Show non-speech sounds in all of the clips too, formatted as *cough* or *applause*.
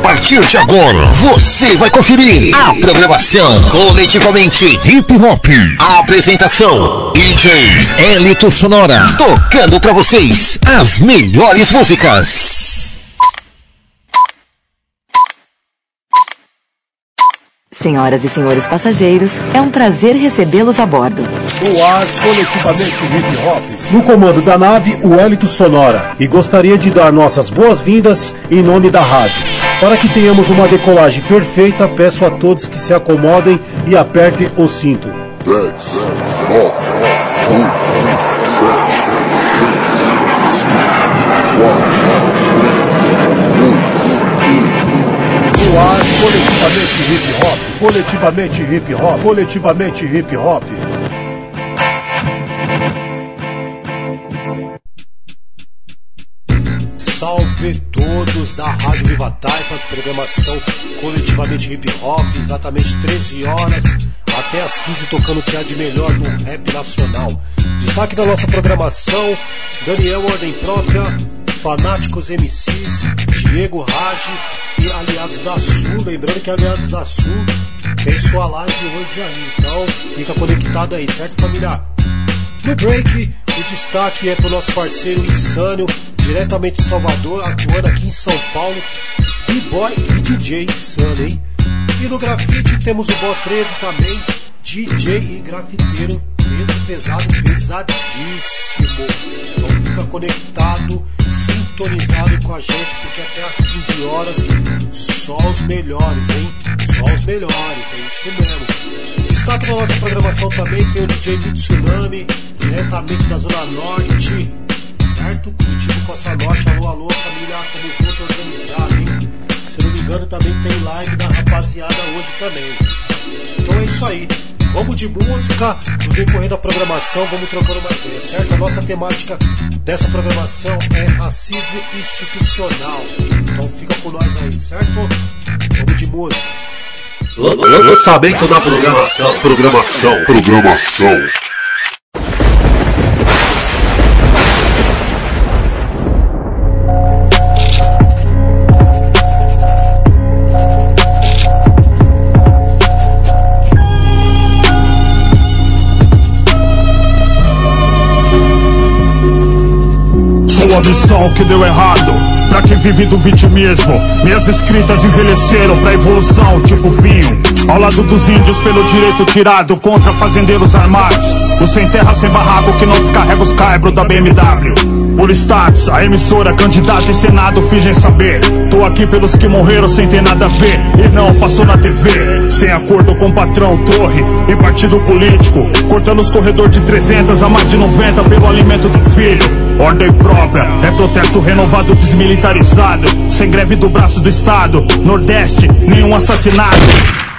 partir de agora, você vai conferir a programação coletivamente hip hop. apresentação: DJ Elito Sonora, tocando para vocês as melhores músicas. Senhoras e senhores passageiros, é um prazer recebê-los a bordo. O ar coletivamente hip hop. No comando da nave, o Hélito Sonora. E gostaria de dar nossas boas-vindas em nome da rádio. Para que tenhamos uma decolagem perfeita, peço a todos que se acomodem e apertem o cinto. 10, 9, 8, 7, 6, 5, 4, No ar coletivamente hip hop coletivamente hip hop, coletivamente hip hop. Salve todos da Rádio Viva Taipas, programação coletivamente hip hop, exatamente 13 horas até as 15 tocando o que há de melhor no rap nacional. Destaque da nossa programação: Daniel Ordem Própria, Fanáticos MCs, Diego Rage e Aliados da Sul. Lembrando que Aliados da Sul tem sua live hoje aí, então fica conectado aí, certo família? No break, o destaque é pro nosso parceiro Insânio, diretamente de Salvador, atuando aqui em São Paulo, B-Boy e DJ Insânio, hein? E no grafite temos o Bó 13 também, DJ e grafiteiro, peso pesado, pesadíssimo. Então fica conectado, sintonizado com a gente, porque até às 15 horas só os melhores, hein? Só os melhores, é isso mesmo. Destaque da nossa programação também tem o DJ Mitsunami, diretamente da Zona Norte, certo? Curitiba Costa Norte, alô, alô, família, tamo junto, organizado, hein? Engano, também tem live da rapaziada hoje também. Então é isso aí. Vamos de música, no decorrer da programação, vamos trocando uma ideia, certo? A nossa temática dessa programação é racismo institucional. Então fica com nós aí, certo? Vamos de música. Lançamento da programação. Programação. Programação. Sua missão que deu errado. Pra quem vive do vitimismo Minhas escritas envelheceram pra evolução tipo vinho. Ao lado dos índios pelo direito tirado Contra fazendeiros armados. O sem terra sem barraco que não descarrega os caibros da BMW Por status, a emissora, candidato em senado fingem saber. Tô aqui pelos que morreram sem ter nada a ver. E não passou na TV Sem acordo com patrão, torre e partido político. Cortando os corredores de 300 a mais de 90 Pelo alimento do filho Ordem própria, é protesto renovado desmilitarizado. Sem greve do braço do Estado. Nordeste, nenhum assassinato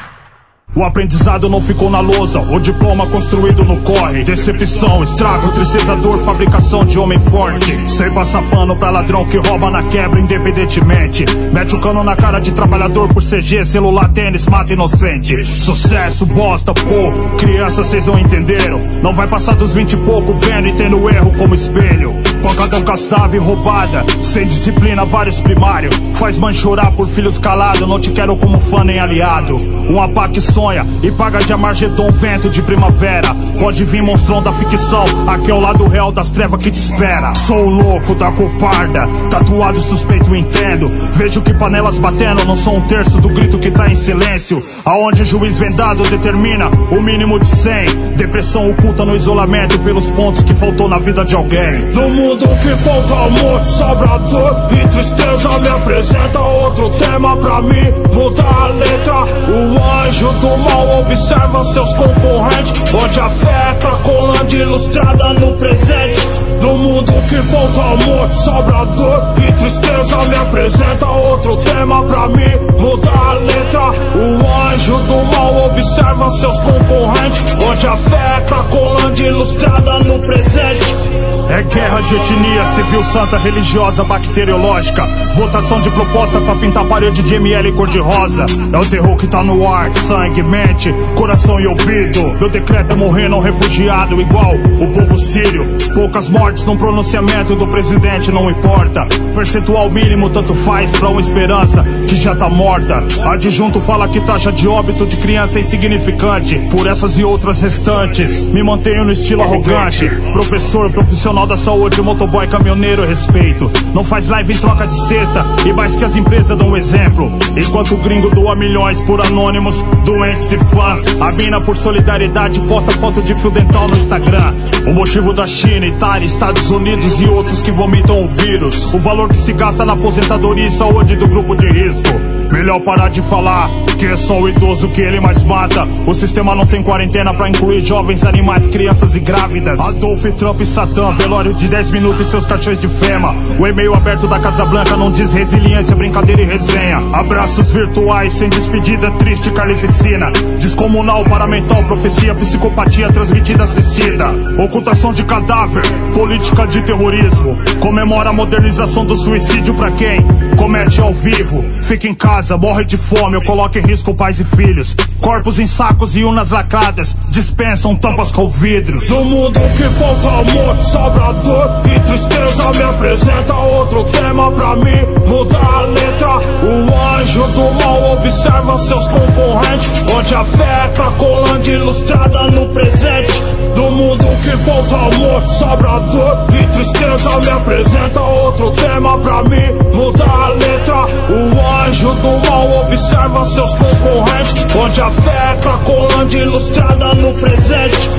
o aprendizado não ficou na lousa, o diploma construído no corre. Decepção, estrago, tristeza, dor, fabricação de homem forte. Sem passar pano pra ladrão que rouba na quebra independentemente. Mete o cano na cara de trabalhador por CG, celular, tênis, mata inocente. Sucesso, bosta, pô, criança, cês não entenderam. Não vai passar dos vinte e pouco vendo e tendo erro como espelho. Pancadão castável e roubada, sem disciplina, vários primários. Faz mãe chorar por filhos calados, não te quero como fã nem aliado. Um apaque sonha e paga de amargedon vento de primavera. Pode vir monstrão da ficção, aqui é o lado real das trevas que te espera. Sou o louco da coparda, tatuado suspeito entendo. Vejo que panelas batendo, não sou um terço do grito que tá em silêncio. Aonde juiz vendado determina o mínimo de 100. Depressão oculta no isolamento pelos pontos que faltou na vida de alguém. No mundo que falta amor, sobra dor e tristeza me apresenta outro tema pra mim. Muda a letra, o anjo do mal observa seus concorrentes. Onde a fé tá colando ilustrada no presente. No mundo que falta amor, sobra dor e tristeza me apresenta outro tema pra mim. Muda a letra, o anjo do mal observa seus concorrentes. Onde a fé tá colando ilustrada no presente. É guerra de etnia, civil santa, religiosa, bacteriológica. Votação de proposta pra pintar parede de ML cor-de-rosa. É o terror que tá no ar, sangue, mente, coração e ouvido. Meu decreto é morrer não refugiado, igual o povo sírio. Poucas mortes no pronunciamento do presidente, não importa. Percentual mínimo, tanto faz pra uma esperança que já tá morta. Adjunto fala que taxa de óbito de criança é insignificante. Por essas e outras restantes, me mantenho no estilo arrogante. Professor, profissional da saúde, motoboy, caminhoneiro, respeito. Não faz live em troca de cesta e mais que as empresas dão exemplo. Enquanto o gringo doa milhões por anônimos, doentes e fã. A mina por solidariedade posta foto de fio dental no Instagram. O motivo da China, Itália, Estados Unidos e outros que vomitam o vírus. O valor que se gasta na aposentadoria e saúde do grupo de risco. Melhor parar de falar que é só o idoso que ele mais mata. O sistema não tem quarentena pra incluir jovens, animais, crianças e grávidas. Adolf Trump e Satã, velório de 10 minutos e seus caixões de fema. O e-mail aberto da Casa Branca não diz resiliência, brincadeira e resenha. Abraços virtuais, sem despedida, triste carnificina. Descomunal, paramental, profecia, psicopatia transmitida, assistida. Ocultação de cadáver, política de terrorismo. Comemora a modernização do suicídio pra quem comete ao vivo. Fica em casa, morre de fome, eu coloco em risco pais e filhos. Corpos em sacos e urnas lacradas dispensam tampas com vidros. No mundo que falta amor, sobra dor e tristeza. Me apresenta outro tema pra mim mudar a letra. O anjo do mal observa seus concorrentes. Onde a fé é cracolante ilustrada no presente. No mundo que falta amor, sobra dor e tristeza. Me apresenta outro tema pra mim mudar a letra. O anjo do mal observa seus concorrentes. Onde a fé é cracolante ilustrada no presente.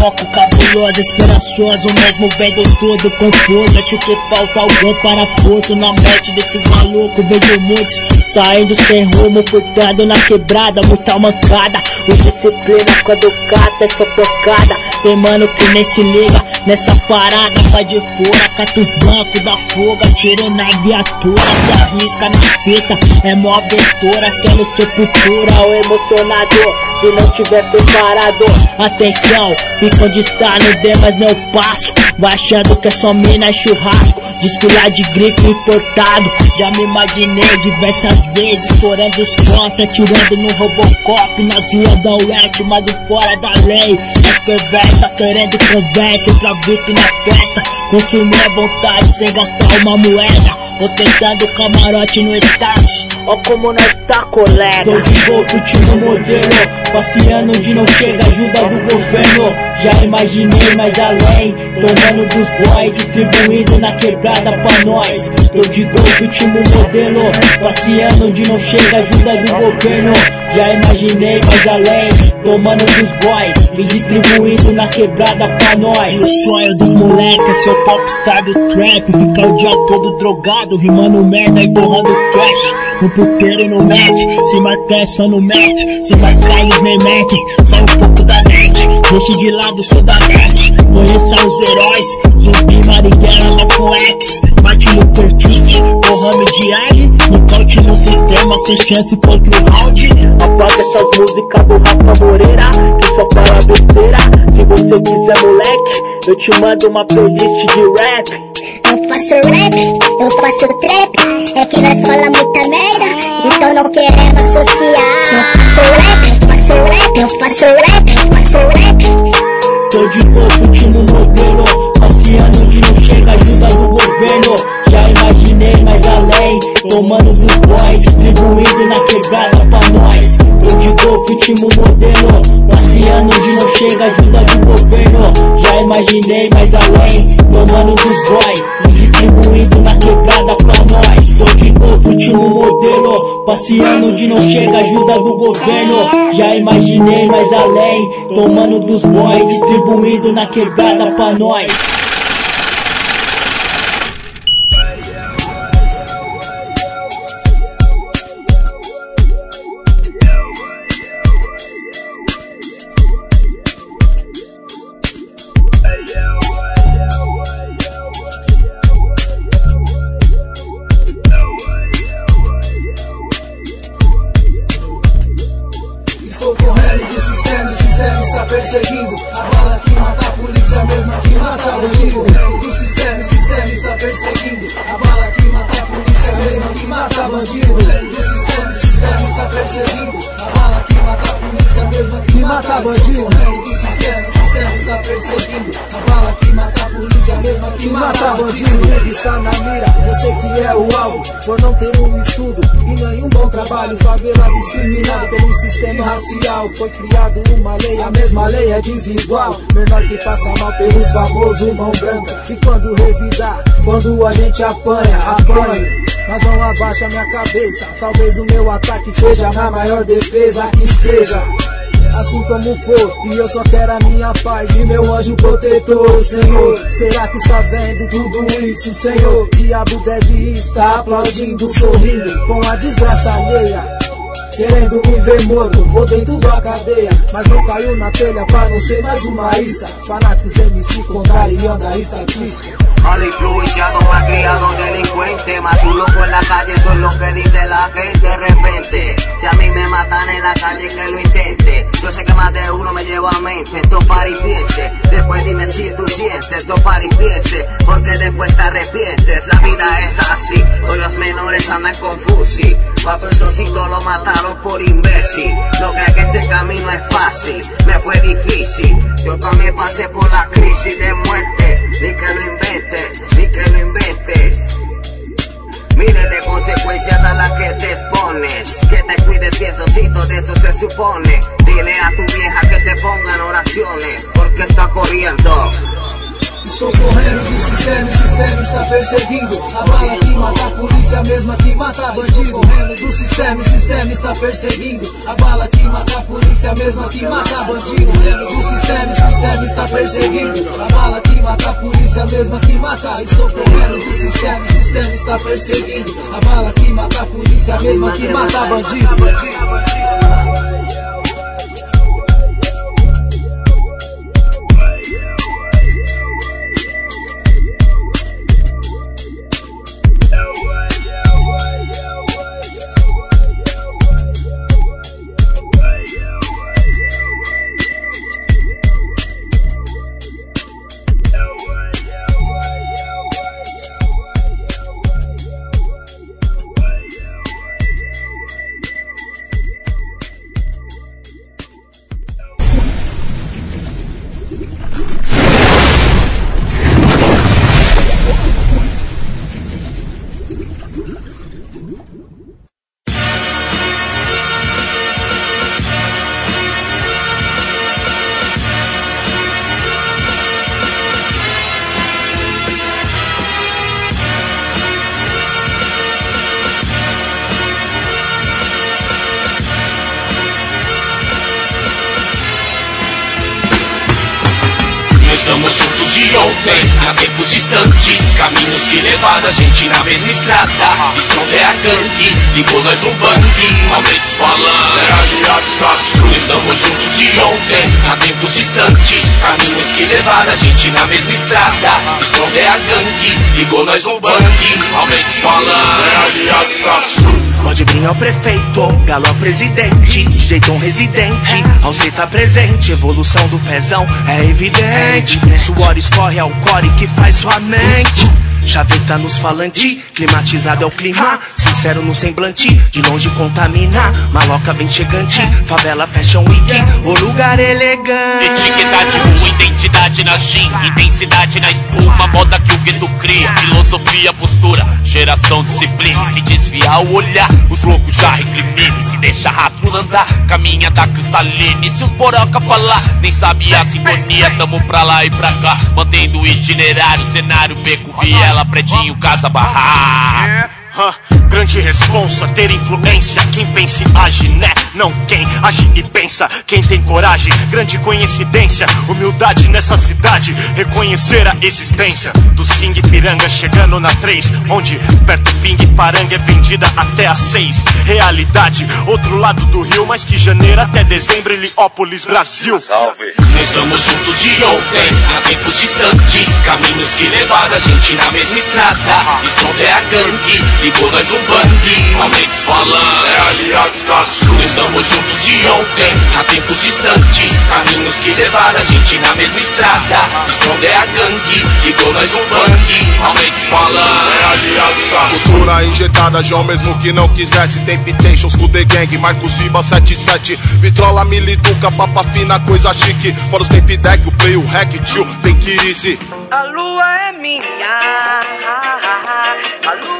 Bloco cabuloso, esperançoso, mesmo vendo tudo confuso. Acho que falta algum parafuso na mente desses malucos. Vejo muitos saindo sem rumo, furtando na quebrada, muita mancada. O disciplina quando cata essa tocada. Tem mano que nem se liga nessa parada. Vai de fora, cata os bancos da fuga, tiro na viatura. Se arrisca na fita, é mó aventura, sendo sepultura. O emocionador se não tiver preparado. Atenção, fica onde está, não dê mais não passo. Vai achando que é só mina e churrasco. Desfilar de grife importado. Já me imaginei diversas vezes, estourando os contra, tirando no Robocop, nas ruas da Oeste, mas fora da lei. As perversa, querendo conversa, outra VIP na festa. Consumir à vontade sem gastar uma moeda. Ostentando camarote no status. Ó como nós tá, colega. Tô de golfe, último modelo. Passeando onde não chega ajuda do governo. Já imaginei mais além. Tomando dos boys, distribuindo na quebrada pra nós. Tô de golfe, último modelo. Passeando onde não chega ajuda do governo. Já imaginei mais além. Tomando dos boys e distribuindo na quebrada pra nós. O sonho dos moleques é ser o popstar do trap. Ficar o dia todo drogado, rimando merda e torrando cash. No puteiro e no Mac, se marcar só no Mac. Se marcar eles nem mentem, sai um pouco da. Deixe de lado, sou da net. Conheça os heróis, Zumbi, Marighella, Malcolm X. Martin Luther King, Mohamed Ali. Nocaute no sistema, sem chance contra o round. Apaga essas músicas do Rafa Moreira, que só fala besteira. Se você quiser, moleque, eu te mando uma playlist de rap. Eu faço rap, eu faço trap. É que nós fala muita merda, então não queremos associar. Eu faço rap, faço rap, faço rap. Tô de golfe, último modelo. Passeando onde não chega ajuda do governo. Já imaginei mais além. Tomando dos boys, distribuindo na quebrada pra nós. Tô de golfe, último modelo. Passeando onde não chega ajuda do governo. Já imaginei mais além. Tomando dos boys e distribuindo na quebrada pra nós. Tô de golfe, último modelo. Passeando onde não chega ajuda do governo. Já imaginei mais além Tomando dos boys, distribuindo na quebrada pra nós racial. Foi criado uma lei, a mesma lei é desigual. Menor que passa mal pelos famosos mão branca. E quando revidar, quando a gente apanha, apanha. Mas não abaixa minha cabeça. Talvez o meu ataque seja a maior defesa que seja. Assim como for, e eu só quero a minha paz e meu anjo protetor, Senhor. Será que está vendo tudo isso, Senhor? Diabo deve estar aplaudindo, sorrindo com a desgraça alheia. Querendo me ver morto ou dentro da cadeia. Mas não caiu na telha pra não ser mais uma isca. Fanáticos MC contrariando a estatística Mal influenciado, mal criado, delincuente. Más un loco en la calle, eso es lo que dice la gente de repente. Si a mí me matan en la calle, que lo intente. Yo sé que más de uno me lleva a mente. Topar y piense, después dime si tú sientes Topar y piense, porque después te arrepientes. La vida es así, hoy los menores andan con fusi el socito lo mataron por imbécil. No creas que este camino es fácil, me fue difícil. Yo también pasé por la crisis de muerte Ni que lo inventes, sí que lo inventes. Miles de consecuencias a las que te expones. Que te cuides bien, socito, de eso se supone. Dile a tu vieja que te pongan oraciones Porque está corriendo Estou correndo do sistema, o sistema está perseguindo. A bala que mata a polícia, a mesma que mata bandido. Correndo do sistema, o sistema está perseguindo. A bala que mata a polícia, a mesma que mata bandido. Correndo do sistema, o sistema está perseguindo. A bala que mata a polícia, a mesma que mata. Estou correndo do sistema, o sistema está perseguindo. A bala que mata a polícia, a mesma que mata bandido. Estamos Caminhos que levaram a gente na mesma estrada. Esconder a gangue, ligou nós no banque. Aumentos falando, é aliados da chuva Estamos juntos de ontem, há tempos distantes. Caminhos que levaram a gente na mesma estrada. Esconder a gangue, ligou nós no banque. Aumentos falando, é aliados da chuva Pode vir ao prefeito, galo ao presidente, jeitão residente, cê tá presente, evolução do pezão é evidente. Suor escorre ao core que faz sua mente. Chaveta nos falante, climatizado é o clima, sincero no semblante, de longe contamina. Maloca vem chegante, favela fashion week, o lugar elegante. Etiqueta de rua, identidade na gin, intensidade na espuma, moda que o gueto cria, filosofia, postura, geração, disciplina. Se desviar o olhar, os loucos já recriminem. Se deixa rastro andar, caminha da cristalina. E se os boroca falar, nem sabe a sintonia, tamo pra lá e pra cá, mantendo o itinerário, cenário, beco, viela, predinho, casa, barraca. Grande responsa, ter influência. Quem pensa e age, né? Não quem age e pensa. Quem tem coragem, grande coincidência. Humildade nessa cidade, reconhecer a existência do Sing Piranga chegando na 3. Onde perto Ping Paranga é vendida até a 6. Realidade, outro lado do rio, mas que janeiro até dezembro, Heliópolis, Brasil. Salve. Nós estamos juntos de ontem, há tempos distantes. Caminhos que levaram a gente na mesma estrada. Esconder a gangue, ligou nós no banque. Aumentos falando, é aliados da chuva. estamos juntos de ontem, há tempos distantes. Caminhos que levaram a gente na mesma estrada. Esconde é a gangue, ligou nós no bang. Aumente falando, é aliados da Cultura injetada, João, mesmo que não quisesse. Temptations, com The Gang, Marcos Riba 77. Vitrola, Miliduca, papa fina, coisa chique. Fora os tape deck, o play, o hack, tio, tem que ir se. A lua é minha, a lua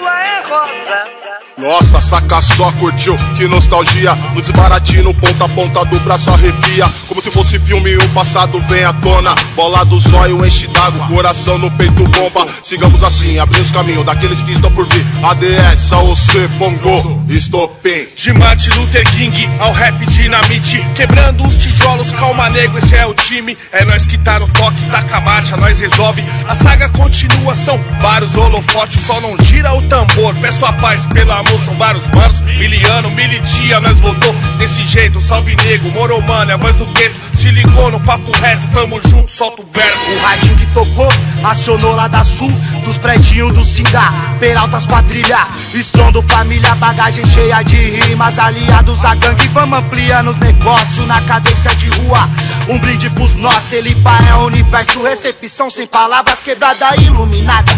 é rosa. Nossa, saca só, curtiu? Que nostalgia. No desbaratinho, ponta a ponta do braço arrepia. Como se fosse filme, o passado vem à tona. Bola do zóio enche d'água, coração no peito bomba. Sigamos assim, abrindo os caminhos daqueles que estão por vir. ADS, AOC, Bongo, Estopim De Martin Luther King ao rap dinamite. Quebrando os tijolos, calma nego, esse é o time. É nós que tá no toque, taca a marcha, nós resolve. A saga continua, são vários holofotes Só não gira o tambor, peço a paz, pelo amor são vários manos. Miliano, militia, nós voltou desse jeito. Salve nego, moro mano, é a voz do gueto Se ligou no papo reto, tamo junto, solta o verbo. O radinho que tocou, acionou lá da sul Dos prédios do Singá, Peraltas quadrilha Estrondo família, bagagem cheia de rimas Aliados a gangue, vamos ampliando os negócios Na cadência de rua, um brinde pros nossos Ele é universo, recepção sem palavras Quebrada iluminada.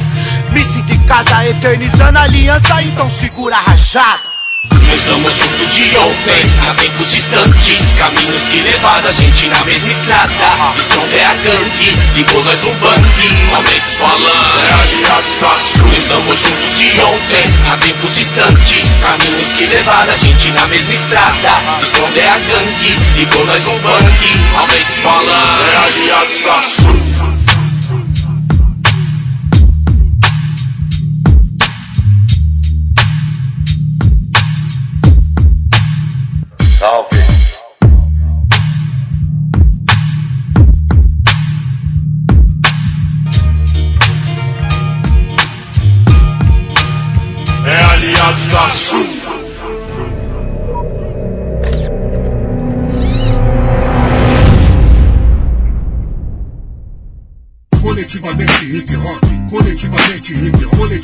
Me sinto em casa, eternizando a aliança, então segura a rajada. Estamos juntos de ontem, há tempos distantes Caminhos que levaram a gente na mesma estrada. Strong é a gangue, ligou nós no bang Aumentos falando, Estamos juntos de ontem, há tempos distantes Caminhos que levaram a gente na mesma estrada. Strong é a gangue, ligou nós no bang Aumentos falando,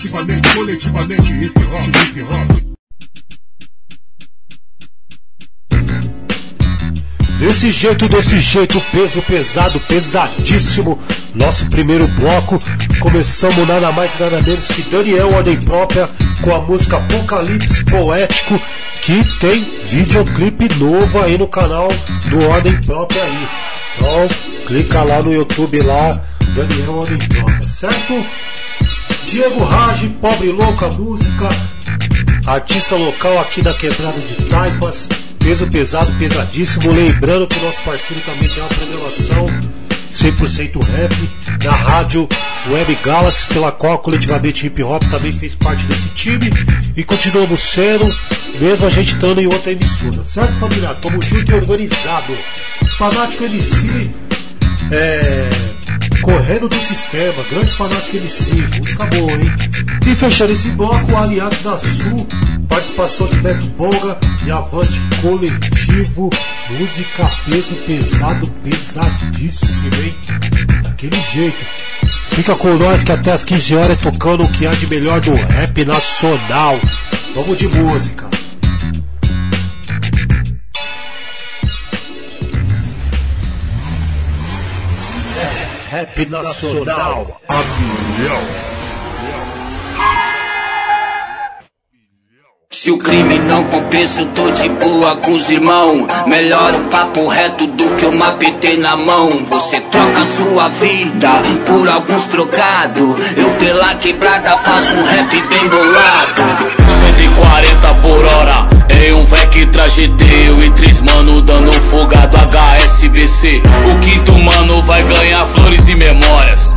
coletivamente, coletivamente hip hop, hip hop. Desse jeito, desse jeito, peso pesado, pesadíssimo. Nosso primeiro bloco. Começamos nada mais nada menos que Daniel Ordem Própria com a música Apocalipse Poético, que tem videoclipe novo aí no canal do Ordem Própria aí. Então, clica lá no YouTube lá, Daniel Ordem Própria, certo? Diego Rage, Pobre Louca Música, artista local aqui da Quebrada de Taipas peso pesado, pesadíssimo. Lembrando que o nosso parceiro também tem uma programação 100% rap na rádio Web Galaxy, pela qual coletivamente hip hop também fez parte desse time e continuamos sendo, mesmo a gente estando em outra emissora, certo família? Tamo junto e organizado. Fanático MC, é, correndo do sistema, grande fanático MC, música boa, hein? E fechando esse bloco, Aliados da Sul, participação de Beto Bonga e Avante Coletivo, música peso pesado, pesadíssimo, hein? Daquele jeito. Fica com nós que até as 15 horas tocando o que há de melhor do rap nacional. Vamos de música. Rap Nacional, avião. Se o crime não compensa, eu tô de boa com os irmãos. Melhor um papo reto do que uma PT na mão. Você troca sua vida por alguns trocados. Eu pela quebrada faço um rap bem bolado. 140 por hora. Em um Vectra GT Eu e três mano dando fogado HSBC O quinto mano vai ganhar flores e memórias.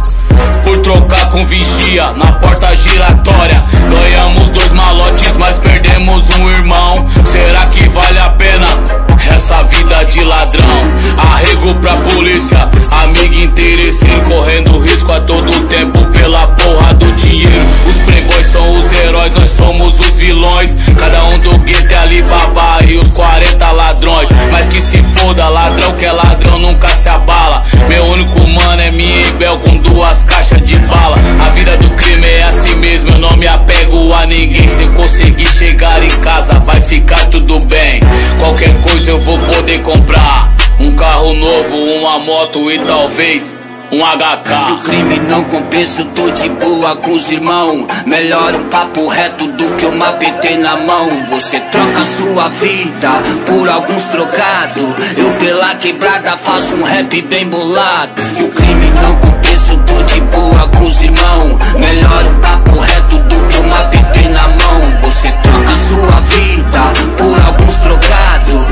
Por trocar com vigia na porta giratória. Ganhamos dois malotes, mas perdemos um irmão. Será que vale a pena essa vida de ladrão? Arrego pra polícia, amigo interesseiro Correndo risco a todo tempo pela porra do dinheiro. Os playboys são os heróis, nós somos os vilões. Cada um do gueto é Alibaba e os 40 ladrões. Mas que se foda, ladrão que é ladrão nunca se abala. Meu único mano é minha e Bel com duas caixas de bala. A vida do crime é assim mesmo, eu não me apego a ninguém. Sem conseguir chegar em casa, vai ficar tudo bem. Qualquer coisa eu vou poder comprar. Um carro novo, uma moto e talvez um HK. Se o crime não compensa, eu tô de boa com os irmãos. Melhor um papo reto do que uma PT na mão. Você troca sua vida por alguns trocados. Eu pela quebrada faço um rap bem bolado. Se o crime não compensa, eu tô de boa com os irmãos. Melhor um papo reto do que uma PT na mão. Você troca sua vida por alguns trocados.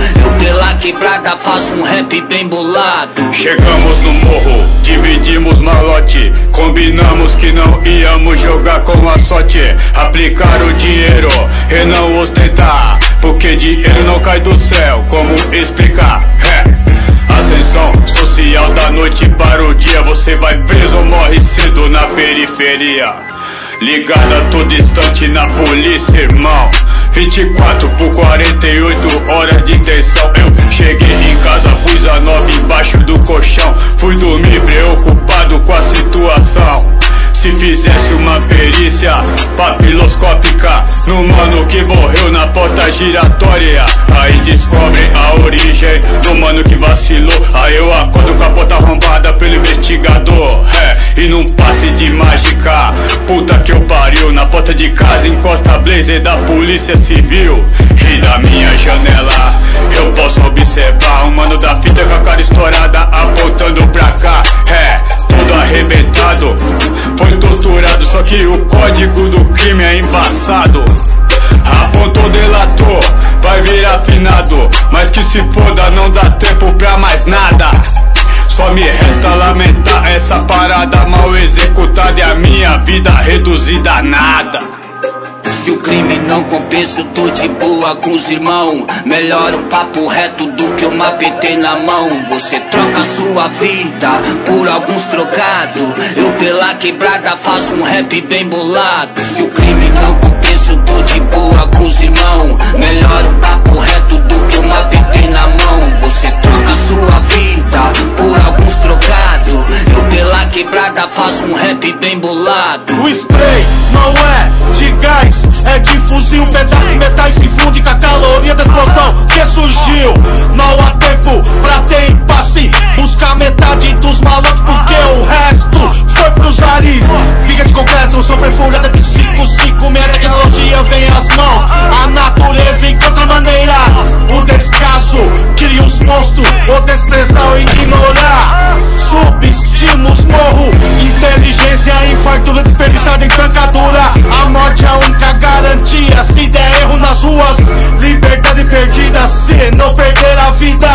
Pela quebrada faço um rap bem bolado. Chegamos no morro, dividimos malote. Combinamos que não íamos jogar com a sorte. Aplicar o dinheiro e não ostentar. Porque dinheiro não cai do céu, como explicar? É. Ascensão social da noite para o dia. Você vai preso ou morre cedo na periferia. Ligada todo instante na polícia, irmão. 24 por 48 horas de tensão. Eu cheguei em casa, pus a nova embaixo do colchão. Fui dormir preocupado com a situação. Se fizesse uma perícia papiloscópica no mano que morreu na porta giratória, aí descobrem a origem do mano que vacilou. Aí eu acordo com a porta arrombada pelo investigador. É, e num passe de mágica, puta que eu pariu. Na porta de casa encosta a blazer da polícia civil. E da minha janela eu posso observar um mano da fita com a cara estourada apontando pra cá. É, todo arrebentado. Foi torturado, só que o código do crime é embaçado. Apontou delator, vai virar finado. Mas que se foda, não dá tempo pra mais nada. Só me resta lamentar essa parada mal executada e a minha vida reduzida a nada. Se o crime não compensa, tô de boa com os irmãos. Melhor um papo reto do que uma PT na mão. Você troca sua vida por alguns trocados. Eu pela quebrada faço um rap bem bolado. Se o crime não compensa, eu tô de boa com os irmãos. Melhor um papo reto do que uma PT na mão. Você troca sua vida por alguns trocados. Eu pela quebrada faço um rap bem bolado. O spray não é de gás, é de fuzil. Pedaço de metais se funde com a caloria da explosão que surgiu. Não há tempo pra ter impasse. Buscar metade dos malucos porque o resto foi pros ares. Fica de concreto, sou perfurada de 556. Minha tecnologia vem às mãos. A natureza encontra maneiras. O descaso cria os monstros. Ou desprezar ou ignorar. Subestimos morro. Inteligência em fartura desperdiçada em trancadura. A morte é a única garantia. Se der erro nas ruas, liberdade perdida. Se não perder a vida,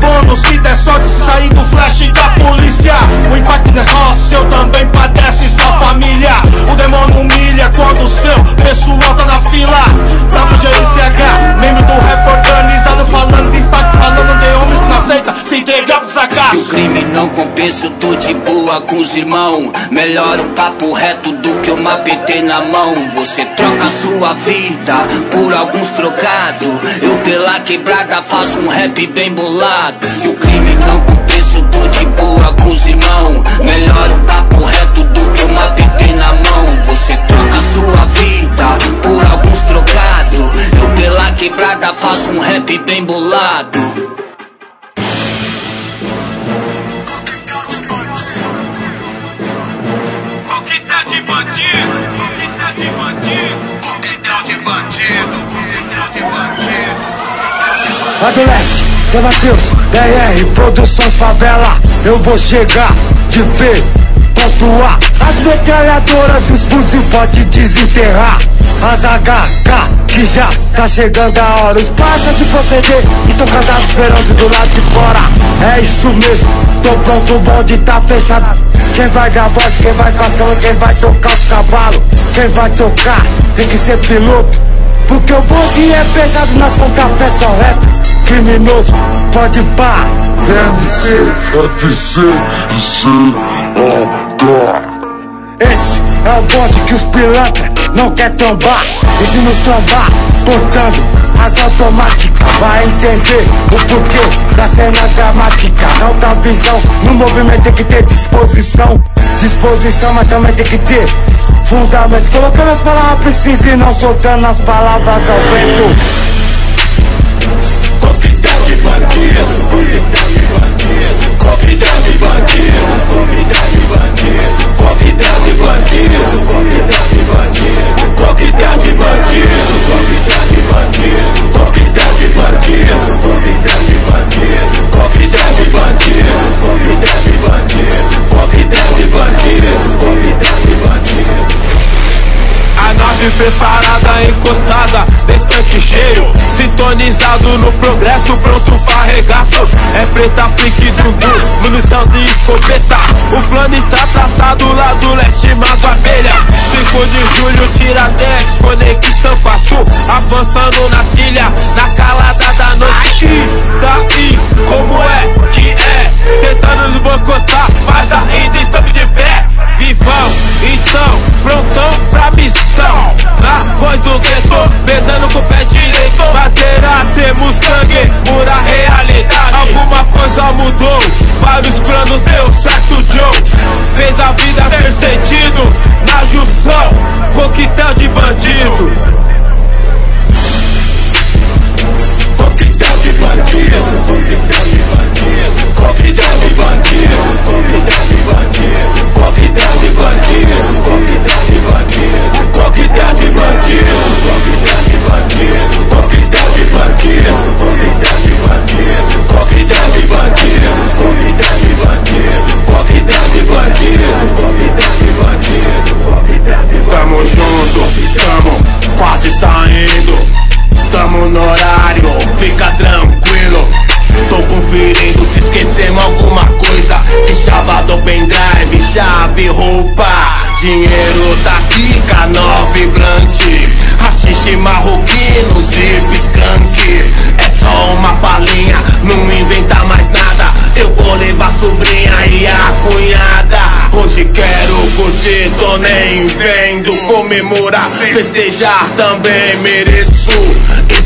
bônus se der sorte sair do flash da polícia. O impacto não é só seu, também padece sua família. O demônio humilha quando o seu pessoal tá na fila. Pra pro GICH, membro do rap organizado, falando de impacto, falando de aceita se entregar pro Se o fracasso. crime não compensa, eu tô de boa com os irmãos. Melhor um papo reto do que uma PT na mão. Você troca sua vida por alguns trocados. Eu pela quebrada faço um rap bem bolado. Se o crime não compensa, eu tô de boa com os irmãos. Melhor um papo reto do que uma PT na mão. Você troca sua vida por alguns trocados. Eu pela quebrada faço um rap bem bolado. Bandido, coquetel de bandido, de bandido, de bandido. Do leste, Zé Matheus, DR, Produções Favela. Eu vou chegar de B, ponto A. As metralhadoras e os fuzil pode desenterrar. As HK, que já tá chegando a hora. Os parças de proceder estão cantados esperando do lado de fora. É isso mesmo, tô pronto, o bonde tá fechado. Quem vai dar voz, quem vai com as quem vai tocar os cavalos? Quem vai tocar, tem que ser piloto. Porque o bonde é pesado na Santa Fé, só rap Criminoso, pode pá. MC, FC, IC, Esse É o bonde que os pilantra não quer trombar. E se nos trombar, portando as automáticas. Vai entender o porquê das cenas dramáticas Alta visão, no movimento tem que ter disposição. Disposição, mas também tem que ter fundamento. Colocando as palavras precisas e não soltando as palavras ao vento Covidade bandido, Covidade bandido a nave preparada, encostada, de tanque cheio Sintonizado no progresso, pronto pra regaço É preta, pique, zumbi, munição de escopeta. O plano está traçado lá do leste, mago abelha. 5 de julho, Tiradentes, conexão com sul Avançando na trilha, na calada da noite. E daí, como é que é? Tentando nos boicotar, mas ainda estamos de pé Vivão, então, prontão pra missão. Na voz do gueto, pesando com o pé direito. Mas será temos sangue, pura realidade. Alguma coisa mudou, vários planos deu certo Joe. Fez a vida ter sentido, na junção Coquetel de bandido Coquetel de bandido. Coquetel de bandido Coquetel de bandido Coquetel de bandido Coquetel de bandido Coquetel de bandido Coquetel de bandido Coquetel de bandido Coquetel de bandido quase saindo. Tamo no horário, fica tranquilo Tô conferindo se esquecemos alguma coisa. De chave do pendrive, chave, roupa. Dinheiro tá aqui, canal vibrante Rachixe marroquino, zip skunk. É só uma palhinha, não inventa mais nada. Eu vou levar a sobrinha e a cunhada Hoje quero curtir, tô nem vendo Comemorar, festejar também mereço.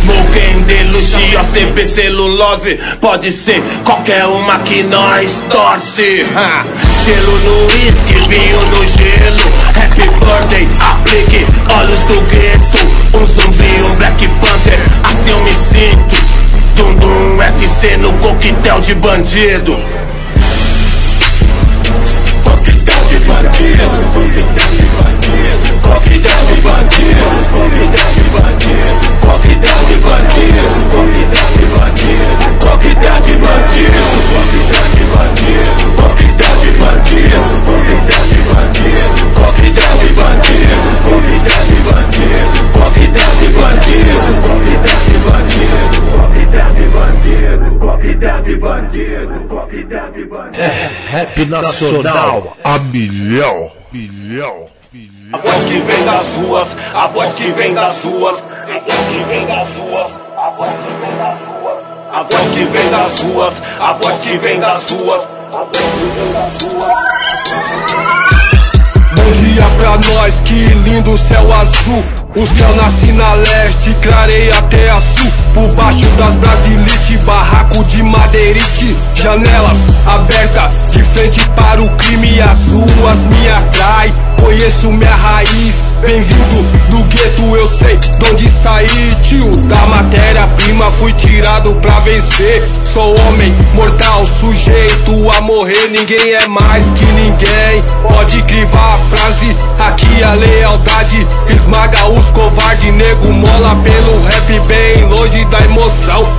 Smoking de luxo, OCP celulose Pode ser qualquer uma que nós torce. Gelo no whisky, vinho no gelo Happy birthday, aplique olhos do gueto. Um zumbi, um black panther, assim eu me sinto. Dum dum FC no coquetel de bandido Coquetel de bandido Coquetel de bandido Coquetel de bandido Coquetel de bandido Coquetel de bandido Coquetel de bandido Coquetel de bandido Coquetel de bandido Coquetel de bandido Coquetel de bandido Coquetel de bandido Coquetel de bandido Coquetel de bandido Coquetel de bandido Coquetel de bandido Coquetel de bandido Coquetel de bandido É rap nacional a milhão, milhão. A voz que vem das ruas, a voz que vem das ruas, a voz que vem das ruas, a voz que vem das ruas, a voz que vem das ruas, a voz que vem das ruas, a voz que vem das ruas. Bom dia pra nós, que lindo céu azul. O céu nasce na leste, clareia até a sul. Por baixo das brasilite, barraco de madeirite. Janelas abertas, de frente para o crime. As ruas me atraem, conheço minha raiz. Bem-vindo do gueto, eu sei de onde saí. Tio da matéria-prima, fui tirado pra vencer. Sou homem mortal, sujeito a morrer. Ninguém é mais que ninguém. Pode crivar a frase, aqui a lealdade esmaga os covardes. Nego mola pelo rap, bem longe da emoção.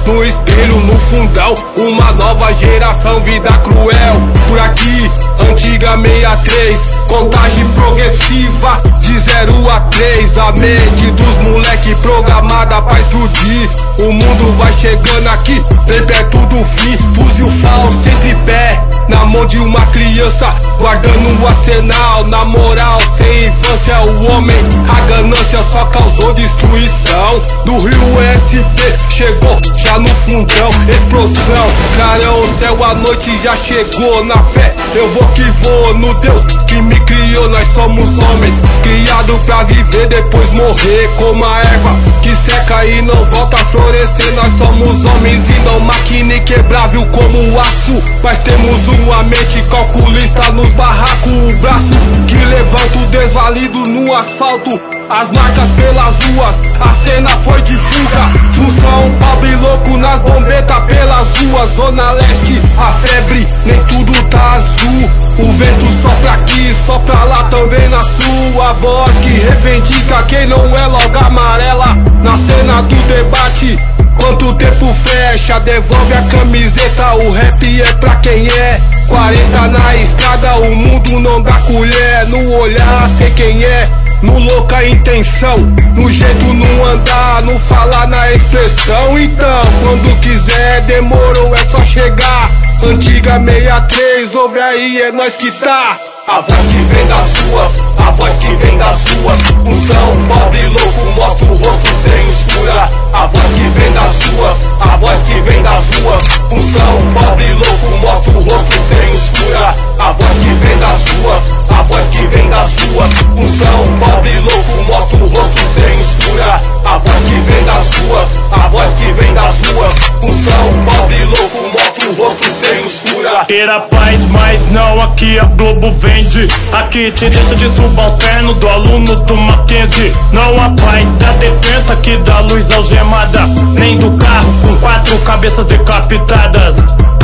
No espelho, no fundão, uma nova geração, vida cruel. Por aqui, antiga 63, contagem progressiva de 0 a 3. A mente dos moleque programada pra explodir. O mundo vai chegando aqui, bem perto do fim. Fuzil falso entre pé, na mão de uma criança, guardando o arsenal. Na moral, sem infância, o homem, a ganância só causou destruição. Do Rio SP chegou já no fundão, explosão. Clarão, o céu, a noite já chegou. Na fé, eu vou que vou. No Deus que me criou, nós somos homens, criado pra viver, depois morrer. Como a erva que seca e não volta a florescer. Nós somos homens e não máquina quebrável como o aço. Mas temos uma mente calculista nos barracos. O braço que levanta o desvalido no asfalto. As marcas pelas ruas, a cena foi de fuga. Função, pobre louco nas bombetas pelas ruas. Zona leste, a febre, nem tudo tá azul. O vento sopra aqui, sopra lá também na sua voz. Que reivindica quem não é logo amarela. Na cena do debate, Quanto tempo fecha, devolve a camiseta. O rap é pra quem é. 40 na estrada, o mundo não dá colher. No olhar, sei quem é. No louca intenção, no jeito no andar, no falar na expressão. Então, quando quiser, demorou, é só chegar. Antiga 63, ouve aí, é nós que tá. A voz que vem das ruas, a voz que vem das ruas. Unção, pobre louco, mostra o rosto sem escura. A voz que vem das ruas, a voz que vem das ruas. Unção, pobre louco, mostra o rosto sem escura. A voz que vem das ruas, a voz que vem das ruas. Unção, pobre louco, mostra o rosto sem escura. A voz que vem das ruas, a voz que vem das ruas. Unção, pobre louco, mostra o rosto sem escura. Ter a paz, mas não aqui a Globo vende. Aqui te deixa de subalterno do aluno do Mackenzie. Não há paz da detenta que dá luz algemada. Nem do carro com quatro cabeças decapitadas.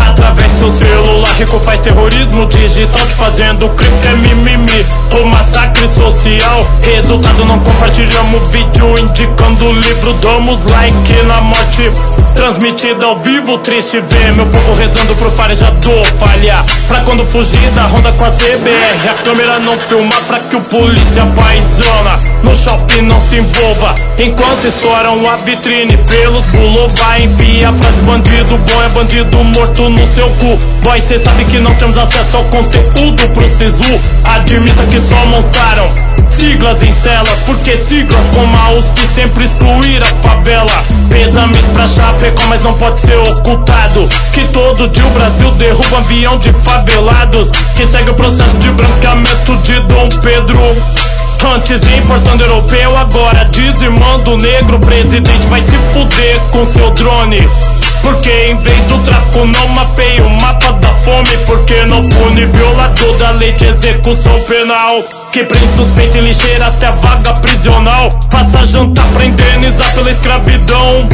Através do celular, rico faz terrorismo digital Te fazendo crime é mimimi. O massacre social Resultado não compartilhamos. Vídeo Indicando o livro Damos like na morte. Transmitida ao vivo, triste ver Meu povo rezando pro farejador falhar. Pra quando fugir da ronda com a CBR A câmera não filma pra que o polícia paisana No shopping não se envolva. Enquanto estouram a vitrine pelos buloba Envia a frase bandido bom é bandido morto no seu cu. Boy, cê sabe que não temos acesso ao conteúdo pro Sisu Admita que só montaram Siglas em celas, porque siglas como a que sempre excluir a favela. Pesames pra Chapecó, mas não pode ser ocultado Que todo dia o Brasil derruba avião de favelados Que segue o processo de branqueamento de Dom Pedro. Antes importando europeu, agora dizimando o negro Presidente vai se fuder com seu drone. Porque em vez do tráfico não mapeia o mapa da fome Porque não pune violador da lei de execução penal Que prende suspeito e lixeira até a vaga prisional. Faça jantar pra indenizar pela escravidão.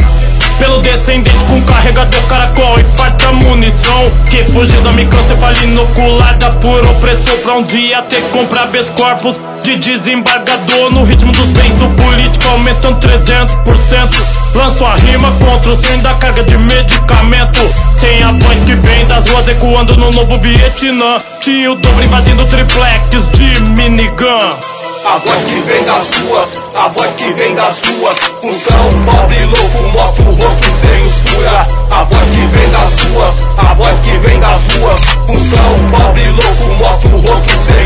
Pelo descendente com carregador caracol e farta munição. Que fugiu da microcefalia inoculada por opressor Pra um dia ter que comprar corpos de desembargador. No ritmo dos bens do político aumentando 300% Lanço a rima contra o sem da carga de medicamento. Tem a voz que vem das ruas ecoando no novo Vietnã. Tinha o dobro invadindo triplex de minigun a voz que vem das ruas, a voz que vem das ruas Função, pobre louco, mostra o rosto sem escura A voz que vem das ruas, a voz que vem das ruas Função, pobre louco, mostra o rosto sem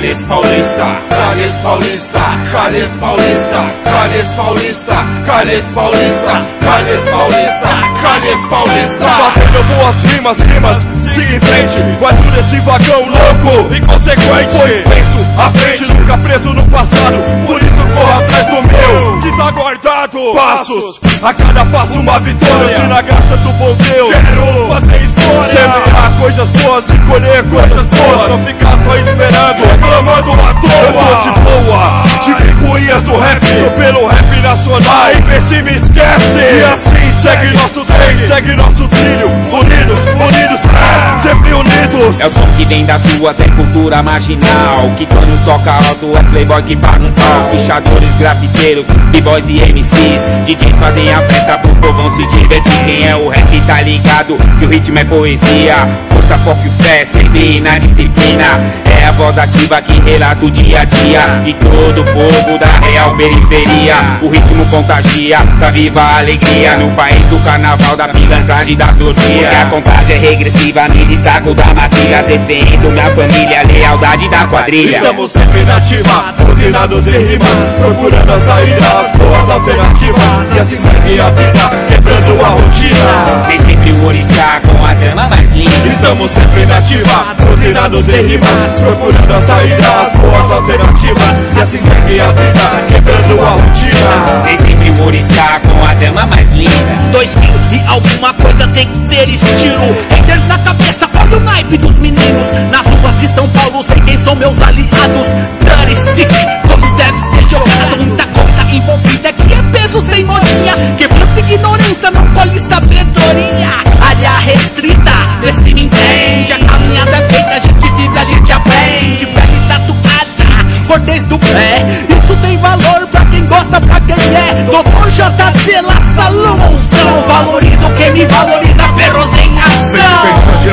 Calles Paulista, Calles Paulista, Calles Paulista, Calles Paulista, Calles Paulista, Calles Paulista, Calles Paulista. Fazendo boas rimas, rimas, siga em frente, mas tudo esse vagão louco, inconsequente. Pois penso à frente, nunca preso no passado, por isso corro atrás do meu, que tá guardado. Passos, a cada passo uma vitória, se na graça do bom Deus, quero fazer história. Semear coisas boas e colher coisas boas, não ficar só esperando, reclamando à toa. Eu tô de boa, de picuinhas do rap, sou pelo rap nacional. Vê se me esquece, e assim Segue nossos reis, segue nosso trilho Unidos, unidos, é, sempre unidos. É o som que vem das ruas, é cultura marginal Que quando toca alto é playboy que paga um pau. Pichadores, grafiteiros, b-boys e MCs DJs fazem a festa pro povão se divertir. Quem é o rap tá ligado que o ritmo é poesia. Força, foco e fé, sempre na disciplina. É a voz ativa que relata o dia a dia. De todo o povo da real periferia. O ritmo contagia, tá viva a alegria. No país do carnaval, da pilantragem da sortia A contagem é regressiva, me destaco da matilha Defendo minha família, lealdade da quadrilha. Estamos sempre na ativa, coordenados em rimas Procurando a saída, as boas alternativas E assim segue a vida, quebrando a rotina. Tem sempre o orixá com a trama mais linda. Estamos sempre na ativa, coordenados em rimas Procurando a saída, as boas alternativas E assim segue a vida, quebrando a rotina. Tem sempre o orixá com a trama mais linda. Dois quilos e alguma coisa tem que ter estilo Haters na cabeça, olha o naipe dos meninos Nas ruas de São Paulo, sei quem são meus aliados. Dane-se, como deve ser jogado Muita coisa envolvida que é peso sem modinha. Quebrando ignorância, não colhe sabedoria. Área restrita, vê se me entende. A caminhada é feita, a gente vive, a gente aprende. Pele tatuada, cor desde o pé. Isso tem valor pra quem gosta, pra quem é. Doutor JZ, La Salão, monstrão Valorizo quem me valoriza, perros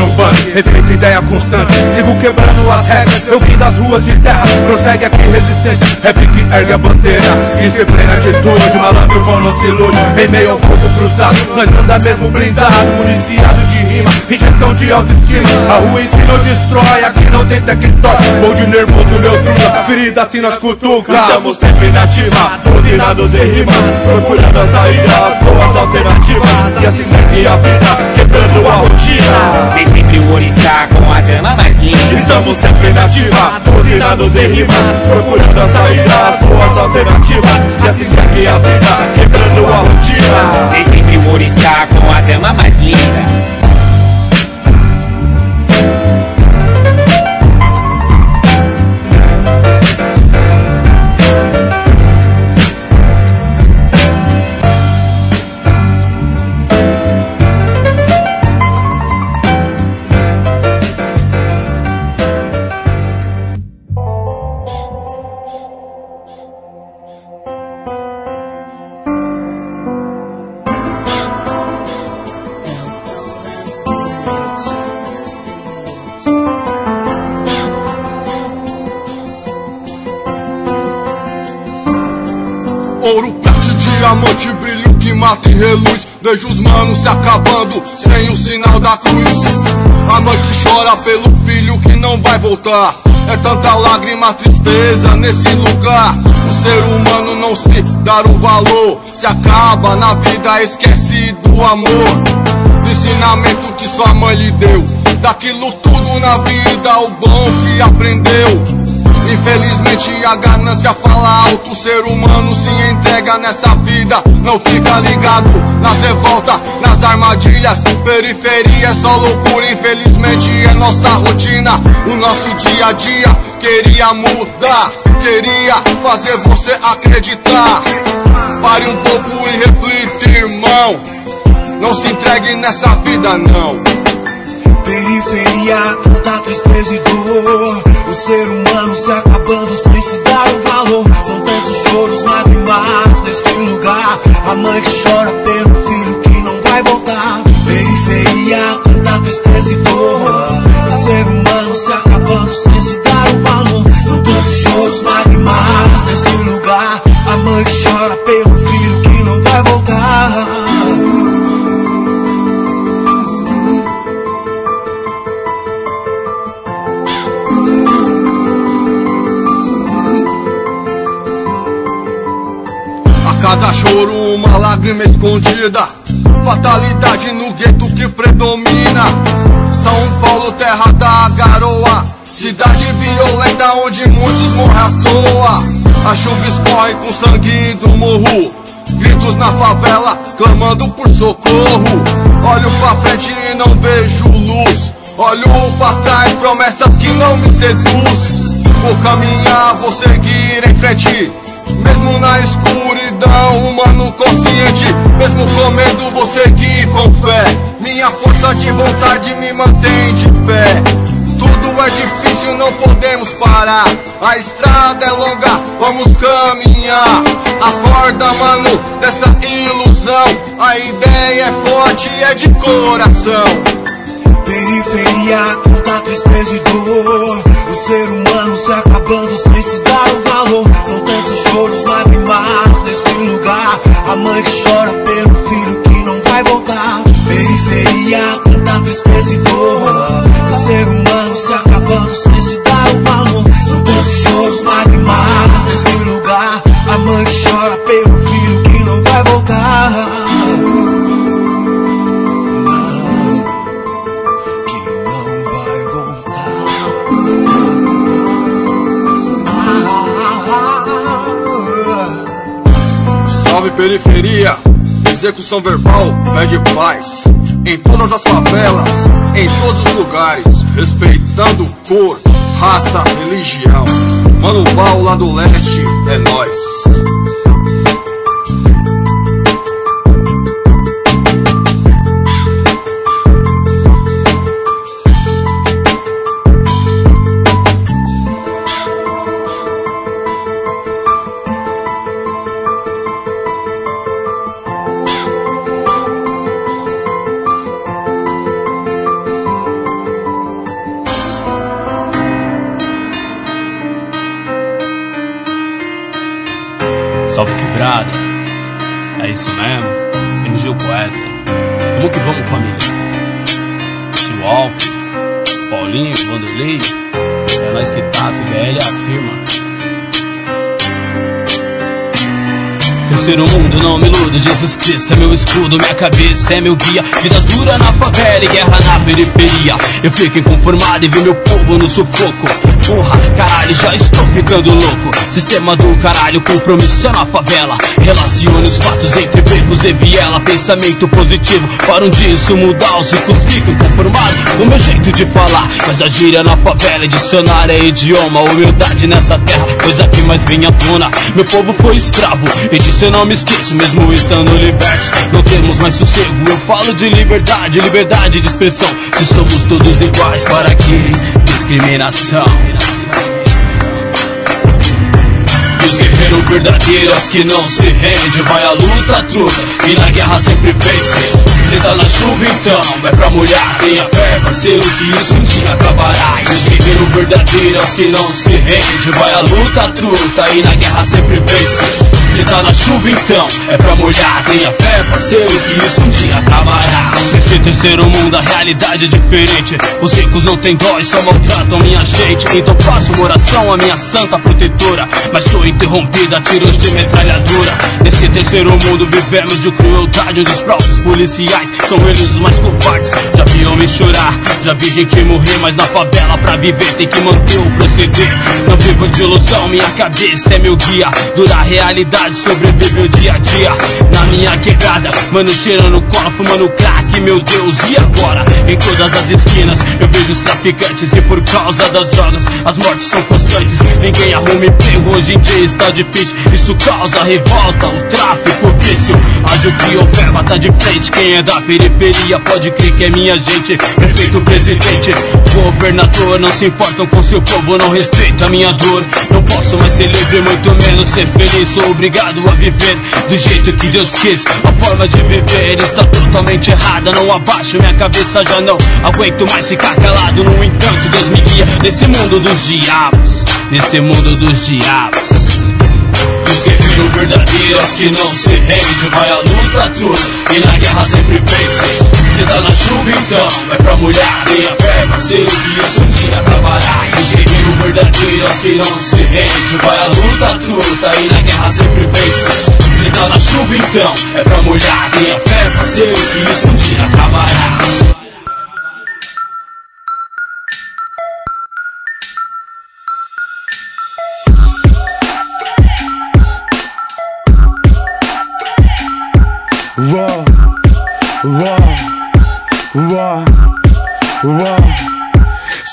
Banco, respeito ideia constante. Sigo quebrando as regras, eu vim das ruas de terra. Prossegue aqui resistência, rap que ergue a bandeira. Isso é plena atitude, malandro bom não se ilude. Em meio ao fogo cruzado, nós anda mesmo blindado Municiado de rima, injeção de autoestima. A rua em si não destrói, aqui não tem TikTok Vou de nervoso, meu truta, ferida assim nós cutuca Estamos sempre na ativa, coordenados em rimas Procurando a saída, as boas alternativas. E assim segue a vida, quebrando a rotina sempre o orixá com a trama mais linda Estamos sempre na ativa, coordenados em rimas Procurando a saída, as boas alternativas E assim segue a vida, quebrando a rotina. Tem sempre o orixá com a trama mais linda Vejo os manos se acabando sem o sinal da cruz. A mãe que chora pelo filho que não vai voltar. É tanta lágrima, tristeza nesse lugar. O ser humano não se dar o valor. Se acaba na vida, esquece do amor. Do ensinamento que sua mãe lhe deu. Daquilo tudo na vida, o bom que aprendeu Infelizmente a ganância fala alto, o ser humano se entrega nessa vida, não fica ligado nas revoltas, nas armadilhas, periferia é só loucura, infelizmente é nossa rotina, o nosso dia a dia queria mudar, queria fazer você acreditar. Pare um pouco e reflita, irmão, não se entregue nessa vida não. Periferia, tanta tristeza e dor ser humano se acabando sem se dar o valor. São tantos choros, lágrimas neste lugar. A mãe que uma lágrima escondida. Fatalidade no gueto que predomina. São Paulo, terra da garoa. Cidade violenta onde muitos morrem à toa. A chuva escorre com sangue do morro. Gritos na favela clamando por socorro. Olho pra frente e não vejo luz. Olho pra trás, promessas que não me seduz. Vou caminhar, vou seguir em frente mesmo na escuridão humano consciente. Mesmo com medo vou seguir com fé. Minha força de vontade me mantém de pé. Tudo é difícil, não podemos parar. A estrada é longa, vamos caminhar. Acorda, mano, dessa ilusão. A ideia é forte, é de coração. Periferia, conta tristeza e dor. O ser humano se acabando sem se dar o valor. São choros, lágrimas neste lugar. A mãe que chora pelo filho que não vai voltar. Periferia, tanta tristeza e dor. O ser humano se acabando sem periferia, execução verbal pede paz. Em todas as favelas, em todos os lugares, respeitando cor, raça, religião. Mano Val lá do leste, é nós. Iludo, Jesus Cristo é meu escudo, minha cabeça é meu guia. Vida dura na favela e guerra na periferia. Eu fico inconformado e vi meu povo no sufoco. Porra, caralho, já estou ficando louco. Sistema do caralho, compromisso é na favela. Relacione os fatos entre becos e viela. Pensamento positivo, para um dia isso mudar. Os ricos ficam conformados com meu jeito de falar. Mas a gíria na favela, dicionário é idioma. Humildade nessa terra, coisa que mais vem à tona. Meu povo foi escravo, e disso eu não me esqueço, mesmo estando libertos. Não temos mais sossego. Eu falo de liberdade, liberdade de expressão. Se somos todos iguais, para que discriminação? E os guerreiros verdadeiros que não se rende. Vai à luta, truta, e na guerra sempre vence. Cê tá na chuva então, é pra molhar. Tenha fé, parceiro, que isso um dia acabará. E os guerreiros verdadeiros que não se rende. Vai à luta, truta, e na guerra sempre vence. Cê tá na chuva então, é pra molhar. Tenha fé, parceiro, que isso um dia acabará. Nesse terceiro mundo a realidade é diferente. Os ricos não têm dó e só maltratam minha gente. Então faço uma oração à minha santa protetora. Mas sou interrompida a tiros de metralhadora. Nesse terceiro mundo vivemos de crueldade Onde os próprios policiais são eles os mais covardes. Já vi homens chorar, já vi gente morrer Mas na favela pra viver tem que manter o proceder. Não vivo de ilusão, minha cabeça é meu guia. Dura realidade, sobrevive o dia a dia. Na minha quebrada, mano cheirando cola, fumando crack Meu Deus, e agora? Em todas as esquinas eu vejo os traficantes E por causa das drogas, as mortes são constantes. Ninguém arruma emprego, hoje em dia está difícil Isso causa revolta, o tráfico, vício. Haja o que houver, bata de frente. Quem é da periferia pode crer que é minha gente. Perfeito presidente, governador Não se importam com seu povo, não respeita a minha dor. Não posso mais ser livre, muito menos ser feliz. Sou obrigado a viver do jeito que Deus quis. A forma de viver está totalmente errada. Não abaixo minha cabeça, já não aguento mais ficar calado. No entanto, Deus me guia nesse mundo dos diabos. Nesse mundo dos diabos e os guerreiros verdadeiros que não se rende. Vai à luta truta e na guerra sempre vence. Cê tá na chuva então, é pra molhar Tenha fé parceiro que isso um dia acabará. Os guerreiros verdadeiros que não se rende. Vai à luta truta e na guerra sempre vence. Cê tá na chuva então, é pra molhar Tenha fé parceiro que isso um dia acabará Wow.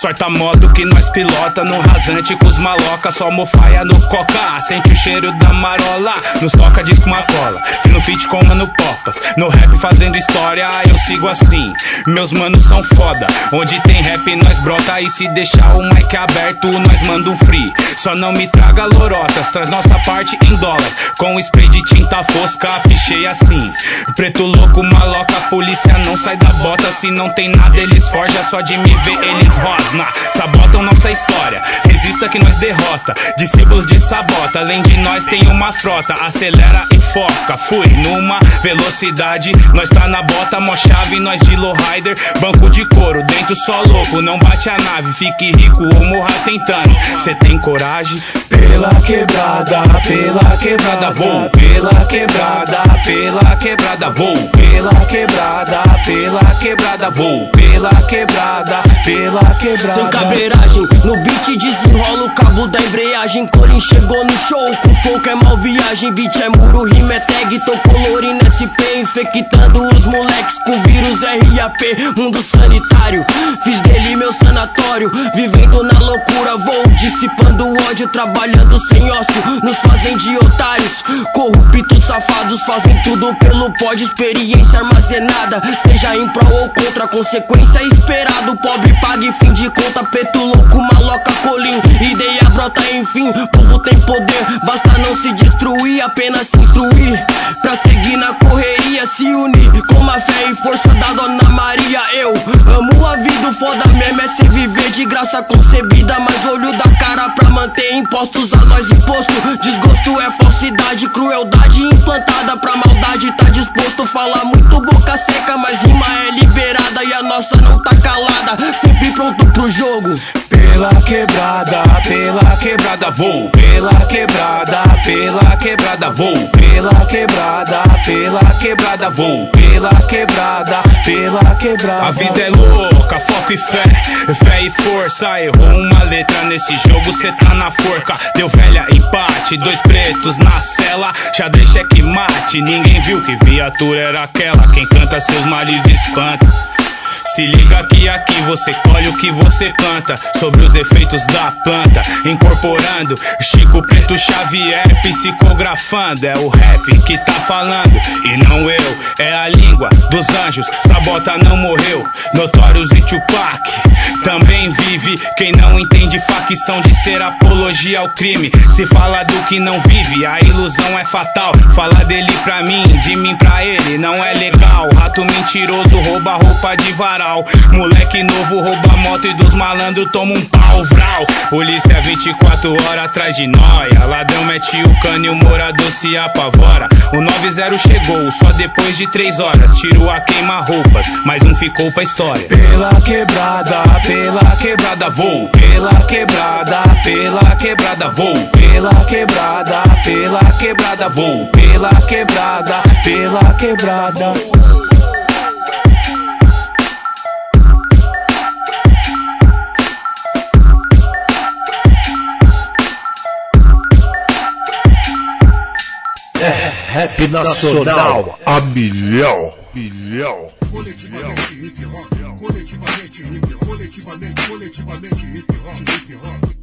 Sorta a moto que nós pilota no rasante com os maloca. Só mofaia no coca, sente o cheiro da marola. Nos toca disco uma cola, fino fit com mano pocas. No rap fazendo história, eu sigo assim. Meus manos são foda, onde tem rap nós brota. E se deixar o mic aberto, nós manda um free. Só não me traga lorotas, traz nossa parte em dólar. Com spray de tinta fosca, fichei assim. Preto louco, maloca, polícia não sai da bota. Se não tem nada, eles forja, só de me ver eles rosna. Sabotam nossa história, resista que nós derrota. Discípulos de sabota, além de nós tem uma frota. Acelera e foca, fui numa velocidade. Nós tá na bota, mó chave, nós de lowrider. Banco de couro, dentro só louco, não bate a nave. Fique rico ou morra tentando. Cê tem coragem? Pela quebrada, pela quebrada, vou. Pela quebrada, pela quebrada, vou. Pela quebrada, pela quebrada, vou. Pela quebrada, pela quebrada. Sem cabreiragem, no beat desenrola o cabo da embreagem. Corin chegou no show, com que é mal viagem. Beat é muro, rima é tag, tô colorindo SP. Infectando os moleques com vírus RAP. Mundo sanitário, fiz dele meu sanatório. Vivendo na loucura, vou dissipando o ódio. Trabalhando sem ócio, nos fazem de otários. Corruptos safados fazem tudo pelo pódio. Experiência armazenada, seja em prol ou contra. Consequência esperado, pobre paga e fim de conta. Preto louco, maloca, colim. Ideia brota, enfim. Povo tem poder, basta não se destruir, apenas se instruir. Pra seguir na correria, se unir com a fé e força da Dona Maria. Eu amo a vida, o foda mesmo é se viver de graça concebida. Mas olho da cara pra manter impostos pro jogo. Pela quebrada, pela quebrada vou. Pela quebrada, pela quebrada vou. Pela quebrada, pela quebrada vou. Pela quebrada, pela quebrada. A vida é louca, foco e fé, fé e força. Errou uma letra nesse jogo, cê tá na forca. Deu velha empate, dois pretos na cela. Xadrez cheque mate, ninguém viu que viatura era aquela. Quem canta seus males espanta. Se liga que aqui você colhe o que você planta Sobre os efeitos da planta Incorporando Chico Preto Xavier Psicografando. É o rap que tá falando E não eu, é a língua dos anjos Sabota não morreu. Notórios e Tupac Também vive. Quem não entende facção de ser apologia ao crime. Se fala do que não vive A ilusão é fatal. Fala dele pra mim, de mim pra ele Não é legal. Rato mentiroso rouba roupa de varal Moleque novo rouba moto e dos malandros toma um pau vral. Polícia 24 horas atrás de nóia Ladrão mete o cano e o morador se apavora. O 90 chegou só depois de 3 horas. Tiro a queima roupas, mas um ficou pra história. Pela quebrada, pela quebrada vou. Pela quebrada, pela quebrada vou. Pela quebrada, pela quebrada vou. Pela quebrada, pela quebrada Rap nacional a milhão. Milhão. Coletivamente hip hop, coletivamente hip, coletivamente, coletivamente hip hop, hip hop.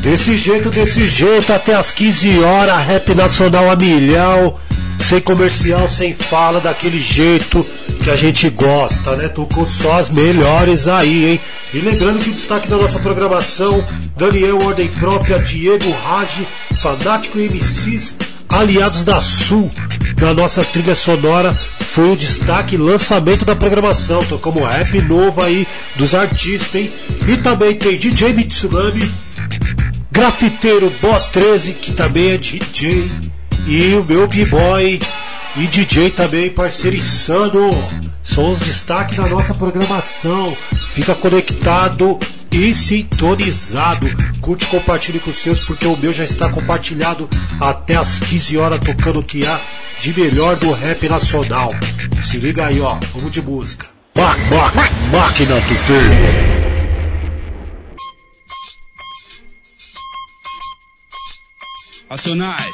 Desse jeito, desse jeito, até as 15 horas, rap nacional a milhão, sem comercial, sem fala, daquele jeito que a gente gosta, né? Tocou só as melhores aí, hein? E lembrando que o destaque da nossa programação, Daniel Ordem Própria, Diego Rage, Fanático MCs, Aliados da Sul, na nossa trilha sonora, foi o destaque lançamento da programação. Tocamos rap novo aí dos artistas, hein? E também tem DJ Mitsunami, Grafiteiro Bo 13, que também é DJ, e o meu B-Boy e DJ também, parceiro insano. São os destaques da nossa programação. Fica conectado e sintonizado. Curte, compartilhe com os seus, porque o meu já está compartilhado até as 15 horas, tocando o que há de melhor do rap nacional. Se liga aí, ó, vamos de música. Ma ma máquina do tempo. Acionai.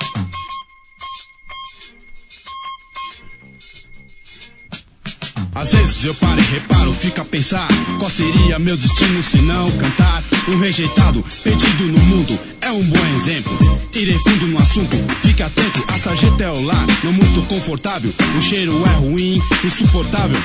Às vezes eu paro e reparo, fico a pensar qual seria meu destino se não cantar. Um rejeitado, perdido no mundo, é um bom exemplo. Irei fundo no assunto, fique atento, a sarjeta é o lar, não muito confortável. O cheiro é ruim, insuportável.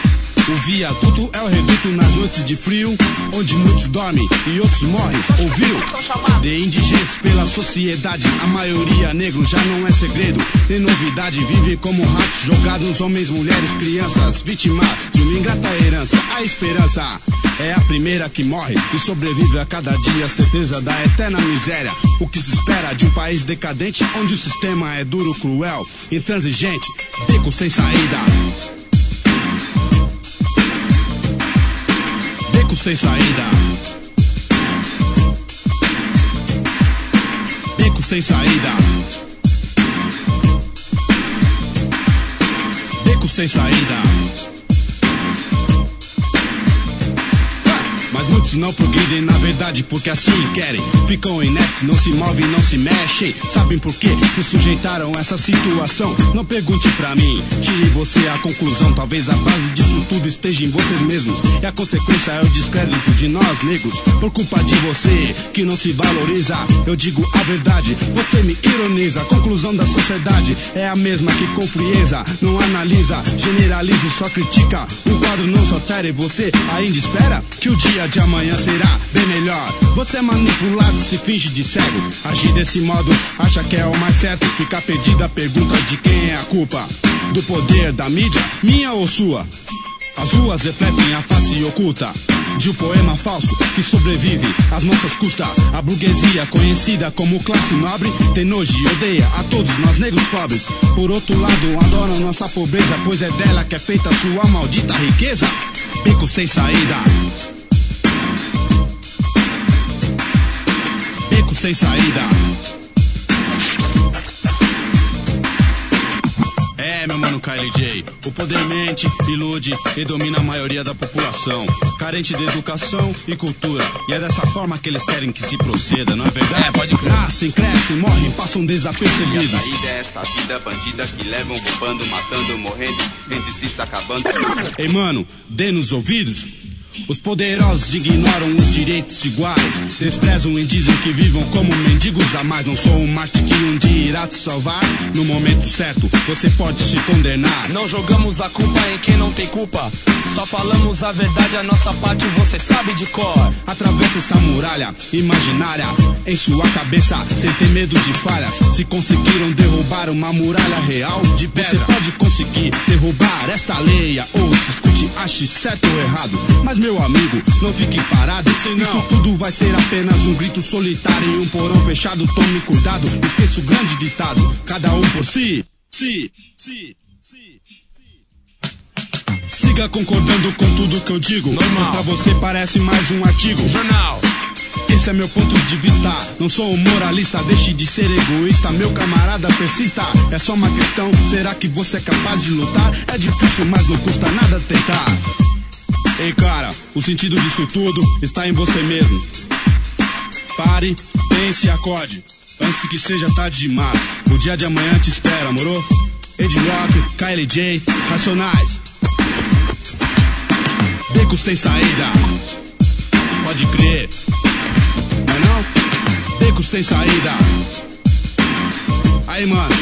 O viaduto é o reduto nas noites de frio, onde muitos dormem e outros morrem. Ouviu? De indigentes pela sociedade, a maioria negro já não é segredo. Tem novidade, vivem como ratos jogados, homens, mulheres, crianças, vítimas de uma ingrata herança. A esperança é a primeira que morre e sobrevive a cada dia, certeza da eterna miséria. O que se espera de um país decadente, onde o sistema é duro, cruel, intransigente, beco sem saída. Beco sem saída. Beco sem saída. Beco sem saída. Mas muitos não progridem na verdade porque assim querem. Ficam inertes, não se movem, não se mexem. Sabem por que se sujeitaram a essa situação? Não pergunte pra mim, tire você a conclusão. Talvez a base disso tudo esteja em vocês mesmos. E a consequência é o descrédito de nós negros. Por culpa de você que não se valoriza. Eu digo a verdade, você me ironiza. A conclusão da sociedade é a mesma que com frieza. Não analisa, generaliza e só critica. O quadro não só e você ainda espera que o dia de amanhã será bem melhor. Você é manipulado, se finge de cego. Agir desse modo, acha que é o mais certo. Ficar perdida, pergunta de quem é a culpa. Do poder da mídia, minha ou sua? As ruas refletem a face oculta de um poema falso que sobrevive às nossas custas. A burguesia, conhecida como classe nobre, tem nojo e odeia a todos nós negros pobres. Por outro lado, adoram nossa pobreza, pois é dela que é feita sua maldita riqueza. Beco sem saída. Beco sem saída. É, meu mano KLJ, o poder mente, ilude e domina a maioria da população. Carente de educação e cultura. E é dessa forma que eles querem que se proceda, não é verdade? É, pode crer. Nascem, crescem, morrem, passam E a desapercebidos. saída é esta vida bandida que levam roubando, matando, morrendo, entre si se acabando. Ei, mano, dê nos ouvidos. Os poderosos ignoram os direitos iguais. Desprezam e dizem que vivam como mendigos a mais. Não sou um Marte que um dia irá te salvar. No momento certo, você pode se condenar. Não jogamos a culpa em quem não tem culpa. Só falamos a verdade, a nossa parte você sabe de cor. Atravessa essa muralha imaginária em sua cabeça, sem ter medo de falhas. Se conseguiram derrubar uma muralha real de pedra, você pode conseguir derrubar esta leia. Ou se escute, ache certo ou errado. Mas meu amigo, não fique parado, senão isso tudo vai ser apenas um grito solitário em um porão fechado. Tome cuidado, esqueça o grande ditado: cada um por si. Si, si. Siga concordando com tudo que eu digo. Mas pra você parece mais um artigo. Jornal. Esse é meu ponto de vista. Não sou um moralista, deixe de ser egoísta. Meu camarada, persista. É só uma questão: será que você é capaz de lutar? É difícil, mas não custa nada tentar. Ei, cara, o sentido disso tudo está em você mesmo. Pare, pense e acorde. Antes que seja tarde demais. O dia de amanhã te espera, moro? Ed Rock, KLJ, Racionais. Beco sem saída. Pode crer. Não é não? Beco sem saída. Aí, mano.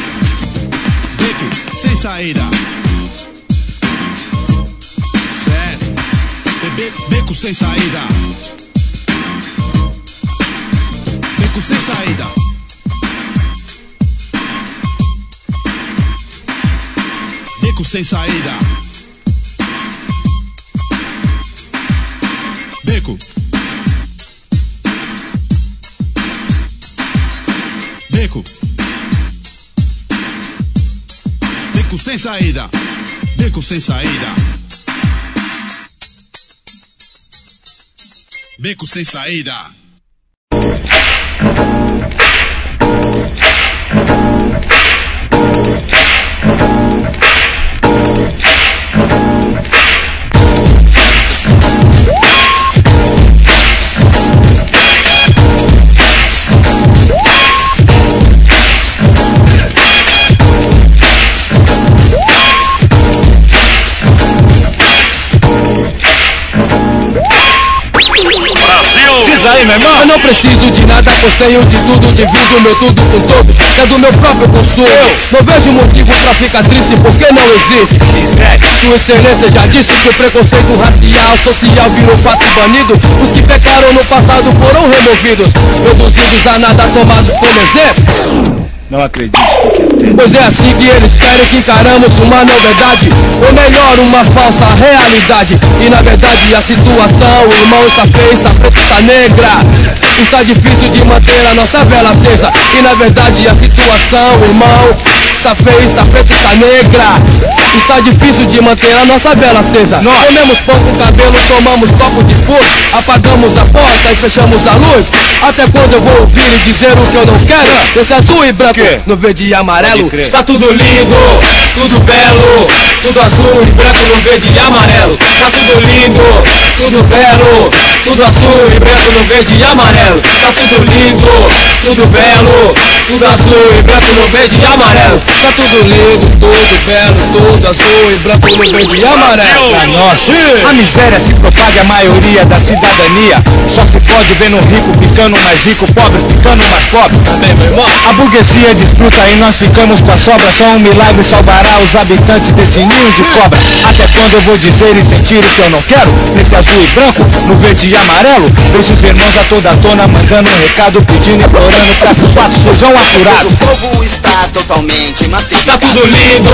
Beco sem saída. Beco sem saída. Beco sem saída. Beco sem saída. Beco. Beco. Beco sem saída. Beco sem saída. Beco sem saída. Preciso de nada, pois tenho de tudo, divido meu tudo com todos, que é do meu próprio consumo. Não vejo motivo pra ficar triste, porque não existe. Sua excelência já disse que o preconceito racial, social virou fato banido. Os que pecaram no passado foram removidos, reduzidos a nada, tomados como exemplo. Não fique atento. Pois é assim que eles querem que encaramos uma novidade Ou melhor, uma falsa realidade E na verdade a situação, irmão, está feia, está preta, está negra Está difícil de manter a nossa vela acesa. E na verdade a situação, irmão, está feia, está preta, está negra Está difícil de manter a nossa vela acesa. Nós. Comemos pão com cabelo, tomamos copo de fogo Apagamos a porta e fechamos a luz. Até quando eu vou ouvir e dizer o que eu não quero? Esse azul e branco no verde e amarelo. Está tudo lindo, tudo belo. Tudo azul e branco no verde e amarelo. Tá tudo lindo, tudo belo. Tudo azul e branco no verde e amarelo. Tá tudo lindo, tudo belo. Tudo azul e branco no verde e amarelo. Tá tudo lindo, tudo belo, tudo azul e branco no verde e amarelo. Pra nós, a miséria se propaga a maioria da cidadania. Só se pode ver no rico ficando mais rico, pobre ficando mais pobre. Também, meu irmão? A burguesia disfruta e nós ficamos com a sobra. Só um milagre salvará os habitantes desse ninho de cobra. Até quando eu vou dizer e sentir o que eu não quero? Nesse azul e branco, no verde e amarelo. Deixa os irmãos a toda tona mandando um recado Pedindo e implorando pra que os fatos sejam apurados. O povo está totalmente massificado Tá tudo lindo,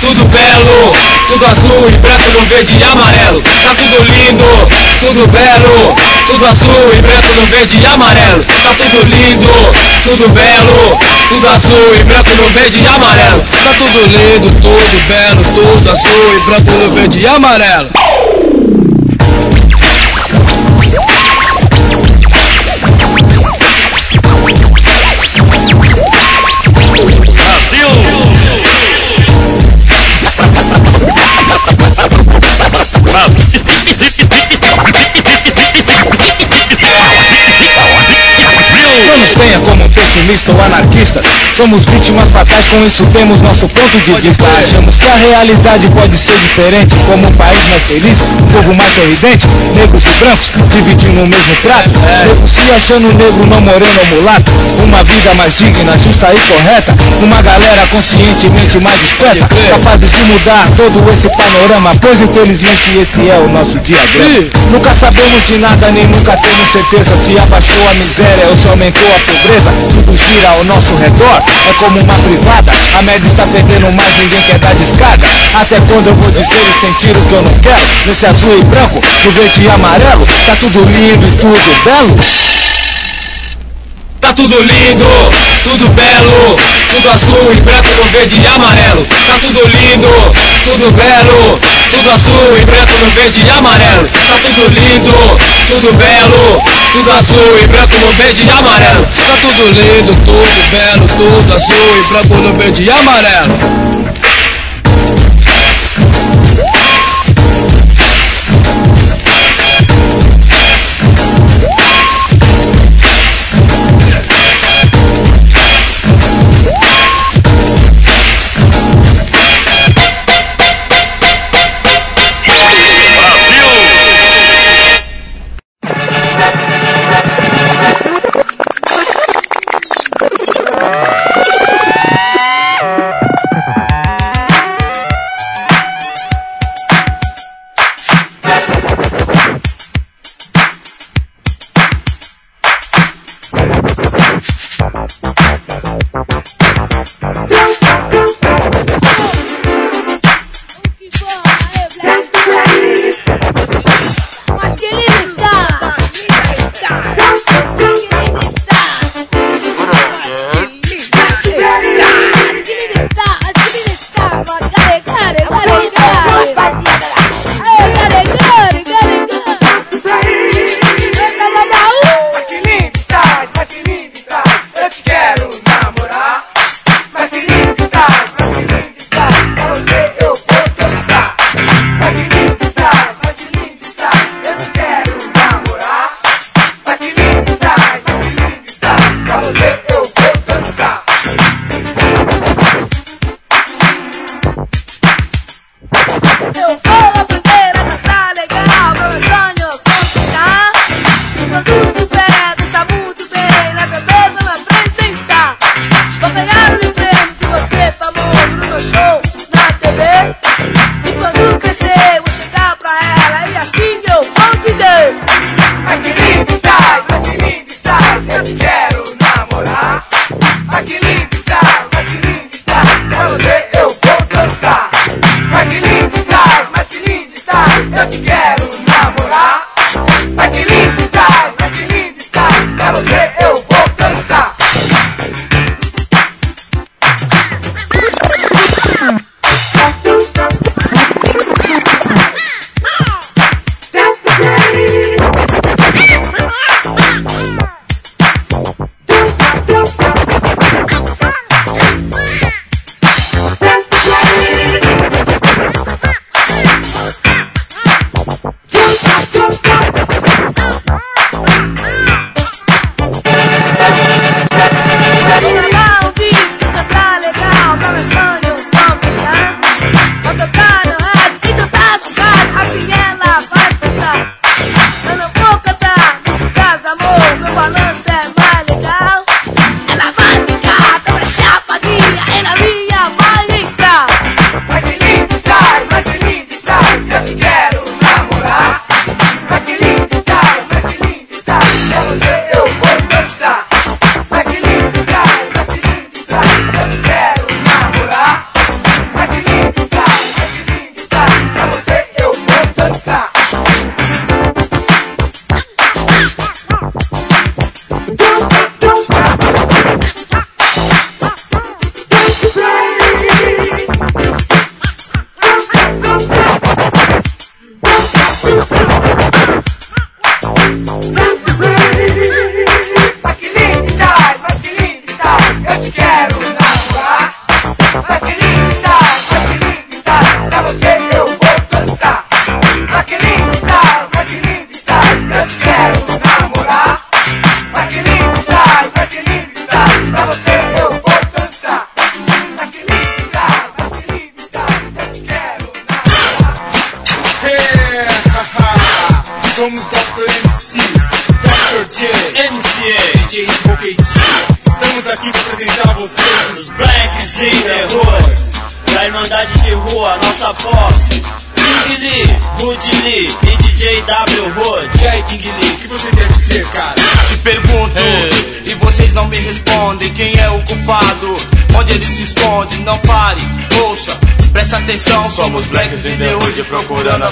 tudo Tudo azul e branco no verde e amarelo. Tá tudo lindo, tudo belo. Tudo azul e branco no verde e amarelo. Tá tudo lindo, tudo belo. Tudo azul e branco no verde e amarelo. Tá tudo lindo, tudo belo, tudo azul e branco no verde e amarelo Tenha como um pessimista ou anarquista. Somos vítimas fatais, com isso temos nosso ponto de vista. Achamos que a realidade pode ser diferente Como um país mais feliz, um povo mais sorridente Negros e brancos dividindo o mesmo prato Negro se achando negro, não moreno ou mulato. Uma vida mais digna, justa e correta. Uma galera conscientemente mais esperta Capazes de mudar todo esse panorama Pois infelizmente esse é o nosso diagrama Nunca sabemos de nada, nem nunca temos certeza Se abaixou a miséria ou se aumentou a pobreza Tudo gira ao nosso redor, é como uma privada A média está perdendo mais, ninguém quer dar descarga. Até quando eu vou dizer e sentir o que eu não quero? Nesse azul e branco, no verde e amarelo Tá tudo lindo e tudo belo tudo lindo, tudo belo Tudo azul e branco no verde e amarelo. Tá tudo lindo, tudo belo Tudo azul e branco no verde e amarelo. Tá tudo lindo, tudo belo Tudo azul e branco no verde e amarelo. Tá tudo lindo, tudo belo, tudo azul e branco no verde e amarelo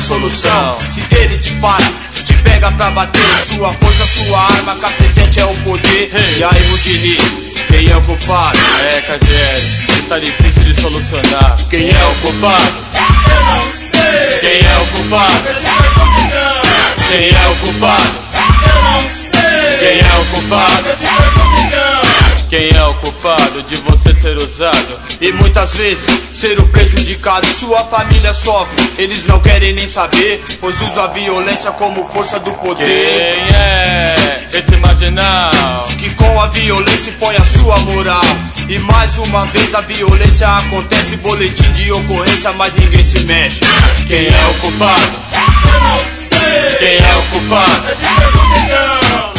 solução. Se ele te para, te pega pra bater, sua força, sua arma, cacetete é o poder. E aí, Rudili, quem é o culpado? É, KGL, tá difícil de solucionar. Quem é o culpado? Quem é o culpado? Quem é o culpado? Quem é o culpado? Quem é o culpado de você ser usado? E muitas vezes ser o prejudicado, sua família sofre. Eles não querem nem saber, pois usam a violência como força do poder. Quem é esse marginal? Que com a violência põe a sua moral. E mais uma vez a violência acontece, boletim de ocorrência, mas ninguém se mexe. Quem é o culpado? Quem é o culpado?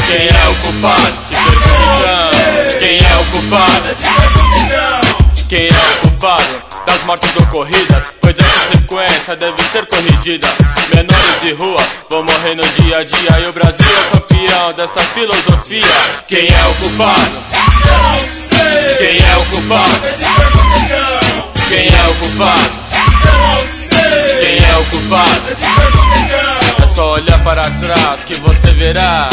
Quem é o culpado? Culpado? Quem é o culpado das mortes ocorridas? Pois essa sequência deve ser corrigida. Menores de rua vão morrer no dia a dia e o Brasil é campeão desta filosofia. Quem é o culpado? Quem é o culpado? Quem é o culpado? Quem é o culpado? Só olhar para trás que você verá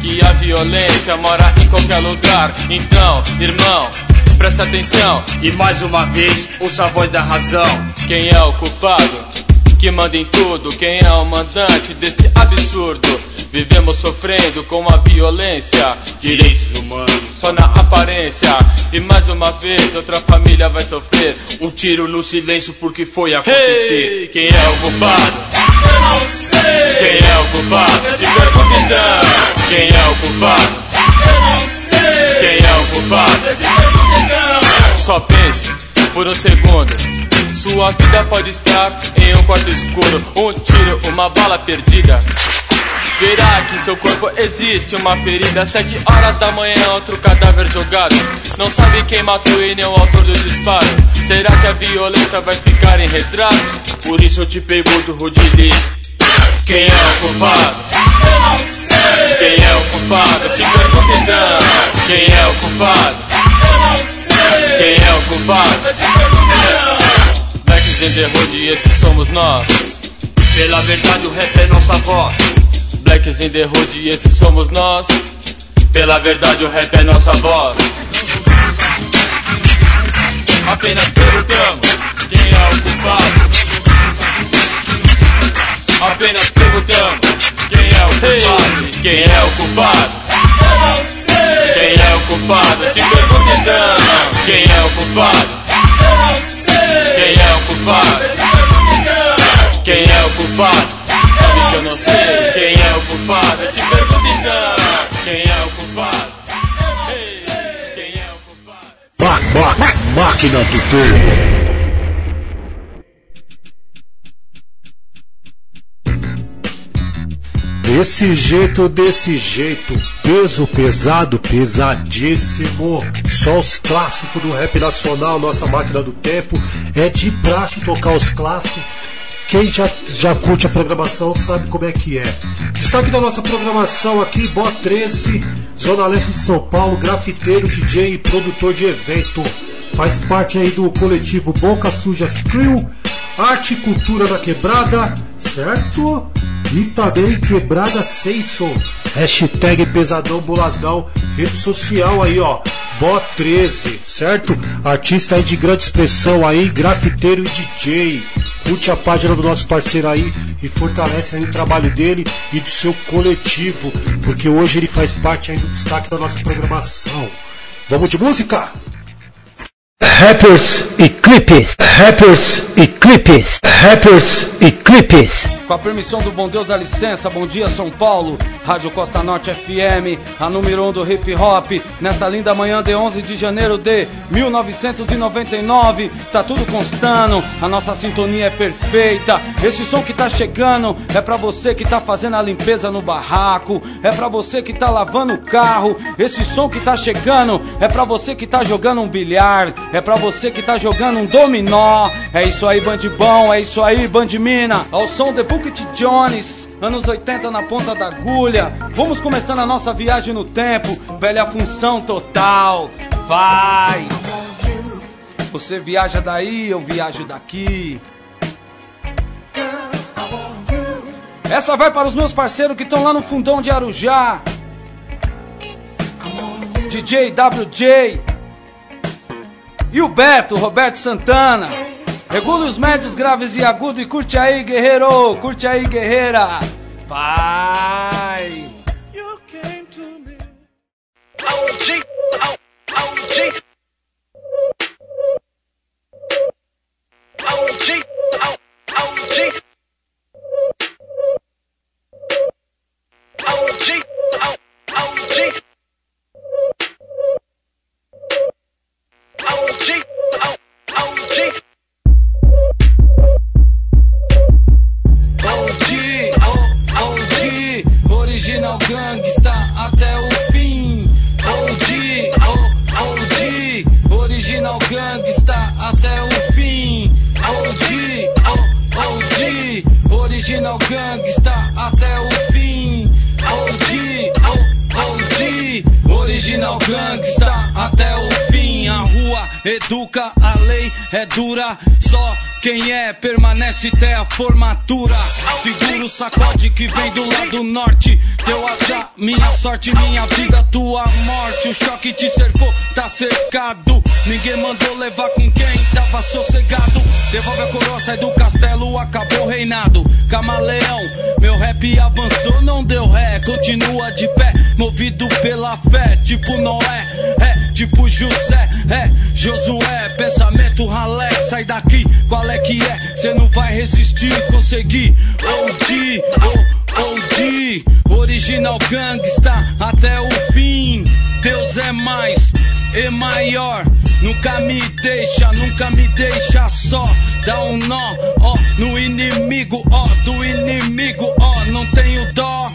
que a violência mora em qualquer lugar. Então, irmão, presta atenção. E mais uma vez, ouça a voz da razão. Quem é o culpado? Que manda em tudo. Quem é o mandante deste absurdo? Vivemos sofrendo com a violência. Direitos humanos só na aparência. E mais uma vez, outra família vai sofrer. Um tiro no silêncio porque foi acontecer. Hey, quem é o culpado? Quem é o culpado? Te pergunto então. Quem é o culpado? Quem é o culpado? Só pense por um segundo. Sua vida pode estar em um quarto escuro. Um tiro, uma bala perdida. Verá que em seu corpo existe uma ferida. Sete horas da manhã, outro cadáver jogado. Não sabe quem matou e nem o autor do disparo. Será que a violência vai ficar em retratos? Por isso eu te pergunto, Rudili. Quem é o culpado? Quem é o culpado? Te pergunto então. Quem é o culpado? Quem é o culpado? Blacks in the Hood esses somos nós. Pela verdade o rap é nossa voz. Blacks in the Hood esses somos nós. Pela verdade o rap é nossa voz. Apenas perguntamos quem é o culpado. Apenas perguntamos quem é o culpado. Quem é o culpado? Quem é o culpado? Te pergunto então. Quem é o culpado? Quem é o culpado? Quem é o culpado? Sabe que eu não sei quem é o culpado. Te pergunto então. Quem é o culpado? Quem é o culpado? Máquina do tempo. Desse jeito, desse jeito, peso pesado, pesadíssimo. Só os clássicos do rap nacional, nossa máquina do tempo. É de praxe tocar os clássicos. Quem já, já curte a programação sabe como é que é. Destaque da nossa programação aqui, Bó 13, Zona Leste de São Paulo, grafiteiro, DJ e produtor de evento. Faz parte aí do coletivo Boca Sujas Crew, Arte e Cultura da Quebrada, certo? E também Quebrada Seison. Hashtag Pesadão Boladão. Rede social aí, ó. Bó 13, certo? Artista aí de grande expressão aí, grafiteiro e DJ. Curte a página do nosso parceiro aí e fortalece aí o trabalho dele e do seu coletivo. Porque hoje ele faz parte aí do destaque da nossa programação. Vamos de música? Rappers e clipes, rappers e clipes, rappers e clipes. Com a permissão do bom Deus da licença, bom dia São Paulo, Rádio Costa Norte FM, a número 1 um do hip hop, nesta linda manhã de 11 de janeiro de 1999, tá tudo constando, a nossa sintonia é perfeita. Esse som que tá chegando é pra você que tá fazendo a limpeza no barraco, é pra você que tá lavando o carro. Esse som que tá chegando é pra você que tá jogando um bilhar, é pra você que tá jogando um dominó. É isso aí, bandibão, é isso aí, bandimina. Ao som de Bucket Jones. Anos 80 na ponta da agulha. Vamos começando a nossa viagem no tempo. Velha função total. Vai! Você viaja daí, eu viajo daqui. Essa vai para os meus parceiros que estão lá no fundão de Arujá. DJ WJ. E o Beto, Roberto Santana. Regula os médios, graves e agudos e curte aí, guerreiro! Curte aí, guerreira! Vai! OG, original gangsta até o fim. OG, oh, OG, original gangsta até o fim. OG, oh, OG, original gangsta educa, a lei é dura, só quem é permanece até a formatura. Segura o sacode que vem do lado norte. Deu azar, minha sorte, minha vida, tua morte. O choque te cercou, tá cercado. Ninguém mandou levar com quem tava sossegado. Devolve a coroa, sai do castelo, acabou o reinado. Camaleão, meu rap avançou, não deu ré. Continua de pé, movido pela fé. Tipo Noé, é tipo José, é Josué. Pensamento ralé, sai daqui, qual é que é? Cê não vai resistir, conseguir. OG, OG, original gangsta até o fim. Deus é mais e maior. Nunca me deixa, nunca me deixa só. Dá um nó, ó, no inimigo, ó, do inimigo, ó. Não tenho dó,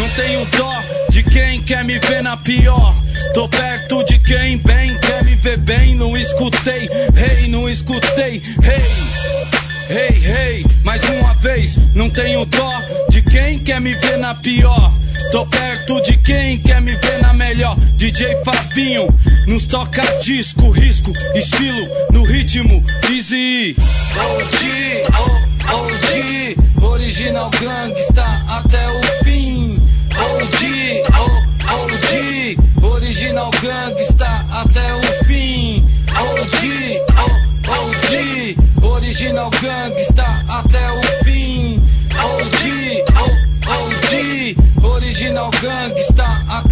não tenho dó de quem quer me ver na pior. Tô perto de quem bem quer me ver bem. Não escutei, rei, hey, não escutei, rei. Hey. Hey, hey, mais uma vez, não tenho dó de quem quer me ver na pior. Tô perto de quem quer me ver na melhor. DJ Fabinho nos toca disco, risco, estilo no ritmo, easy. OG, oh, OG, original gangsta até o fim. Original gangsta até o fim. OG, OG, original gangsta até o fim. OG, OG, original gangsta até o fim.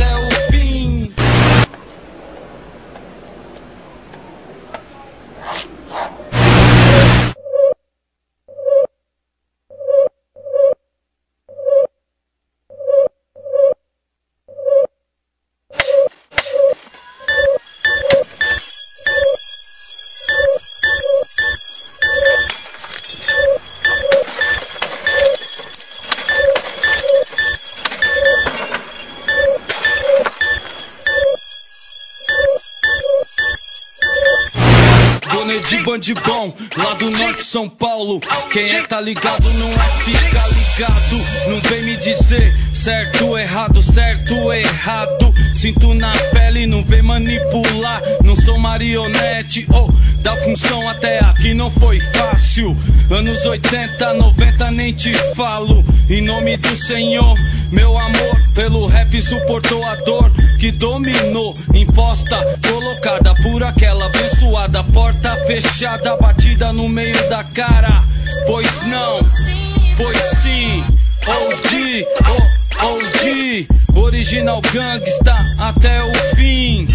De bandibom, lá do norte São Paulo. Quem é tá ligado não é fica ligado. Não vem me dizer certo errado, certo errado. Sinto na pele, não vem manipular. Não sou marionete ou da função até aqui não foi fácil. Anos 80, 90 nem te falo. Em nome do Senhor, meu amor, pelo rap suportou a dor que dominou, imposta, colocada por aquela abençoada porta fechada, batida no meio da cara. Pois não, pois sim, OG, oh, OG, original gangsta até o fim.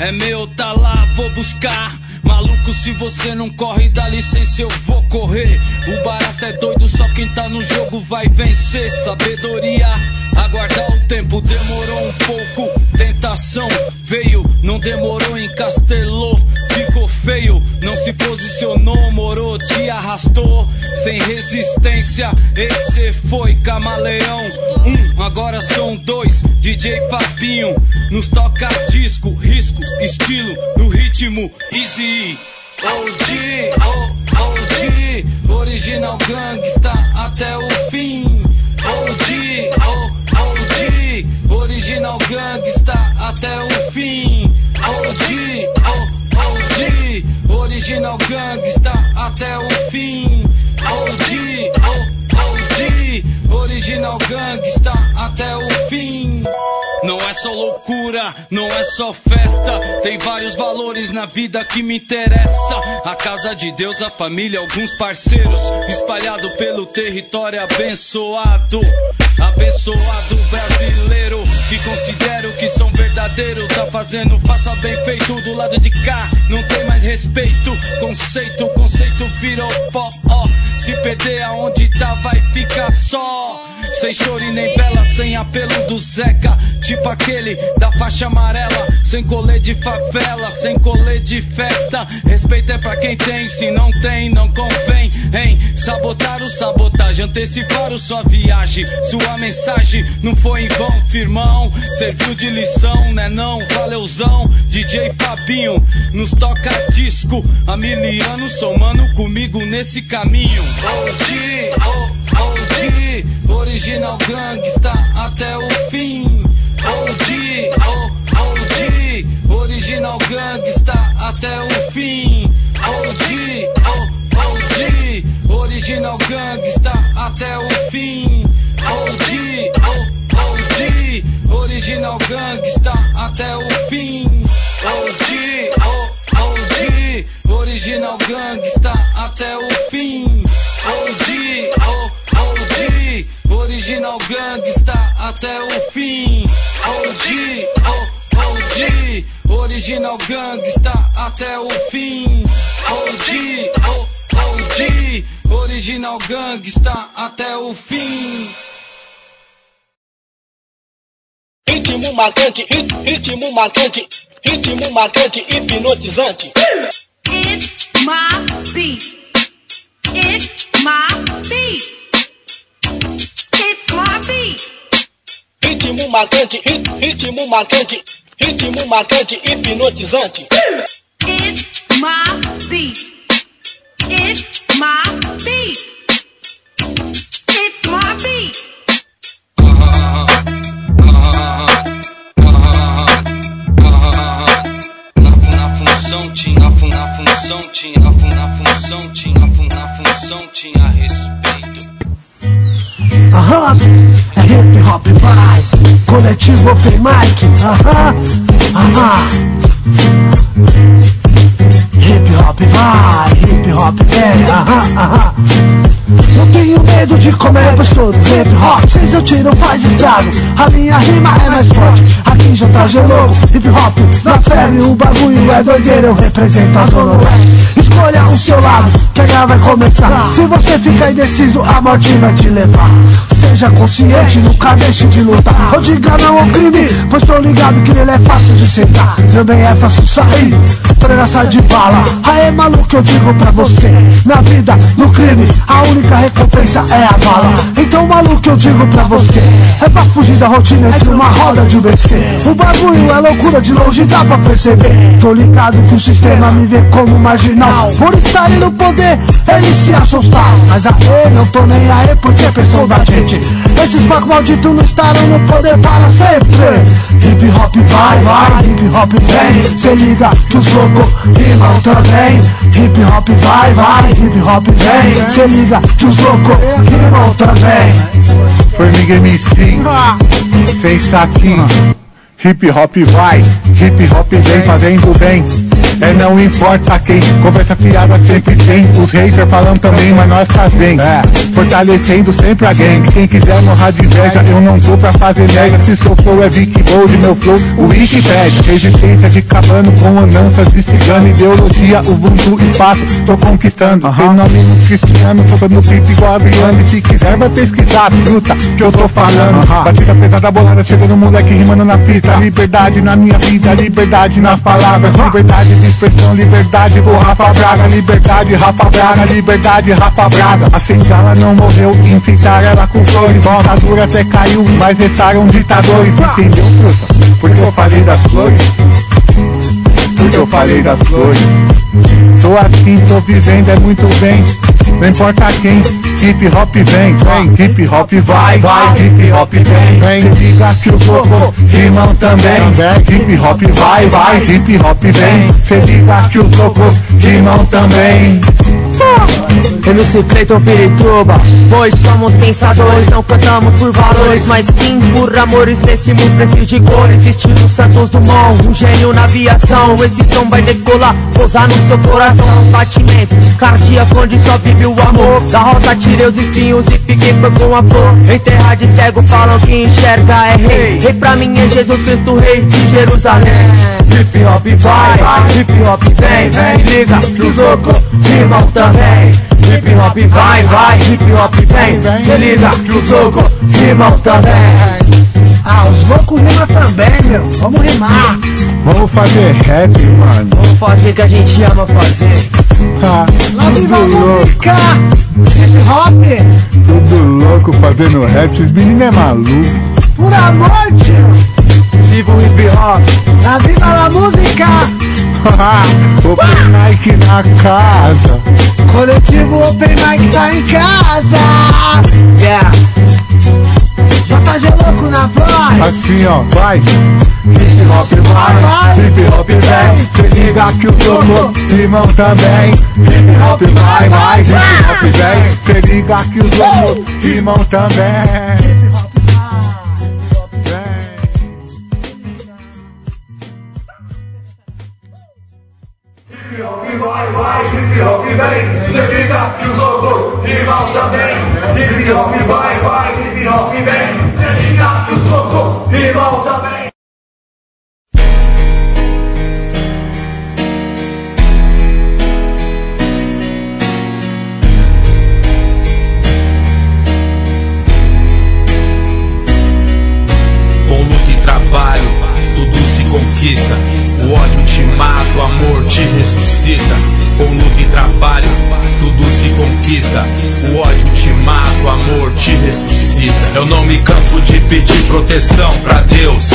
É meu, tá lá, vou buscar. Maluco, se você não corre, dá licença, eu vou correr. O barato é doido, só quem tá no jogo vai vencer. Sabedoria, aguardar o tempo demorou um pouco. Tentação veio, não demorou, encastelou. Ficou feio, não se posicionou, morou, te arrastou. Sem resistência, esse foi camaleão. Um, agora são dois, DJ Fabinho. Nos toca disco, risco, estilo, no ritmo, easy. OG, OG, original gangsta até o fim. Até o fim. OG, OG, original gangsta até o fim. OG, original gangsta até o fim. Não é só loucura, não é só festa. Tem vários valores na vida que me interessa. A casa de Deus, a família, alguns parceiros. Espalhado pelo território abençoado. Abençoado brasileiro que considero que são verdadeiro. Tá fazendo, faça bem feito do lado de cá. Não tem mais respeito. Conceito, conceito virou pó. ó. Se perder aonde tá, vai ficar só. Sem choro e nem vela, sem apelo do Zeca. Tipo aquele da faixa amarela. Sem colê de favela, sem colê de festa. Respeito é pra quem tem, se não tem, não convém. Hein? Sabotar o sabotagem, anteciparam sua viagem. Sua mensagem não foi em vão, firmão. Serviu de lição, né? Não, valeuzão. DJ Fabinho nos toca disco. Há mil anos somando comigo nesse caminho. OG, oh, OG, original gangsta até o fim. OG, oh, OG, original gangsta até o fim. OG, oh, OG, original gangsta até o fim. OG, oh, OG, original gangsta até o fim. OG, oh, OG, original gangsta até o fim. OG, oh, original gangsta até o fim. OG, oh, OG, original gangsta até o fim. OG, oh, OG, original gangsta até o fim. Ritmo marcante, rit- ritmo marcante, ritmo marcante, hipnotizante. It's my beat. It's my beat. Ritmo marcante, rit- ritmo marcante, ritmo marcante, hipnotizante. It's my beat. It's my beat. It's my beat. Na função tinha, na fun- na função tinha, na fun- na função tinha, na função tinha respeito. Aham, é hip hop vai, coletivo open mic, aham, aham. Hip hop vai, hip hop vem, aham, aham. Não tenho medo de comer, pois todo hip hop Seis eu tiro, faz estrago. A minha rima é mais forte. Aqui já tá louco Hip hop na febre O bagulho é doideira Eu represento a zona oeste. Escolha o seu lado Que a guerra vai começar. Se você fica indeciso A morte vai te levar. Seja consciente, nunca deixe de lutar. Ou diga não ao crime Pois tô ligado que ele é fácil de sentar Também é fácil sair Treinaça de bala. Aê maluco eu digo pra você. Na vida, no crime A única recompensa é a bala. Então maluco eu digo pra você É pra fugir da rotina entre uma roda de UBC O bagulho é loucura de longe dá pra perceber. Tô ligado que o sistema me vê como marginal. Por estar no poder, eles se assustam Mas aê, não tô nem aí porque pensou da gente. Esses bagulho malditos não estarão no poder para sempre. Hip hop vai, vai, hip hop vem. Cê liga que os loucos rimam também. Hip hop vai, vai, hip hop vem. Cê liga que os loucos rimam também Formiga MC, sem saquinho. Hip hop vai, hip hop vem fazendo bem. É não importa quem, conversa fiada sempre tem. Os haters falando também, mas nós trazem. É, fortalecendo sempre a gang. Quem quiser morrar de inveja, eu não tô pra fazer média. Se seu flow é Vic Gold, meu flow, o Wikipedia. Resistência de cabano com andanças de cigano. Ideologia, Ubuntu, espaço, tô conquistando. Tem nome no cristiano, tô dando pipo igual a Briane. Se quiser, vai pesquisar, truta, que eu tô falando. Batida pesada, bolada, chegando moleque rimando na fita. Liberdade na minha vida, liberdade nas palavras. Liberdade de expressão, liberdade do Rafa Braga. Liberdade, Rafa Braga, liberdade, Rafa Braga. A senzala não morreu, enfeitar ela com flores. A ditadura até caiu, mas restaram ditadores. Entendeu, truta? Porque eu falei das flores. Porque eu falei das flores. Tô assim, tô vivendo, é muito bem. Não importa quem, hip hop vem, vem, hip hop vai, vai, hip hop vem, vem. Se liga que os loucos rimam também, hip hop vai, vai, hip hop vem. Se liga que os loucos rimam também. MC Cleiton Pirituba. Pois somos pensadores, não cantamos por valores Mas sim por amores. Nesse mundo preciso de cores Estilo Santos Dumont, um gênio na aviação. Esse som vai decolar, pousar no seu coração. Os batimentos cardíaco onde só vive o amor. Da rosa tirei os espinhos e fiquei foi com a flor. Em terra de cego falam que enxerga é rei. Rei. Pra mim é Jesus Cristo, rei de Jerusalém. Hip hop vai, vai, hip hop vem, vem. Liga que os loucos rimam também Hip hop vai, vai, hip hop vem Se liga que os loucos rimam também Ah, os loucos rimam também, meu. Vamos rimar. Vamos fazer rap, mano. Vamos fazer o que a gente ama fazer Ah, Lá viva a tudo louco, música. Hip hop. tudo louco fazendo rap. Esses meninos é maluco. Por amor, tio. Viva o hip hop Lá viva a música. *laughs* Open Nike na casa. Coletivo Open Mic tá em casa. Yeah JG louco na voz. Assim, ó, vai. Hip hop vai, hip hop vem. Se liga que os loucos rimam também. Hip hop vai, vai, hip hop vem. Se liga que os loucos rimam também. Vai, vai, hip hop vem, se liga que os loucos rimam também. Hip hop vai, vai, hip hop vem, se liga que os loucos rimam também. O ódio te mata, o amor te ressuscita. Eu não me canso de pedir proteção pra Deus.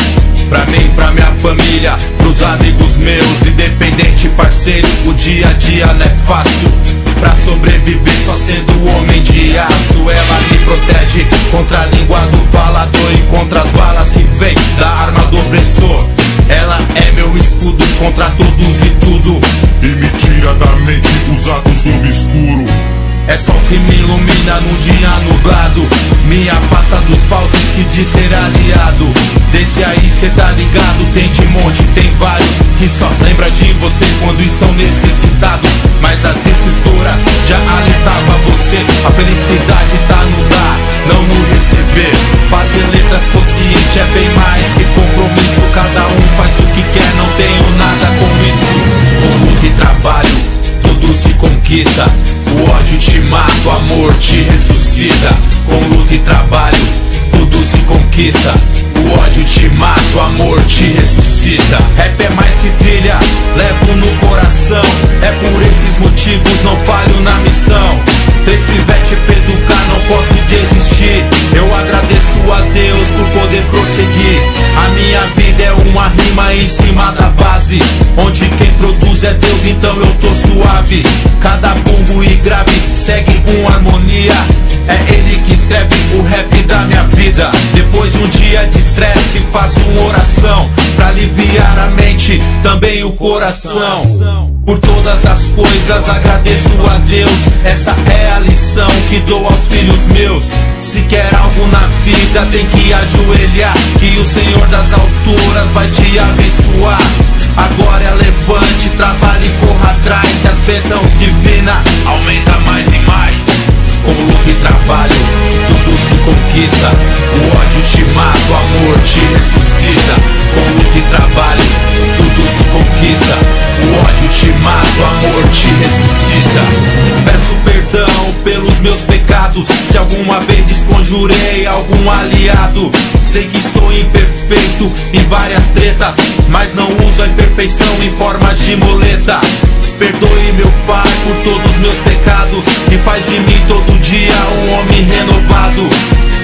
Pra mim, pra minha família, pros amigos meus, independente parceiro, o dia a dia não é fácil. Pra sobreviver só sendo homem de aço Ela me protege contra a língua do falador E contra as balas que vem da arma do opressor Ela é meu escudo contra todos e tudo E me tira da mente os atos obscuros É só que me ilumina no dia nublado. Me afasta dos falsos que diz ser aliado. Desse aí cê tá ligado, tem de monte, tem vários Que só lembra de você quando estão necessitados. Mas as escrituras já alertava você. A felicidade tá no dar, não no receber. Fazer letras consciente é bem mais que compromisso. Cada um faz o que quer, não tenho nada com isso. Com e trabalho, tudo se conquista. O ódio te mata, o amor te ressuscita. Com luta e trabalho, tudo se conquista. O ódio te mata, o amor te ressuscita. Rap é mais que trilha, levo no coração. É por esses motivos não falho na missão. Três pivete pra educar, não posso desistir Eu agradeço a Deus por poder prosseguir. A minha vida é uma rima em cima da base. Onde quem produz é Deus, então eu tô suave. Cada bumbo e grave segue uma harmonia. É ele que escreve o rap da minha vida. Depois de um dia de estresse faço uma oração Pra aliviar a mente, também o coração. Por todas as coisas agradeço a Deus. Essa é a lição que dou aos filhos meus. Se quer algo novo na vida tem que ajoelhar Que o Senhor das alturas vai te abençoar. Agora é levante, trabalhe e corra atrás Que as bênçãos divinas aumenta mais e mais. Com luta e trabalho, tudo se conquista. O ódio te mata, o amor te ressuscita. Com luta e trabalho, tudo o ódio te mata, o amor te ressuscita. Peço perdão pelos meus pecados. Se alguma vez desconjurei algum aliado, sei que sou imperfeito em várias tretas, mas não uso a imperfeição em forma de muleta. Perdoe meu Pai por todos meus pecados e faz de mim todo dia um homem renovado.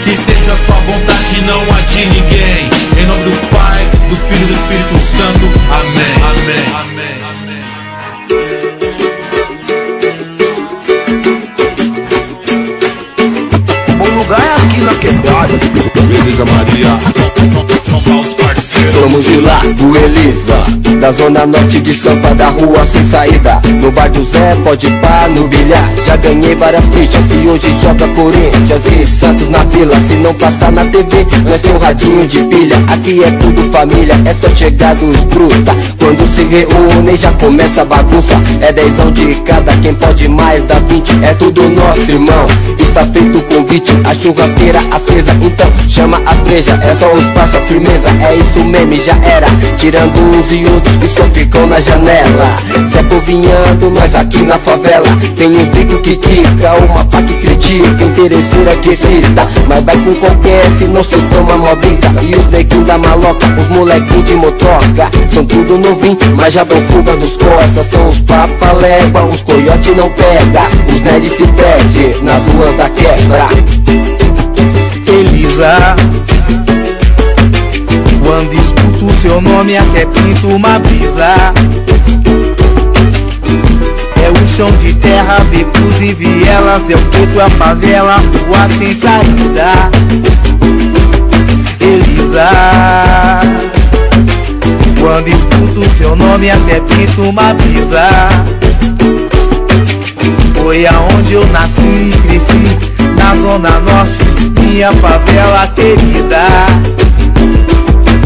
Que seja a sua vontade, não a de ninguém. Em nome do Pai do Filho e do Espírito Santo. Amém. Amém. Amém. É aqui na quebrada. Beleza, Maria. Os parceiros. Somos de lá, do Elisa. Da zona norte de Sampa, da rua sem saída. No bar do Zé, pode pá, no bilhar. Já ganhei várias fichas e hoje joga Corinthians e Santos na vila Se não passar na TV, nós tem um radinho de pilha. Aqui é tudo família, é só chegar dos bruta. Quando se reúnem já começa a bagunça. É dezão de cada, quem pode mais dá 20 É tudo nosso irmão, está feito o convite A churrasqueira acesa, então chama a breja É só os passa firmeza, é isso mesmo, já era. Tirando uns e outros que só ficam na janela. Zé Povinhando, nós aqui na favela. Tem uns bico que quica, uma pá que critica. Interesseira que cita, mas vai com qualquer Se não se toma modinha E os neguinhos da maloca, os molequinhos de motoca. São tudo novinho, mas já dão fuga dos costas São os papa leva, os coiote não pega. Os nerds se perde nas ruas da quebra Elisa Quando escuto seu nome até pinto uma brisa. É o chão de terra, becos e vielas É o gueto, a favela, rua sem saída. Elisa Quando escuto seu nome até pinto uma brisa. Foi aonde eu nasci e cresci na zona norte, minha favela querida.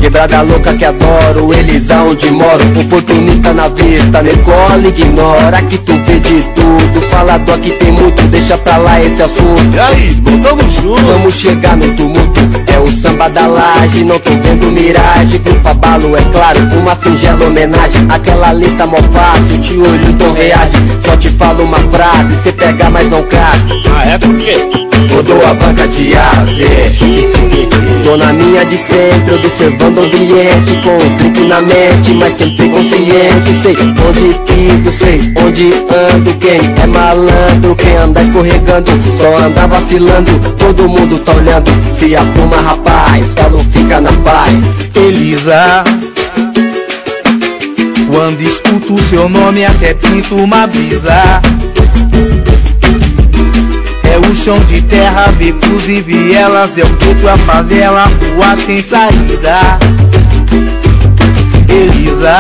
Quebrada louca que adoro, Elisa onde moro. Oportunista na vista, Nicole ignora. Que tu vê de tudo, falador que tem muito Deixa pra lá esse assunto. E aí, tamo junto. Vamos chegar no tumulto, é o samba da laje. Não tô vendo miragem, grupo abalo é claro Uma singela homenagem, aquela tá mó fácil Te olho então reage, só te falo uma frase Cê pega mas não case Ah, é por quê? Rodou a banca de ase Tô na minha de sempre, observando o ambiente Com o drink na mente, mas sempre consciente Sei onde piso, sei onde ando Quem é malandro, quem anda escorregando Só anda vacilando, todo mundo tá olhando Se apruma rapaz, galo fica na paz. Elisa Quando escuto seu nome até pinto uma brisa o chão de terra, becos e vielas É o gueto, a favela, rua sem saída. Elisa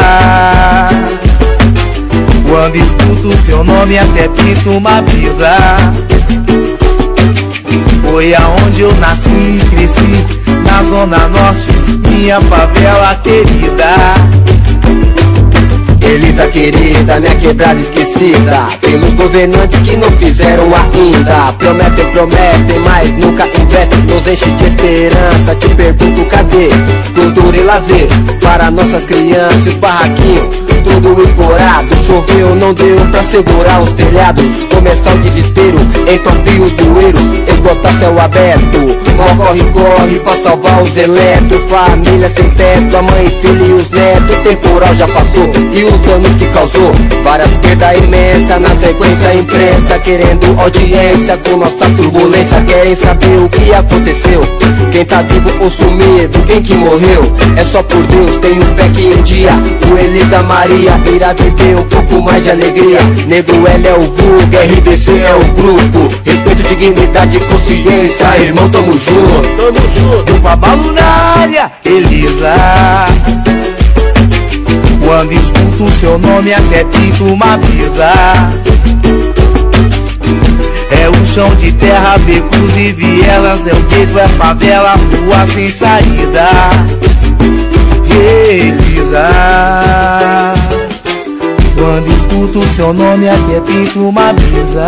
Quando escuto seu nome até pinto uma brisa. Foi aonde eu nasci e cresci Na zona norte, minha favela querida Elisa querida, minha quebrada esquecida. Pelos governantes que não fizeram ainda. Prometem, prometem, mas nunca investem Nos enche de esperança, te pergunto cadê? Cultura e lazer para nossas crianças Os barraquinhos, tudo escorado Choveu, não deu pra segurar os telhados. Começar o desespero, entropia os bueiros. Esgotar céu aberto Mó corre, corre pra salvar os eletros. Família sem teto, a mãe, filho e os netos. O temporal já passou e os danos que causou. Várias perdas imensas, na sequência imprensa Querendo audiência com nossa turbulência. Querem saber o que aconteceu? Quem tá vivo ou sumido, quem que morreu? É só por Deus, tenho fé que um dia O Elisa Maria irá viver um pouco mais de alegria. Negro L é o vulgo, RBC é o grupo. Respeito, dignidade e consciência. Irmão, tamo junto. Tamo junto, um babalo na área Elisa Quando escuto seu nome até pinto uma brisa. É o chão de terra, becos e vielas É o gueto, é favela, rua sem saída. Elisa Quando escuto seu nome até pinto uma brisa.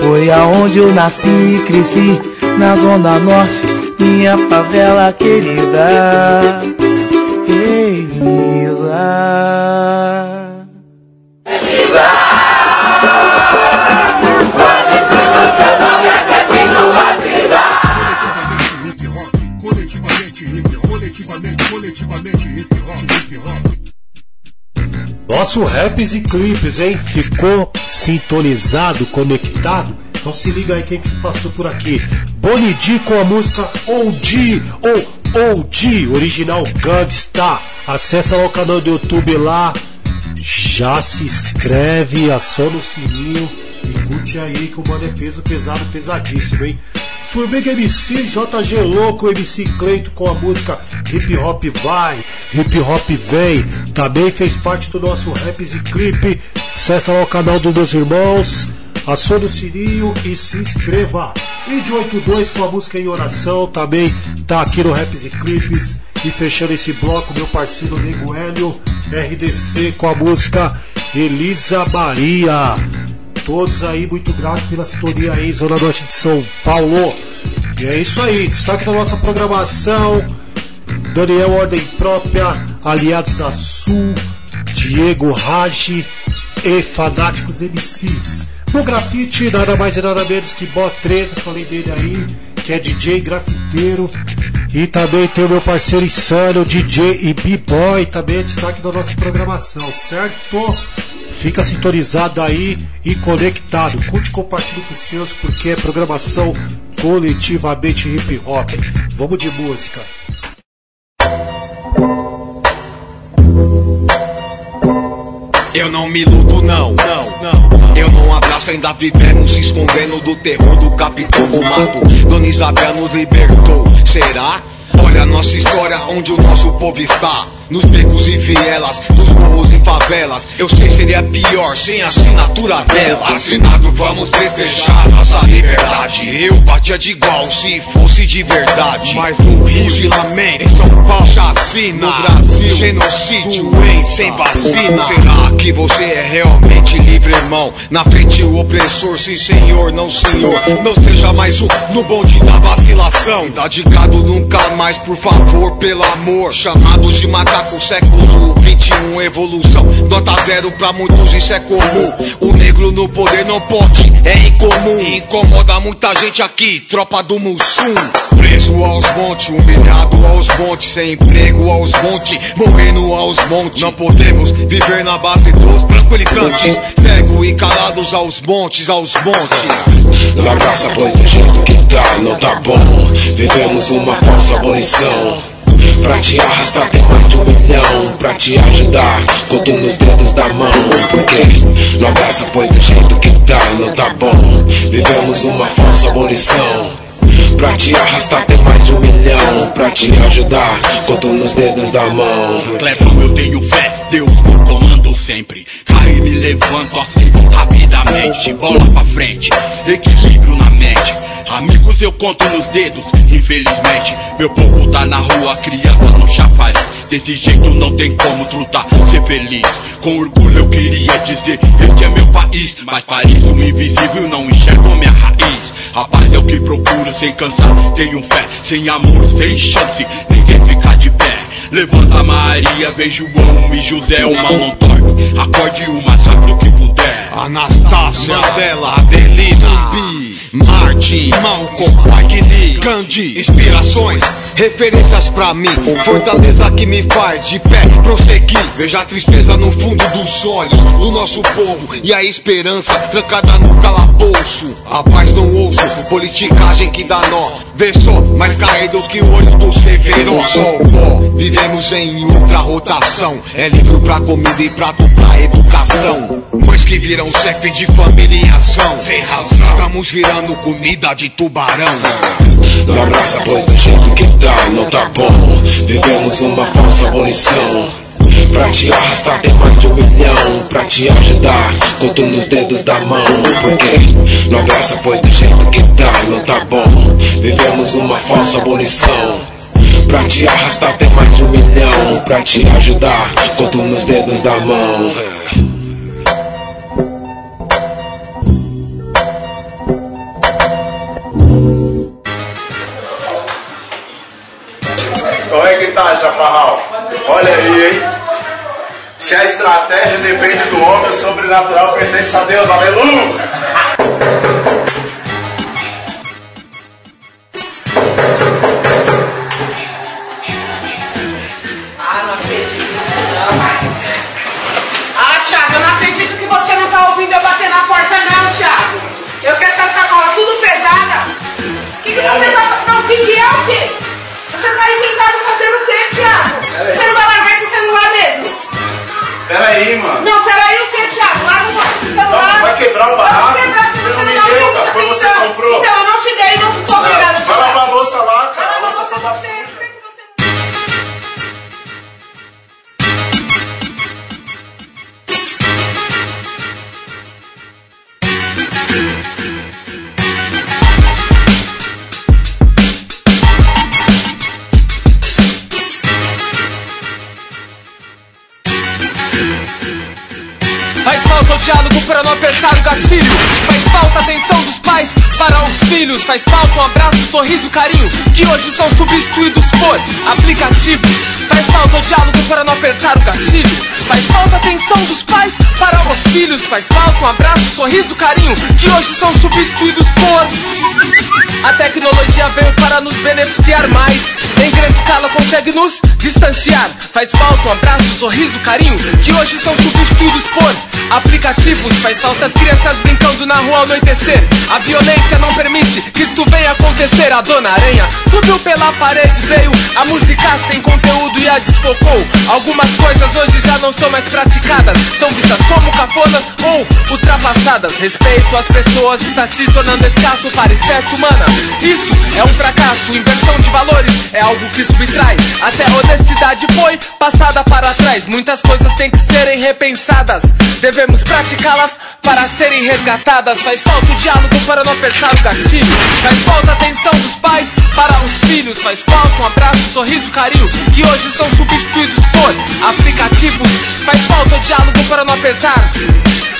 Foi aonde eu nasci e cresci Na zona norte, minha favela querida Nosso raps e clipes, hein? Ficou sintonizado, conectado? Então se liga aí quem que passou por aqui. Bonnie D com a música OG ou OG, original Gangsta. Acessa lá o canal do YouTube lá. Já se inscreve, aciona o sininho e curte aí que o mano é peso pesado, pesadíssimo, hein? Formiga MC, JG Louco, MC Cleito com a música Hip Hop Vai, Hip Hop Vem. Também fez parte do nosso Raps e Clipe. Acessa lá o canal dos meus irmãos, acione o sininho e se inscreva. E de 82 com a música em oração também tá aqui no Raps e Clipes. E fechando esse bloco, meu parceiro Nego Hélio, RDC com a música Elisa Maria todos aí, muito grato pela sintonia aí, Zona Norte de São Paulo. E é isso aí, destaque da nossa programação. Daniel Ordem Própria, Aliados da Sul, Diego Rage e Fanáticos MCs. No grafite, nada mais e nada menos que Bó 13, falei dele aí, que é DJ grafiteiro. E também tem o meu parceiro Insano, DJ e B-Boy, também é destaque da nossa programação, certo? Fica sintonizado aí e conectado. Curte e compartilhe com os seus, porque é programação coletivamente hip hop. Vamos de música. Eu não me iludo, não, não, não. Eu não abraço, ainda vivemos se escondendo do terror do capitão Mato. Dona Isabel nos libertou, será? Olha a nossa história, onde o nosso povo está. Nos becos e vielas, nos morros e favelas. Eu sei seria pior sem a assinatura dela. Assinado, vamos festejar nossa liberdade. Eu batia de igual se fosse de verdade. Mas no Rio, fuzilamento, em São Paulo, chacina. No Brasil, genocídio, doença, sem vacina. Será que você é realmente livre, irmão? Na frente o opressor, sim senhor, não senhor. Não seja mais um no bonde da vacilação. Dá nunca mais, por favor, pelo amor. Chamados de macaco século 21, evolução. Nota zero pra muitos, isso é comum. O negro no poder não pode, é incomum. Incomoda muita gente aqui, tropa do Mussum. Preso aos montes, humilhado aos montes, sem emprego aos montes, morrendo aos montes. Não podemos viver na base dos tranquilizantes, cego e calados aos montes, aos montes. Não abraça boi do jeito que tá, não tá bom. Vivemos uma falsa abolição. Pra te arrastar tem mais de um milhão. Pra te ajudar, conto nos dedos da mão. Porque não abraça, põe do jeito que tá, não tá bom. Vivemos uma falsa abolição. Pra te arrastar tem mais de um milhão. Pra te ajudar, conto nos dedos da mão. Clebão, eu tenho fé, Deus no comando sempre. E me levanto assim, rapidamente. Bola pra frente, equilíbrio na mente Amigos eu conto nos dedos, infelizmente Meu povo tá na rua, criança no chafariz. Desse jeito não tem como lutar, ser feliz. Com orgulho eu queria dizer, este é meu país Mas pareço um invisível, não enxergo minha raiz. A paz é o que procuro sem cansar Tenho fé, sem amor, sem chance Ninguém fica de pé Levanta Maria, vejo João e José, uma não dorme Acorde o mais rápido que puder Anastácia, Mandela, Adelina, Zumbi, Martin, Malcolm, Agni, Gandhi, inspirações, referências pra mim, fortaleza que me faz de pé prosseguir. Veja a tristeza no fundo dos olhos do nosso povo e a esperança trancada no calabouço. A paz não ouço, politicagem que dá nó. Vê só, mais caídos que o olho do Severo. Só o pó, vivemos em ultra rotação. É livro pra comida e prato pra educação. Pois que viram chefe de família em ação. Sem razão, estamos virando comida de tubarão. Não abraça boi do jeito que tá, não tá bom Vivemos uma falsa abolição Pra te arrastar tem mais de um milhão Pra te ajudar, conto nos dedos da mão Porque não abraça boi do jeito que tá, não tá bom Vivemos uma falsa abolição Pra te arrastar tem mais de um milhão Pra te ajudar, conto nos dedos da mão Como é que tá, Chaparral? Olha aí, hein? Se a estratégia depende do homem, o sobrenatural pertence a Deus. Aleluia! O que, você tá... Não, o que, que é o quê? Você tá aí sentado fazendo o quê, Thiago? Peraí. Você não vai largar esse celular mesmo? Pera aí, mano. Não, peraí o quê, Thiago? Larga o celular. Não, vai quebrar o barraco. vou quebrar porque Você você não me deu, cara. Foi você que comprou. Então, para não apertar o gatilho. Faz falta atenção dos pais para os filhos. Faz falta um abraço, sorriso, carinho, que hoje são substituídos por aplicativos. Faz falta o diálogo para não apertar o gatilho. Faz falta atenção dos pais para os filhos. Faz falta um abraço, sorriso, carinho, que hoje são substituídos por. A tecnologia veio para nos beneficiar mais. Em grande escala consegue nos distanciar. Faz falta um abraço, sorriso, carinho, que hoje são substituídos por aplicativos. Faz falta as crianças brincando na rua ao anoitecer. A violência não permite que isto venha acontecer. A dona Aranha subiu pela parede, veio a música sem conteúdo e a desfocou. Algumas coisas hoje já não são mais praticadas, são vistas como cafonas ou ultrapassadas. Respeito às pessoas está se tornando escasso para a espécie humana. Isto é um fracasso, inversão de valores é algo que subtrai. Até a honestidade foi passada para trás. Muitas coisas têm que serem repensadas. Devemos praticá-las para serem resgatadas. Faz falta o diálogo para não apertar o gatilho. Faz falta a atenção dos pais para os filhos. Faz falta um abraço, sorriso, carinho, que hoje são substituídos por aplicativos. Faz falta o diálogo para não apertar.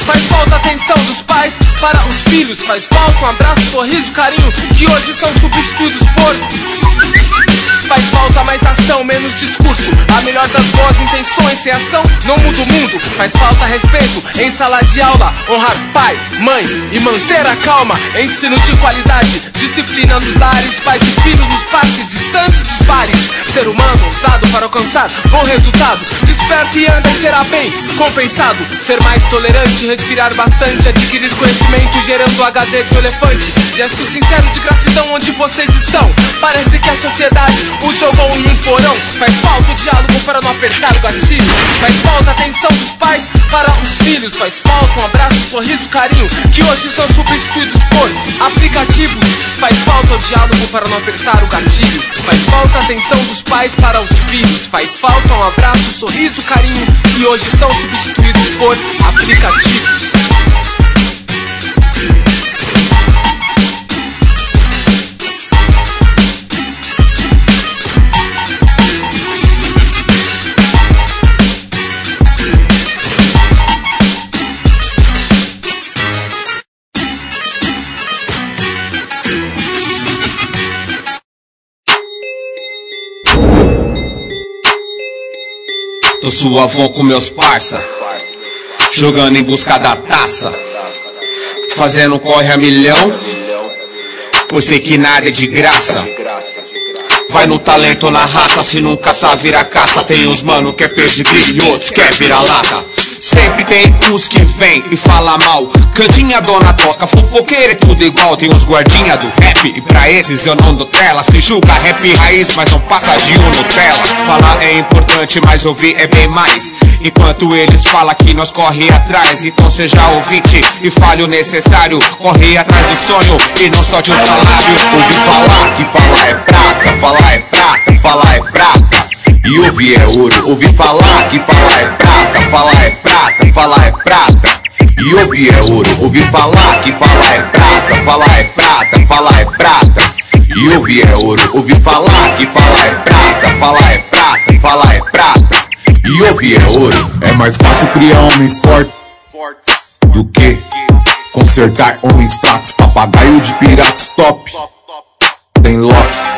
Faz falta a atenção dos pais para os filhos. Faz falta um abraço, sorriso, carinho, que hoje são substituídos por. Faz falta mais ação, menos discurso. A melhor das boas intenções, sem ação, não muda o mundo. Faz falta respeito em sala de aula. Honrar pai, mãe e manter a calma. Ensino de qualidade, disciplina nos lares. Pais e filhos nos parques, distantes dos bares. Ser humano usado para alcançar bom resultado. Desperta e anda e será bem compensado. Ser mais tolerante, respirar bastante. Adquirir conhecimento, gerando HD um elefante. Gesto sincero de gratidão onde vocês estão. Parece que a sociedade o jogou em um porão. Faz falta o diálogo para não apertar o gatilho. Faz falta a atenção dos pais para os filhos. Faz falta um abraço, sorriso, carinho, que hoje são substituídos por aplicativos. Faz falta o diálogo para não apertar o gatilho. Faz falta a atenção dos pais para os filhos. Faz falta um abraço, sorriso, carinho, que hoje são substituídos por aplicativos. Eu sou avô com meus parça Jogando em busca da taça Fazendo corre a milhão Pois sei que nada é de graça. Vai no talento, na raça Se nunca sabe virar caça. Tem uns mano que é pedigree e outros que é vira-lata Sempre tem uns que vem e fala mal. Cantinha dona tosca, fofoqueira é tudo igual. Tem uns guardinha do rap e pra esses eu não dou tela Se julga rap raiz, mas não passa de um Nutella. Falar é importante, mas ouvir é bem mais. Enquanto eles falam que nós corre atrás. Então seja ouvinte e fale o necessário. Corre atrás do sonho e não só de um salário Ouvi falar que falar é prata, falar é prata, falar é prata e ouvir é ouro, ouvi falar que falar é prata, falar é prata, falar é prata. E ouvir é ouro, ouvi falar que falar é prata, falar é prata, falar é prata. E ouvir é ouro, ouvi falar que falar é prata, falar é prata, falar é prata. E ouvir é ouro. É mais fácil criar homens fortes do que consertar homens fracos. Papagaio de piratas top. Tem Loki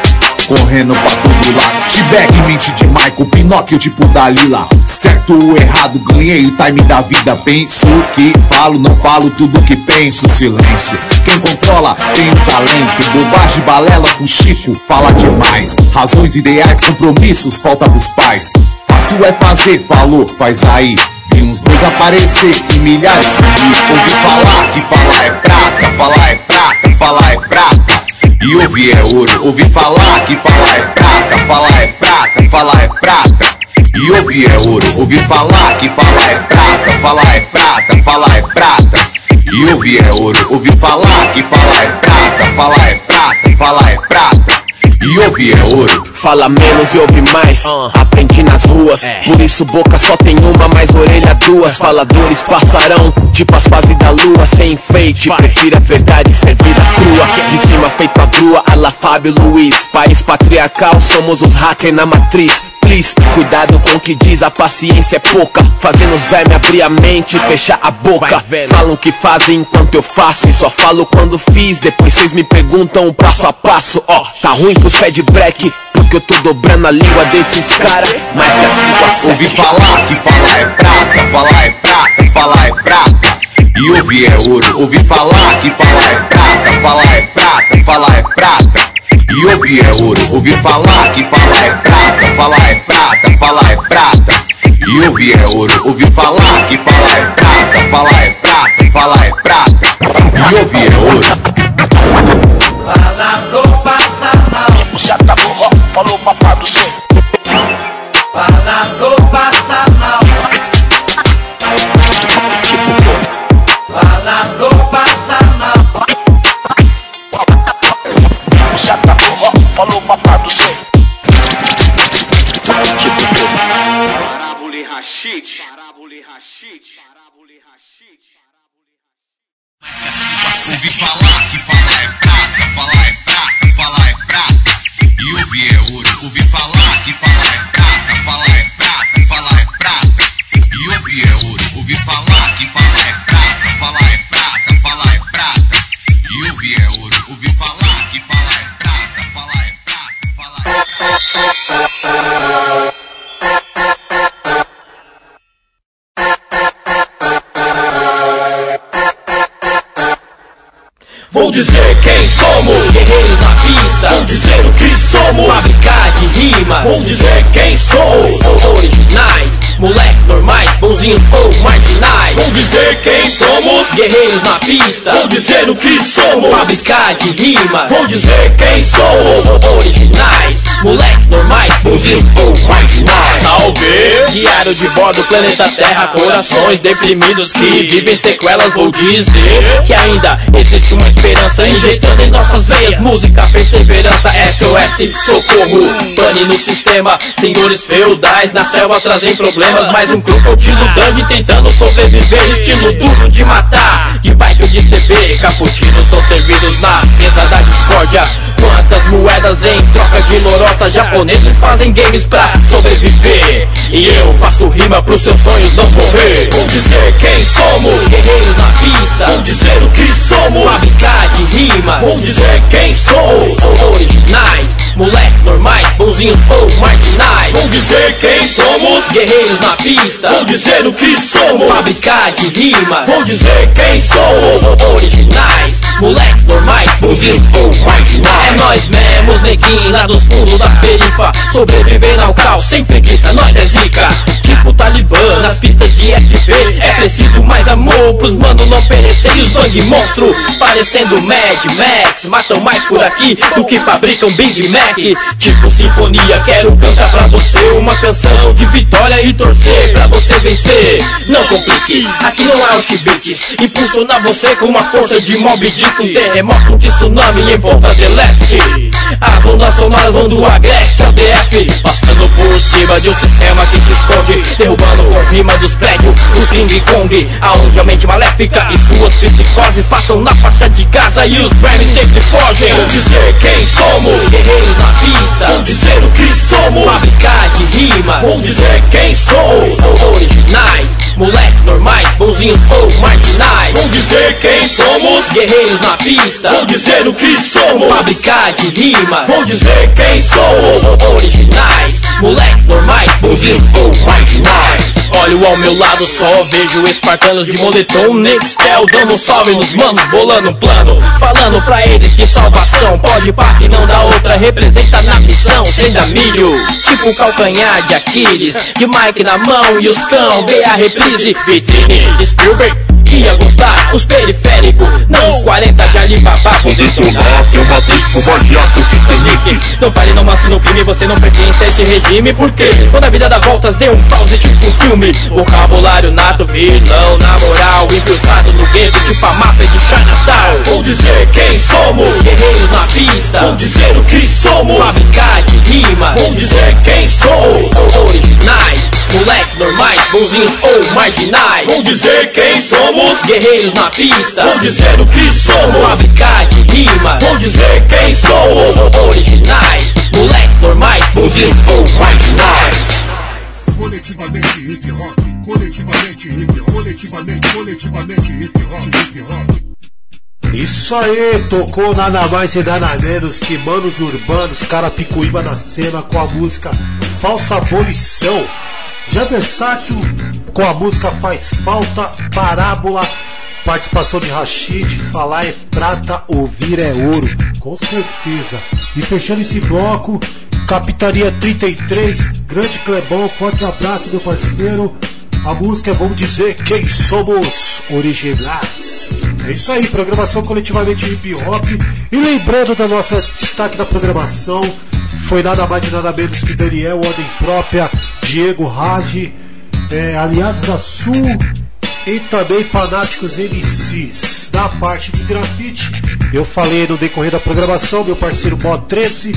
correndo pra todo lado. T-Bag, mente de Michael, Pinóquio tipo Dalila. Certo ou errado, ganhei o time da vida. Penso que falo, não falo tudo que penso. Silêncio. Quem controla tem o talento. Bobagem, balela, fuxico, fala demais. Razões, ideais, compromissos, falta dos pais. Difícil é fazer, falou, faz aí. Vi uns dois aparecer e milhares sumir. Ouvi falar que falar é prata, falar é prata, falar é prata. E ouvir é ouro, ouvi falar que falar é prata, falar é prata, falar é prata. E ouvir é ouro, ouvi falar que falar é prata, falar é prata, falar é prata. E ouvir é ouro, ouvi falar que falar é prata, falar é prata, falar é prata. E ouvir é ouro. Fala menos e ouve mais, aprendi nas ruas. Por isso boca só tem uma, mas orelha duas. Faladores passarão, tipo as fases da lua Sem enfeite, prefiro a verdade servida crua. De cima feito a brua, a la Fábio Luiz. País patriarcal, somos os hackers na matriz. Please, cuidado com o que diz, a paciência é pouca. Fazendo os vermes abrir a mente e fechar a boca. Falam que fazem enquanto eu faço E só falo quando fiz, depois vocês me perguntam o passo a passo. Ó, tá ruim pros pés de break porque eu tô dobrando a língua desses caras Mais que a 5 a 7 Ouvi falar que falar é prata, falar é prata, falar é prata. E ouvir é ouro, ouvi falar que falar é prata, falar é prata, falar é prata. E ouvir é ouro, ouvi falar que falar é prata, falar é prata, falar é prata. E ouvir é ouro, ouvi falar que falar é prata, falar é prata, falar é prata. E ouvir é ouro. Falador passa mal. Já tá bom, ó, falou papai do céu. Falador passa mal. Falador passa mal. Já tá bom, ó, falou papai do céu. Parábola e rachite. Ouvi falar que falar é prata, Vou dizer quem somos, guerreiros na pista. Vou dizer o que somos, fabricar de rimas. Vou dizer quem sou, originais. Moleques normais, bonzinhos ou marginais. Vou dizer quem somos, guerreiros na pista. Vou dizer o que somos, fabricar de rimas. Vou dizer quem sou, originais. Moleques normais, bonzinhos ou marginais. Diário de bordo, planeta Terra. Corações deprimidos que vivem sequelas. Vou dizer que ainda existe uma esperança injetando em nossas veias. Música, perseverança, SOS, socorro. Pane no sistema, senhores feudais na selva trazem problemas. Mais um crocodilo grande tentando sobreviver. Estilo duro de matar, de bike de CB. Caputinos são servidos na mesa da discórdia. Quantas moedas em troca de lorota? Japoneses fazem games pra sobreviver. E eu faço rima pros seus sonhos não morrer. Vou dizer quem somos, guerreiros na pista. Vou dizer o que somos, fabricar de rima. Vou dizer quem sou, originais. Moleques normais, bonzinhos ou marginais. Vou dizer quem somos, guerreiros na pista. Vou dizer o que somos, fabricar de rima. Vou dizer quem sou, originais. Moleques normais, bonzinhos ou marginais. É nós mesmos, neguinho, lá dos fundos das perifa. Sobrevivendo ao caos, sem preguiça, nós é zica. Tipo Talibã, nas pistas de SP. É preciso mais amor pros mano não perecer. E os bang monstro, parecendo Mad Max. Matam mais por aqui do que fabricam Big Mac. Tipo sinfonia, quero cantar pra você uma canção de vitória e torcer pra você vencer. Não complique, aqui não há o chibites. Impulsionar você com uma força de Mob Dick. Um terremoto, um tsunami em Ponta del Leste. As ondas sonoras vão do Agreste ao DF. Passando por cima de um sistema que se esconde. Derrubando com rima dos prédios os King Kong. Aonde a mente maléfica e suas psicoses passam na faixa de casa e os Grammys sempre fogem. Vou dizer quem somos, guerreiros na pista. Vou dizer o que somos, fabricar de rimas. Vou dizer quem sou, originais. Moleques normais, bonzinhos ou marginais. Vou dizer quem somos, guerreiros na pista. Vou dizer o que somos, fabricar de rimas. Vou dizer quem sou, originais. Moleques normais, bonzinhos ou marginais. Olho ao meu lado, só vejo espartanos de moletom Nextel dando um salve nos manos, bolando um plano Falando pra eles que salvação pode par que não dá outra Representa na missão, sem dar milho Tipo calcanhar de Aquiles De Mike na mão e os cão Vê a reprise, vitrine, Spielberg ia gostar. Os periféricos, não os 40 de Alibaba. Vou detonar seu Matrix, bombardear seu Titanic. Não pare, não masque no crime, você não pertence a esse regime. Por quê? Quando a vida dá voltas, dê um pause tipo um filme. Vocabulário nato, vilão, na moral Infiltrado no gueto, tipo a máfia de Chinatown. Vou dizer quem somos, guerreiros na pista. Vou dizer o que somos, fabricar de rima. Vou dizer quem sou, originais Moleques normais, bonzinhos ou marginais. Vou dizer quem somos, guerreiros na pista. Vou dizer o que somos, fabricar de rima. Vou dizer quem sou, originais Moleques normais, bonzinhos ou marginais. Coletivamente hip hop, coletivamente hip hop, coletivamente, coletivamente hip hop, hip hop. Isso aí, tocou nada mais e nada menos que Manos Urbanos, cara picuíba na cena com a música Falsa Abolição. Já versátil com a música Faz Falta, Parábola, participação de Rashid, falar é prata, ouvir é ouro, com certeza. E fechando esse bloco, Capitania 33, grande Clebão, forte abraço meu parceiro. A música é Vamos Dizer Quem Somos Originais. É isso aí, programação coletivamente hip hop. E lembrando da nossa destaque da programação, foi nada mais e nada menos que Daniel, Ordem Própria, Diego Rage, é, Aliados da Sul e também Fanáticos MCs. Da parte de grafite, eu falei no decorrer da programação, meu parceiro Mod 13,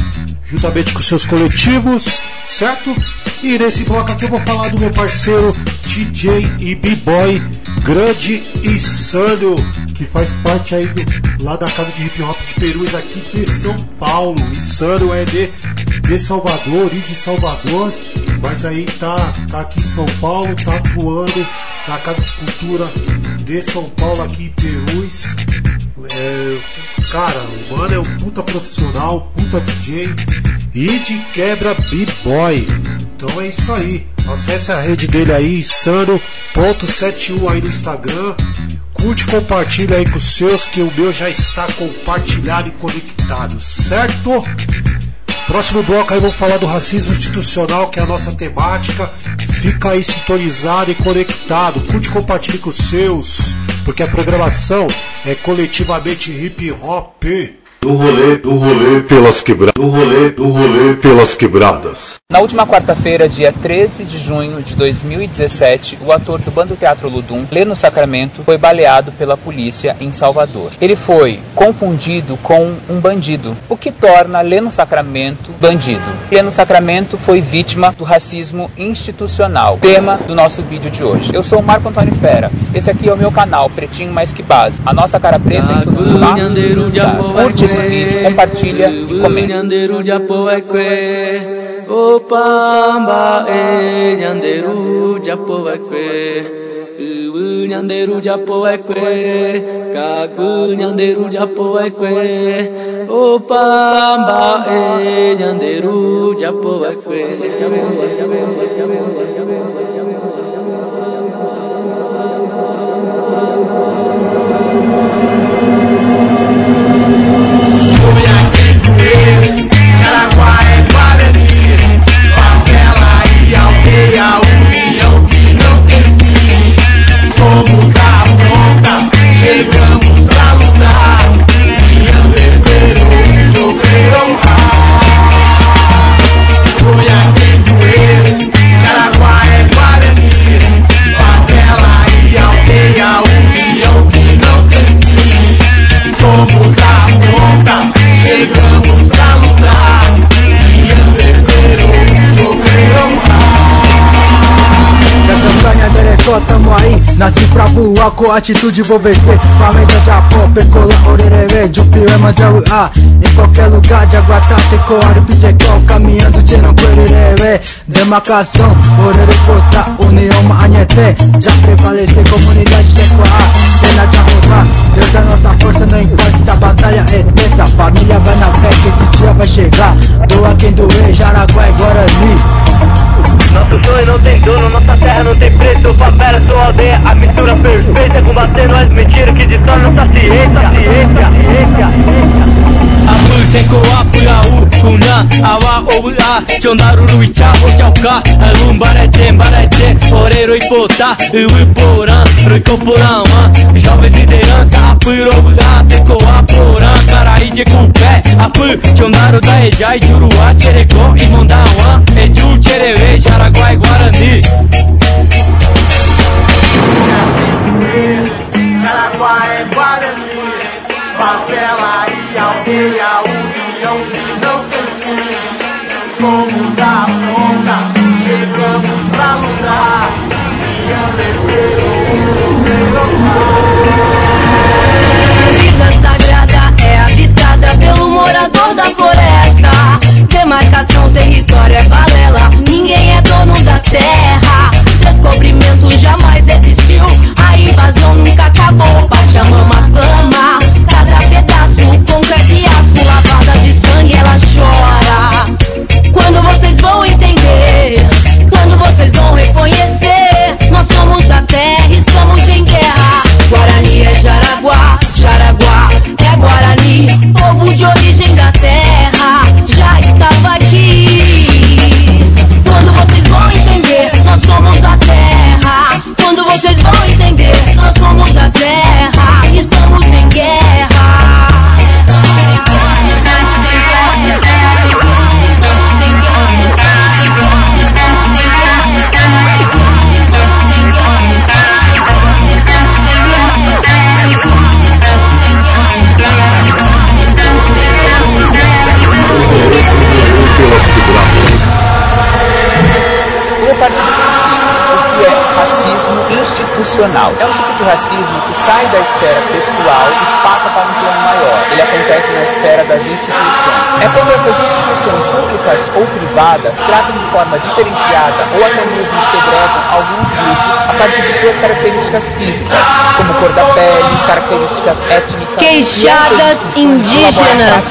juntamente com seus coletivos, certo? E nesse bloco aqui eu vou falar do meu parceiro DJ e B-Boy, grande Insano, que faz parte aí do, lá da casa de hip hop de Perus aqui de São Paulo. Insano é de, de Salvador, origem Salvador, mas aí tá, tá aqui em São Paulo, tá atuando na Casa de Cultura de São Paulo aqui em Perus. É, cara, o mano é um puta profissional, puta DJ e de quebra B-Boy. Então é isso aí. Acesse a rede dele aí, insano.71 aí no Instagram. Curte, compartilha aí com os seus, que o meu já está compartilhado e conectado, certo? Próximo bloco aí vamos falar do racismo institucional, que é a nossa temática. Fica aí sintonizado e conectado. Curte, compartilhe com os seus, porque a programação é coletivamente hip hop. Do rolê, do rolê pelas quebradas. Do rolê, do rolê pelas quebradas. Na última quarta-feira, dia 13 de junho de 2017, o ator do Bando Teatro Ludum, Leno Sacramento, foi baleado pela polícia em Salvador. Ele foi confundido com um bandido, o que torna Leno Sacramento bandido. Leno Sacramento foi vítima do racismo institucional, tema do nosso vídeo de hoje. Eu sou o Marco Antônio Fera. Esse aqui é o meu canal, Pretinho Mais Que Base. A nossa cara preta em todos os espaços. Curte esse vídeo, compartilha e comenta. Opamba e derecó, tamo aí Nasci pra voar com atitude, vou vencer. Família Japão, pecola, orerere Jupio, Emanjaru, A Em qualquer lugar de Aguatá, Tecoário, Pijecol Caminhando de não quererere Demarcação, orerefota União, Maanhete Já prevalecer, comunidade Tecoá Cena de arrotar. Deus é nossa força, não importa se a batalha é tensa. Família vai na fé que esse dia vai chegar. Doa quem doer, Jaraguá é Guarani Nosso sonho não tem dono, nossa terra não tem preço. Favela, sou aldeia, a mistura perfeita Combatendo as mentiras que distorcem nossa ciência Ciência, ciência, ciência てこアップラウフな泡オブラちょなるるいちゃおちゃおかうんばれてんばれて俺るいぽたうぽらんるこぽらんはしゃべっててらんさアップロブラてこアップらんからいじくべアップちょなるだえじゃいじゅるわちれこいもんだんわえじゅちれべしゃらがいわらに Shall I fly, fly? E aldeia União que não tem fim Somos a ponta Chegamos pra lutar Vida sagrada é habitada pelo morador da floresta. Demarcação, território é balela. Ninguém é dono da terra. Descobrimento jamais existiu. A invasão nunca acabou. Pachamama tratam de forma diferenciada ou até mesmo segregam alguns grupos a partir de suas características físicas, como cor da pele, características étnicas, Queixadas indígenas.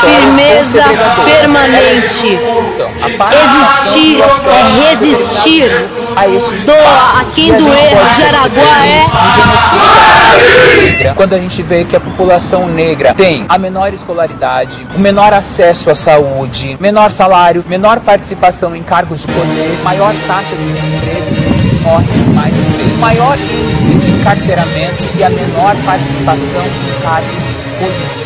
Firmeza permanente. Existir é resistir. Doa a quem doer, Jaraguá é. Quando a gente vê que a população negra tem a menor escolaridade, o menor acesso à saúde, menor salário, menor participação em cargos de poder, maior taxa de desemprego, morre mais cedo, maior índice de encarceramento e a menor participação em cargos políticos.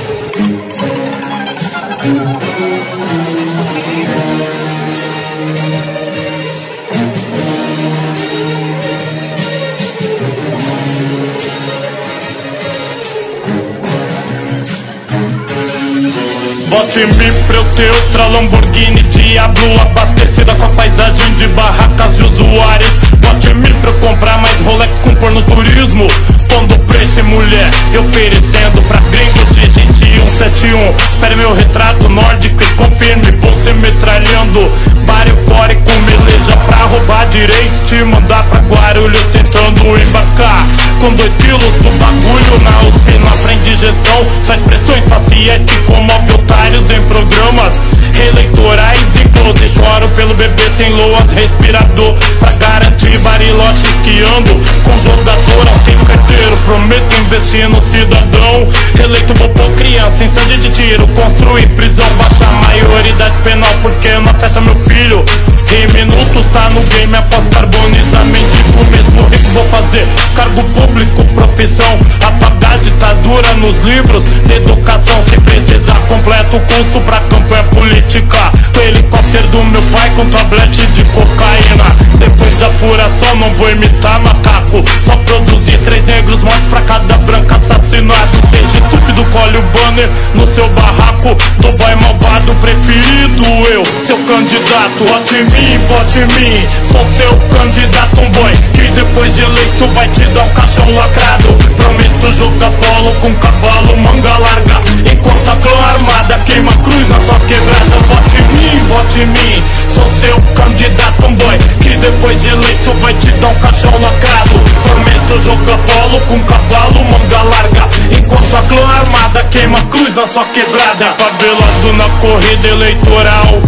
Vote em mim pra eu ter outra Lamborghini Diablo Abastecida com a paisagem de barracas de usuários. Vote em mim pra eu comprar mais Rolex com pornoturismo. Pondo preço em mulher e oferecendo pra gringo de gente 171 Espere meu retrato nórdico e confirme você metralhando. Bar eufórico, meleja pra roubar direitos Te mandar pra Guarulhos tentando embarcar. Com dois quilos do bagulho na USP Não aprende gestão, só expressões faciais que comove otários em programas eleitorais. E close Choro pelo bebê sem loas, respirador Pra garantir bariloche esquiando. Com jogador tem carteiro Prometo investir no cidadão. Eleito vou pôr criança stand de tiro. Construir prisão, baixar a maioridade penal Porque não afeta meu filho. Em minutos tá no game após carbonizamento O mesmo rico vou fazer? Cargo público, profissão Apagar ditadura nos livros. De educação Se precisar completo curso pra campanha política. O helicóptero do meu pai com tablete de cocaína. Depois da apuração não vou imitar macaco. Só produzir três negros mortos pra cada branco assassinado Seja estúpido, colhe o banner no seu barraco Do boy malvado preferido eu, seu candidato Vote em mim, vote em mim, sou seu candidato Um boy que depois de eleito vai te dar um caixão lacrado. Prometo jogar polo com cavalo, manga larga. Enquanto a clã armada queima cruz na sua quebrada. Vote em mim, vote em mim, sou seu candidato Um boy que depois de eleito vai te dar um caixão lacrado. Prometo jogar polo com cavalo, manga larga. Enquanto a clã armada queima cruz na sua quebrada Favelado na corrida eleitoral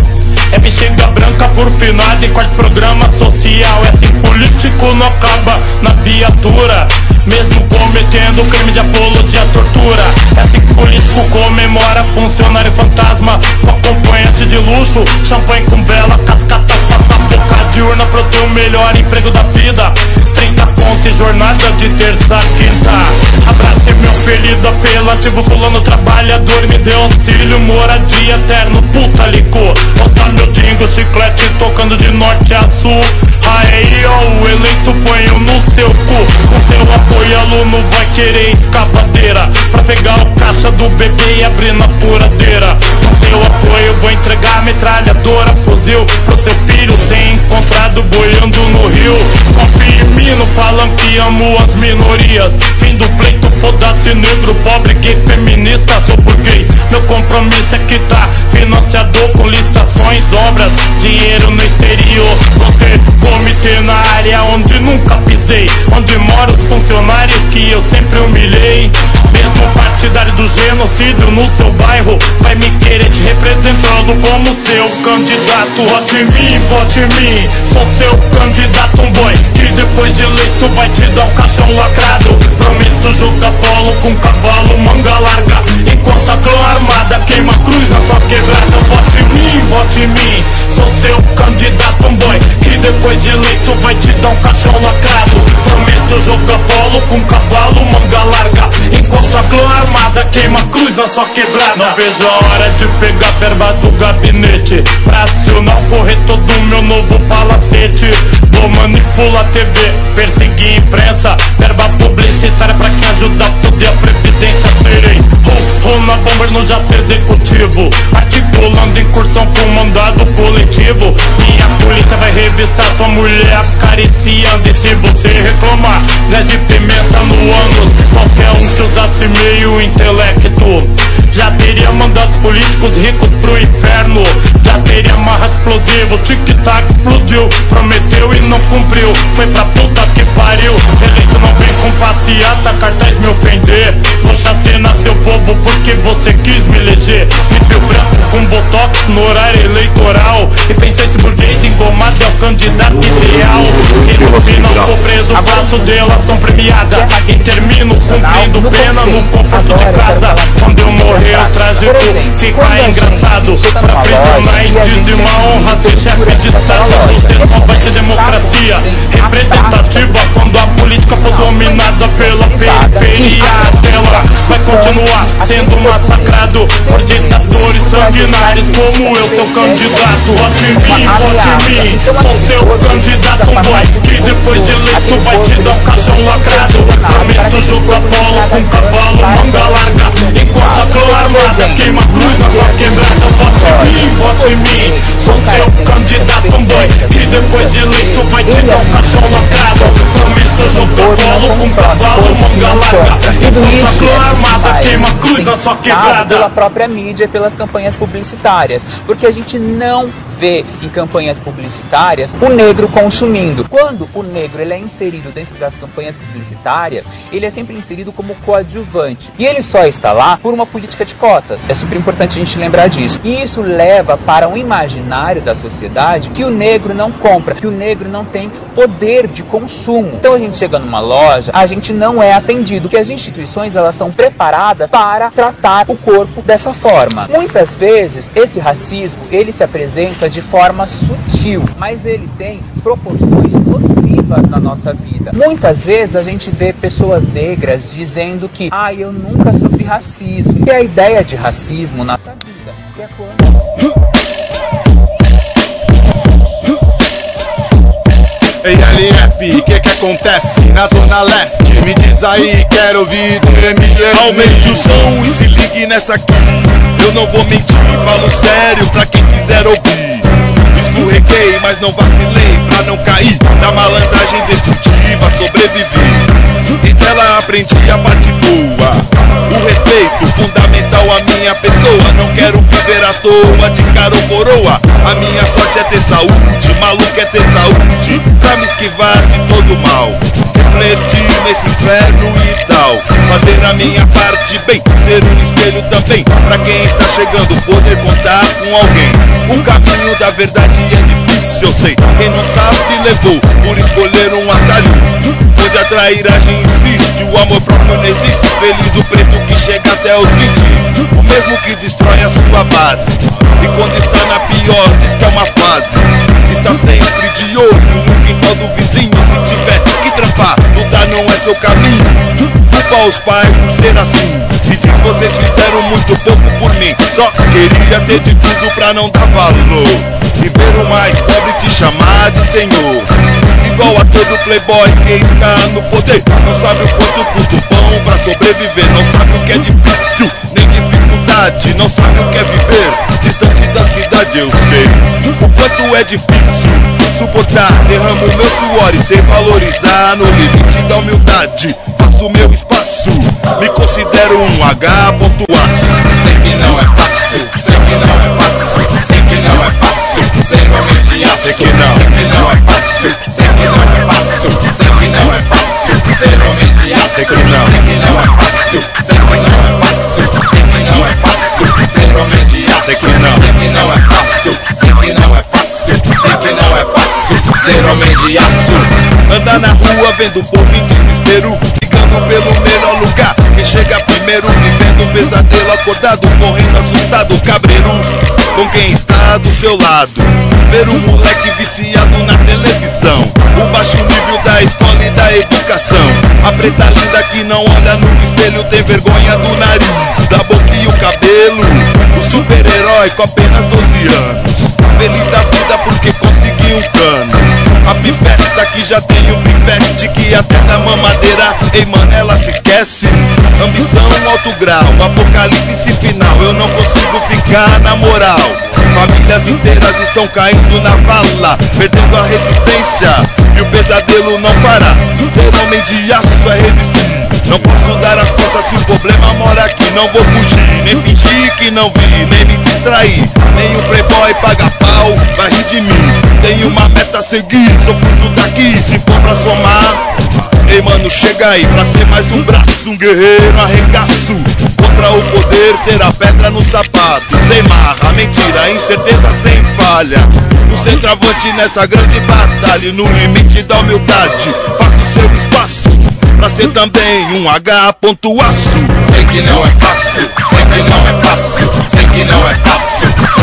é bexiga branca por final de quase programa social É assim político não acaba na viatura mesmo cometendo crime de apologia à tortura. É assim político comemora funcionário fantasma com acompanhante de luxo, champanhe com vela, cascata, passa boca de urna pra eu ter o melhor emprego da vida. 30 pontos e jornada de terça a quinta. Abrace meu apelido apelativo, trabalhador, me deu auxílio, moradia eterno, puta licor. Ouça meu dingo, chiclete tocando de norte a sul. Aí, ó, o eleito ponho no seu cu. Com seu apoio, aluno vai querer escavadeira Pra pegar o caixa do bebê e abrir na furadeira Com seu apoio, vou entregar metralhadora, fuzil Pro seu filho ser encontrado boiando no rio. Confie em mim, palanque, amo as minorias. Fim do pleito, foda-se negro, pobre, gay, feminista. Sou burguês, meu compromisso é quitar Financiador com licitações, obras. Dinheiro no exterior. Vou ter comitê na área onde nunca pisei. Onde moram os funcionários que eu sempre humilhei. Mesmo partidário do genocídio no seu bairro. Vai me querer te representando como seu candidato. Vote em mim, vote em mim Sou seu candidato, um boy Que depois de eleito vai te dar um caixão lacrado. Prometo jogar polo com cavalo, manga larga Enquanto a clã armada queima cruz na sua quebrada. Vote em mim, vote em mim. Sou seu candidato, um boy Que depois de eleito vai te dar um caixão lacrado Prometo jogar polo com cavalo, manga larga. Enquanto a clã armada queima cruz na sua quebrada. Não vejo a hora de pegar verba do gabinete. Pra acionar o corretor do meu novo palacete. Vou manipular TV, perseguir imprensa. Verba publicitária pra quem ajuda a foder a previdência. Serei ru, na bomber no jato executivo Articulando incursão com mandado coletivo. Minha polícia vai revistar sua mulher acariciando E se você reclamar, gás de pimenta no ânus. Qualquer um que usasse meio intelecto já teria mandados políticos ricos pro inferno. Já teria marra explosivo, tic-tac explodiu. Prometeu e não cumpriu, foi pra puta que pariu. Eleito não vem com passeata, cartaz me ofender. Vou chacinar seu povo porque você quis me eleger. Me viu branco com botox no horário eleitoral. E pensei se burguês engomado é o candidato ideal. E no final sou preso, faço delação premiada. E termino cumprindo pena no conforto de casa. Quando eu morrer o trágico fica engraçado Pra prisionar índios de uma honra ser chefe de estado Você só vai ter democracia representativa Quando a política for dominada pela periferia. dela Vai continuar sendo massacrado por ditadores sanguinários Como eu, seu candidato. Vote em mim, vote em mim. Sou seu candidato, boy Que depois de eleito vai te dar um caixão lacrado. Prometo jogar bola com cavalo, manga larga Enquanto a clã armada queima cruz na sua quebrada Vote em mim, vote em mim. Sou seu candidato, boy Que depois de eleito vai te dar um caixão lacrado. Prometo jogar bola com cavalo, manga larga. Tudo isso clã armada queima cruz na sua quebrada. pela própria mídia e pelas campanhas publicitárias, porque a gente não vê em campanhas publicitárias o negro consumindo. Quando o negro ele é inserido dentro das campanhas publicitárias, ele é sempre inserido como coadjuvante. E ele só está lá por uma política de cotas. É super importante a gente lembrar disso. E isso leva para um imaginário da sociedade que o negro não compra, que o negro não tem poder de consumo. Então a gente chega numa loja, a gente não é atendido, que as instituições elas são preparadas para tratar o corpo dessa forma. Muitas vezes esse racismo ele se apresenta de forma sutil, mas ele tem proporções nocivas na nossa vida. Muitas vezes a gente vê pessoas negras dizendo que, ah, eu nunca sofri racismo. E a ideia de racismo na nossa vida, que é quando Ei LF, que que acontece na zona leste? Me diz aí, quero ouvir do Aumente o som e se ligue nessa aqui Eu não vou mentir, falo sério pra quem quiser ouvir mas não vacilei pra não cair Na malandragem destrutiva, sobrevivi E dela aprendi a parte boa O respeito fundamental à minha pessoa. Não quero viver à toa de cara ou coroa. A minha sorte é ter saúde, maluco é ter saúde. Pra me esquivar de todo mal Refletir nesse inferno e tal. Fazer a minha parte bem Ser um espelho também. Pra quem está chegando poder contar com alguém. O caminho da verdade é difícil, eu sei. Quem não sabe levou por escolher um atalho. Trairagem insiste, o amor próprio não existe. Feliz o preto que chega até os 20, o mesmo que destrói a sua base. E quando está na pior, diz que é uma fase. Está sempre de olho no quintal do vizinho. Se tiver que trampar, lutar não é seu caminho. Culpa os pais por ser assim. E diz vocês fizeram muito pouco por mim. Só queria ter de tudo pra não dar valor. E ver o mais pobre te chamar de senhor. Igual a todo playboy que está no poder. Não sabe o quanto custa o pão pra sobreviver. Não sabe o que é difícil, nem dificuldade. Não sabe o que é viver distante da cidade. Eu sei o quanto é difícil suportar. Derramo meu suor e sei valorizar no limite da humildade. Meu espaço, me considero um H pontuaço. Sei que não é fácil, sei que não é fácil, sei que não é fácil ser homem de aço. Sei que não, sei que não é fácil, sei que não é fácil, sei que não é fácil ser homem de aço. Sei que não, sei que não é fácil, sei que não é fácil, sei que não é fácil ser homem de aço. Sei que não, sei que não é fácil, sei que não é fácil, sei que não é fácil ser homem de aço. Anda na rua vendo o povo em desespero Pelo melhor lugar. Quem chega primeiro vivendo um pesadelo acordado Correndo assustado, cabreiro. Com quem está do seu lado. Ver um moleque viciado na televisão. O baixo nível da escola e da educação. A preta linda que não olha no espelho Tem vergonha do nariz, da boca e o cabelo. O super-herói com apenas 12 anos. Feliz da vida porque conseguiu um cano a pipeta que já tem o pivete que até da mamadeira. Ei mano, ela se esquece. Ambição alto grau, apocalipse final. Eu não consigo ficar na moral. Famílias inteiras estão caindo na vala Perdendo a resistência. E o pesadelo não para. Ser homem de aço é resistir. Não posso dar as costas se o problema mora aqui. Não vou fugir, nem fingir que não vi Nem me distrair, nem o playboy paga pau Vai rir de mim, tenho uma meta a seguir Sou fruto daqui, se for pra somar. Ei mano, chega aí pra ser mais um braço Um guerreiro arregaço. Contra o poder, ser a pedra no sapato. Sem marra, mentira, incerteza sem falha. No centroavante nessa grande batalha No limite da humildade Faço seu espaço. Pra ser também um H pontuaço Sei que não é fácil, sei que não é fácil, sei que não é fácil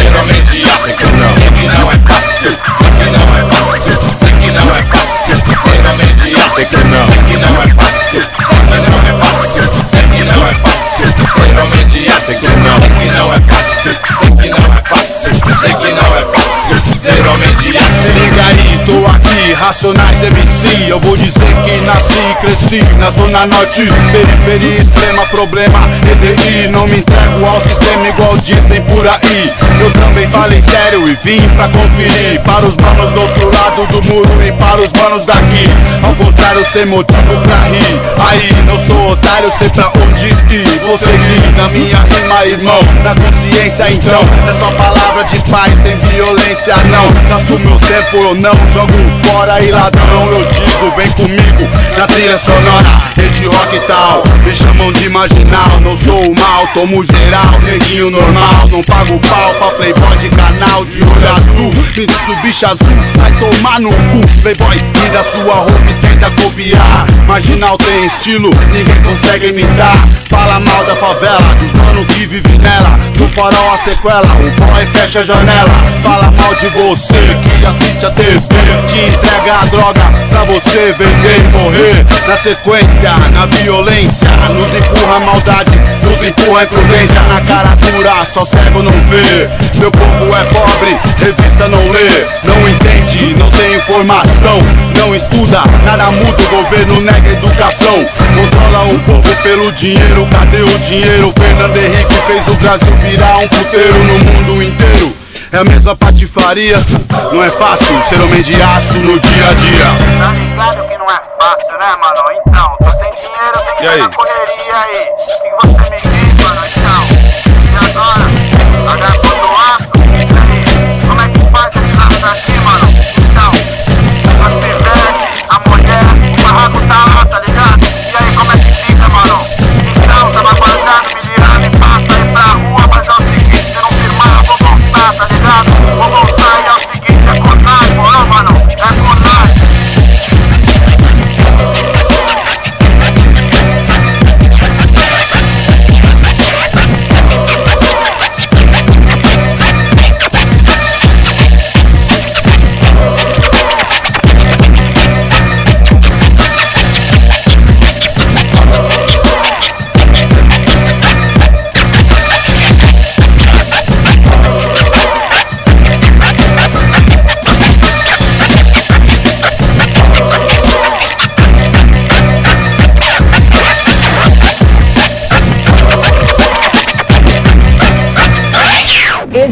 ser homem de aço. Sei que não é fácil, sei que não é fácil, sei que não é fácil ser homem de aço. Sei que não, sei que não é fácil, sei que não é fácil, sei que não é fácil ser homem de aço. Sei que não, sei que não é fácil, sei que não Racionais MC Eu vou dizer que nasci e cresci na Zona Norte. Periferia extrema, problema EDI Não me entrego ao sistema igual dizem por aí. Eu também falei sério e vim pra conferir. Para os manos do outro lado do muro e para os manos daqui. Ao contrário, sem motivo pra rir. Aí, não sou otário, sei pra onde ir. Vou seguir na minha rima, irmão Na consciência então, é só palavra de paz Sem violência não, gasto meu tempo eu não Jogo fora e ladrão eu digo Vem comigo na trilha sonora Rede rock e tal, me chamam de marginal Não sou o mal, tomo geral Neguinho normal, não pago pau Pra playboy de canal de olho azul. Mitsubishi azul, vai tomar no cu. Playboy, tira sua roupa e tenta copiar. Marginal tem estilo, ninguém consegue imitar Fala mal da favela, dos mano que vive nela. No farol a sequela, o boy fecha a janela. Fala mal de você que assiste a TV Te entrega a droga pra você vender e morrer. Na sequência, na violência. Nos empurra a maldade, nos empurra a imprudência. Na cara dura, só cego não vê. Meu povo é pobre, revista não lê. Não entende, não tem informação. Não estuda, nada muda, o governo nega educação. Controla o povo pelo dinheiro, cadê o dinheiro? Fernando Henrique fez o Brasil virar um puteiro no mundo inteiro é a mesma patifaria, não é fácil ser homem de aço no dia a dia. Tá ligado que não é fácil, né, mano? Então, tô sem dinheiro, tem que na correria aí. O que você me diz, mano? Então, e agora? H ponto aço? E aí? Como é que faz esse lado daqui, mano? Então, a pivete, a mulher, o barraco tá lá, tá ligado? E aí, como é que fica, mano?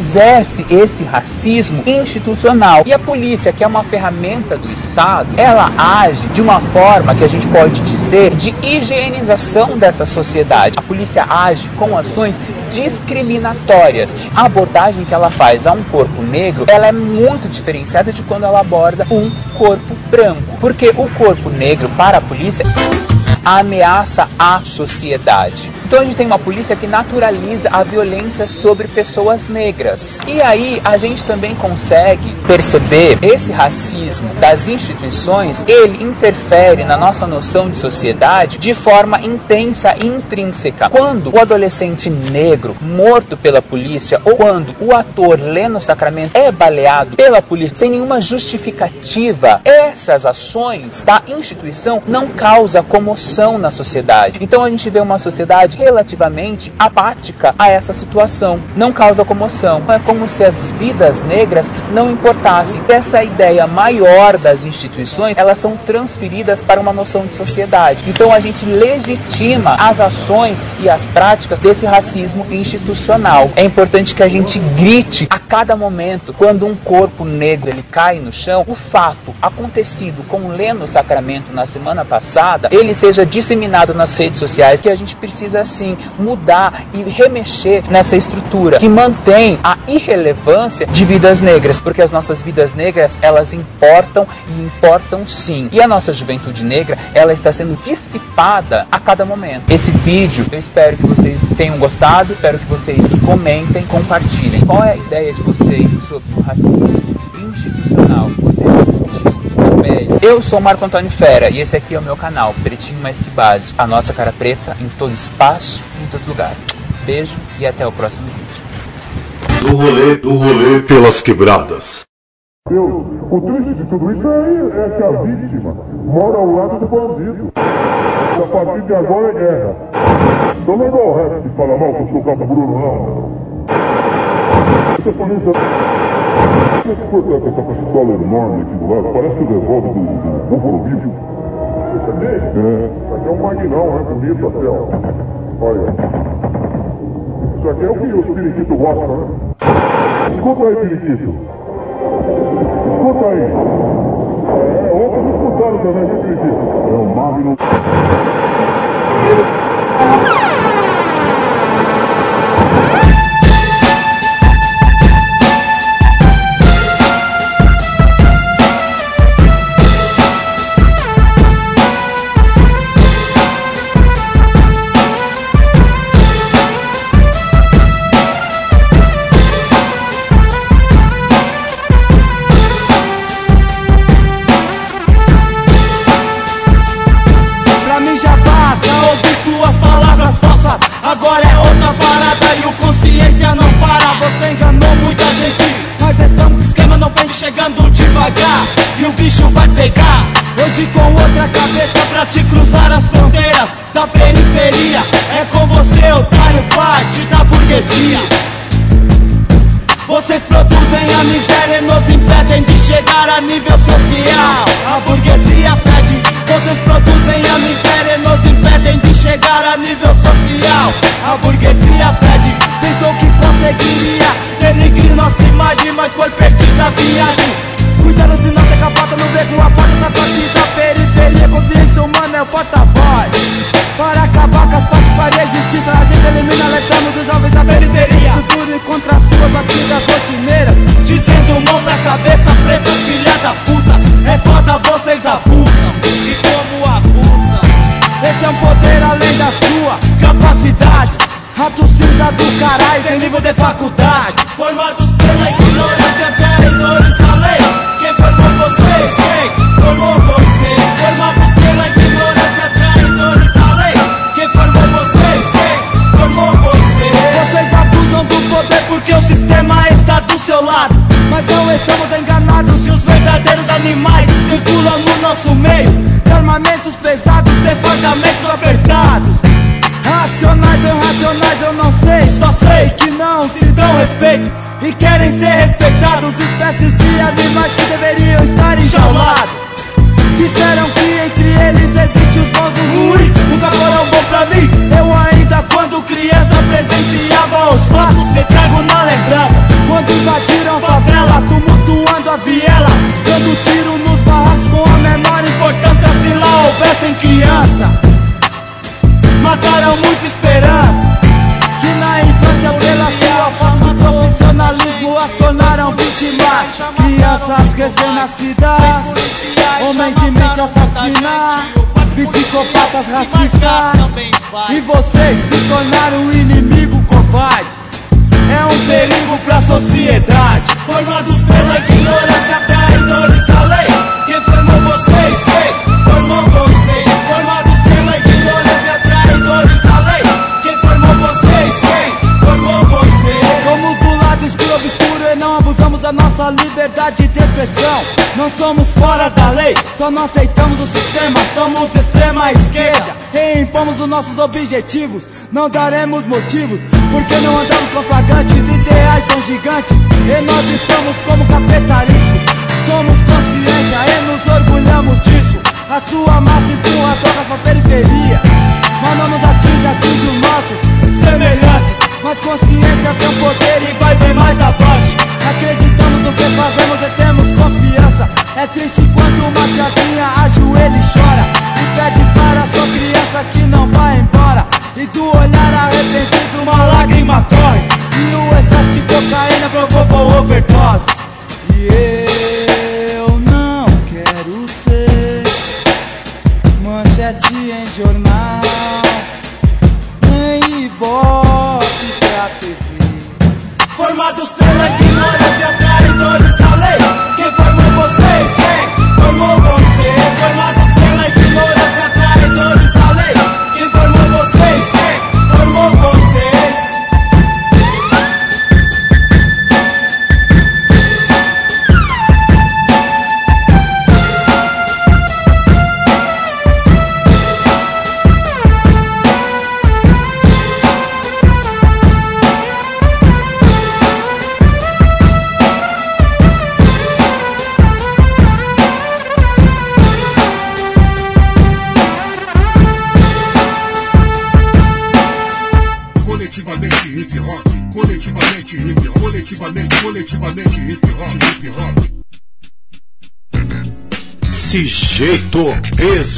Exerce esse racismo institucional. E a polícia, que é uma ferramenta do Estado, ela age de uma forma que a gente pode dizer de higienização dessa sociedade. A polícia age com ações discriminatórias. A abordagem que ela faz a um corpo negro, ela é muito diferenciada de quando ela aborda um corpo branco. Porque o corpo negro para a polícia ameaça à sociedade. Então a gente tem uma polícia que naturaliza a violência sobre pessoas negras. E aí a gente também consegue perceber esse racismo das instituições, ele interfere na nossa noção de sociedade de forma intensa e intrínseca. Quando o adolescente negro morto pela polícia ou quando o ator Leno Sacramento é baleado pela polícia sem nenhuma justificativa, essas ações da instituição não causam comoção na sociedade. Então a gente vê uma sociedade relativamente apática a essa situação. Não causa comoção. É como se as vidas negras não importassem. Essa ideia maior das instituições, elas são transferidas para uma noção de sociedade. Então a gente legitima as ações e as práticas desse racismo institucional. É importante que a gente grite a cada momento quando um corpo negro ele cai no chão, o fato acontecido com o Leno Sacramento na semana passada, ele seja disseminado nas redes sociais que a gente precisa sim mudar e remexer nessa estrutura que mantém a irrelevância de vidas negras, porque as nossas vidas negras elas importam e importam sim. E a nossa juventude negra ela está sendo dissipada a cada momento. Esse vídeo eu espero que vocês tenham gostado, espero que vocês comentem, compartilhem. Qual é a ideia de vocês sobre o racismo institucional? Eu sou Marco Antônio Fera e esse aqui é o meu canal, Pretinho Mais Que Básico. A nossa cara preta em todo espaço, em todo lugar. Beijo e até o próximo vídeo. Do rolê, do rolê pelas quebradas. Deus, o triste de tudo isso é, é que a vítima mora ao lado do bandido. E a partir de agora é guerra. Então não é o resto que fala mal com o seu cabo Bruno, não. Essa polícia... Por que foi com essa pistola enorme aqui do lado? Parece o revólver do, do Búfalo Bill. Isso aqui? É. Isso aqui é um magnão, é bonito até, ó. Olha. Isso aqui é o que os periquitos gostam, né? Escuta aí, periquito. Escuta aí. É, outros escutaram também, viu, periquito? É um Magnum. Da periferia É com você otário parte da burguesia vocês produzem a miséria e nos impedem de chegar a nível social. A burguesia pede. Vocês produzem a miséria e nos impedem de chegar a nível social. A burguesia pede. Pensou que conseguiria denigrir nossa imagem, mas foi perdida a viagem. Cuidado se não tem capota no beco, a porta da tua vida. Periferia, consciência humana é o porta-voz. Contra as suas batidas rotineiras. Dizendo mão na cabeça, preta, filha da puta. É foda, vocês abusam. E como abusam? Esse é um poder além da sua capacidade. Rato cinza do caralho, sem nível de faculdade. Formados animais circulam no nosso meio. De armamentos pesados, departamentos apertados. Racionais ou irracionais eu não sei Só sei que não se dão respeito E querem ser respeitados Espécies de animais que deveriam estar enjaulados Disseram que mataram muita esperança Que na infância pela sua falta de profissionalismo As tornaram vítimas. Crianças recém-nascidas Homens de mente assassina Psicopatas racistas. E vocês se tornaram um inimigo covarde. É um perigo pra sociedade. Formados pela ignorância traidores da lei Quem formou liberdade de expressão. Não somos fora da lei, só não aceitamos o sistema. Somos extrema esquerda e impomos os nossos objetivos. Não daremos motivos, porque não andamos com flagrantes. Ideais são gigantes e nós estamos como capitalismo. Somos consciência e nos orgulhamos disso. A sua massa empurra a droga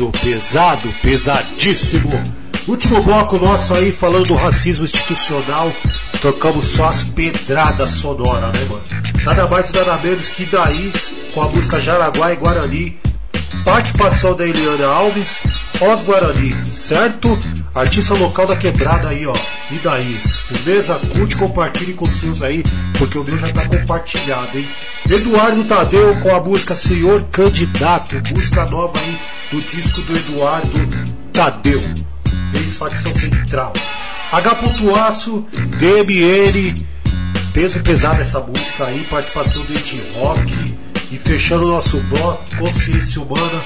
peso, pesado, pesadíssimo. Último bloco nosso aí falando do racismo institucional. Tocamos só as pedradas sonoras, né, mano? Nada mais e nada menos que Daís com a música Jaraguá e Guarani. Participação da Eliana Alves, Os Guarani, certo? Artista local da quebrada aí, ó. E Daís. Beleza? Curte, compartilhe com os seus aí, porque o meu já tá compartilhado, hein? Eduardo Tadeu com a música Senhor Candidato, música nova aí do disco do Eduardo Tadeu. Ex-facção central. H. Aço, DMN, peso pesado essa música aí, participação do Ed Rock. E fechando o nosso bloco, Consciência Humana,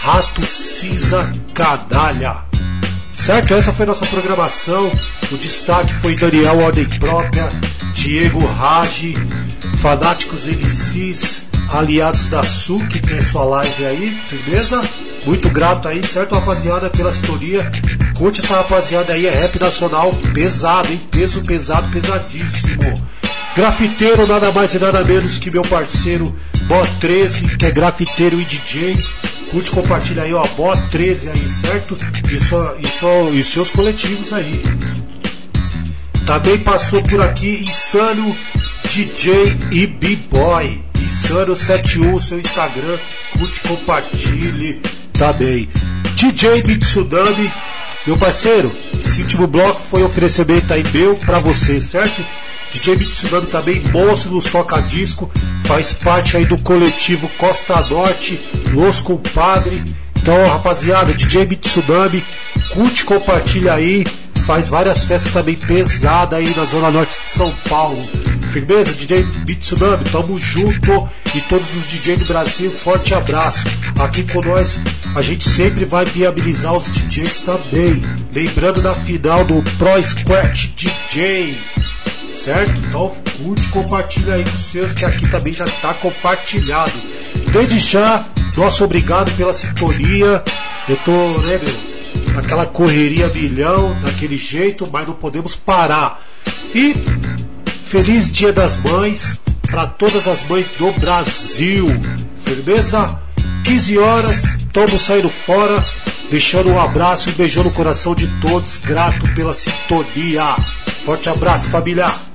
Rato Cinza Canalha. Certo? Essa foi nossa programação. O destaque foi Daniel Ordem Própria, Diego Rage, Fanáticos MCs, Aliados da Sul, que tem sua live aí, firmeza? Muito grato aí, certo, rapaziada, pela sintonia. Curte essa rapaziada aí, é rap nacional pesado, hein? Peso pesado, pesadíssimo. Grafiteiro, nada mais e nada menos que meu parceiro Bó 13, que é grafiteiro e DJ. Curte, compartilha aí, ó, Bó 13 aí, certo? E, só, e, só, e seus coletivos aí. Também passou por aqui Insano DJ e B-Boy. Insano71, seu Instagram. Curte, compartilhe também. DJ Mitsunami, meu parceiro, esse último bloco foi oferecimento aí meu pra você, certo? DJ Mitsunami também, monstro nos toca-disco, faz parte aí do coletivo Costa Norte, Los Compadre. Então, rapaziada, DJ Mitsunami, curte, compartilha aí, faz várias festas também pesadas aí na Zona Norte de São Paulo. Firmeza, DJ Mitsunami, tamo junto e todos os DJs do Brasil, forte abraço. Aqui com nós, a gente sempre vai viabilizar os DJs também. Lembrando da final do Pro Squat DJ certo? Então curte, compartilha aí com os seus, que aqui também já está compartilhado. Desde já, nosso obrigado pela sintonia. Eu tô, né, meu, naquela correria milhão, daquele jeito, mas não podemos parar. E feliz Dia das Mães para todas as mães do Brasil. Firmeza? 15 horas, estamos saindo fora, deixando um abraço e um beijão no coração de todos, grato pela sintonia. Forte abraço, família!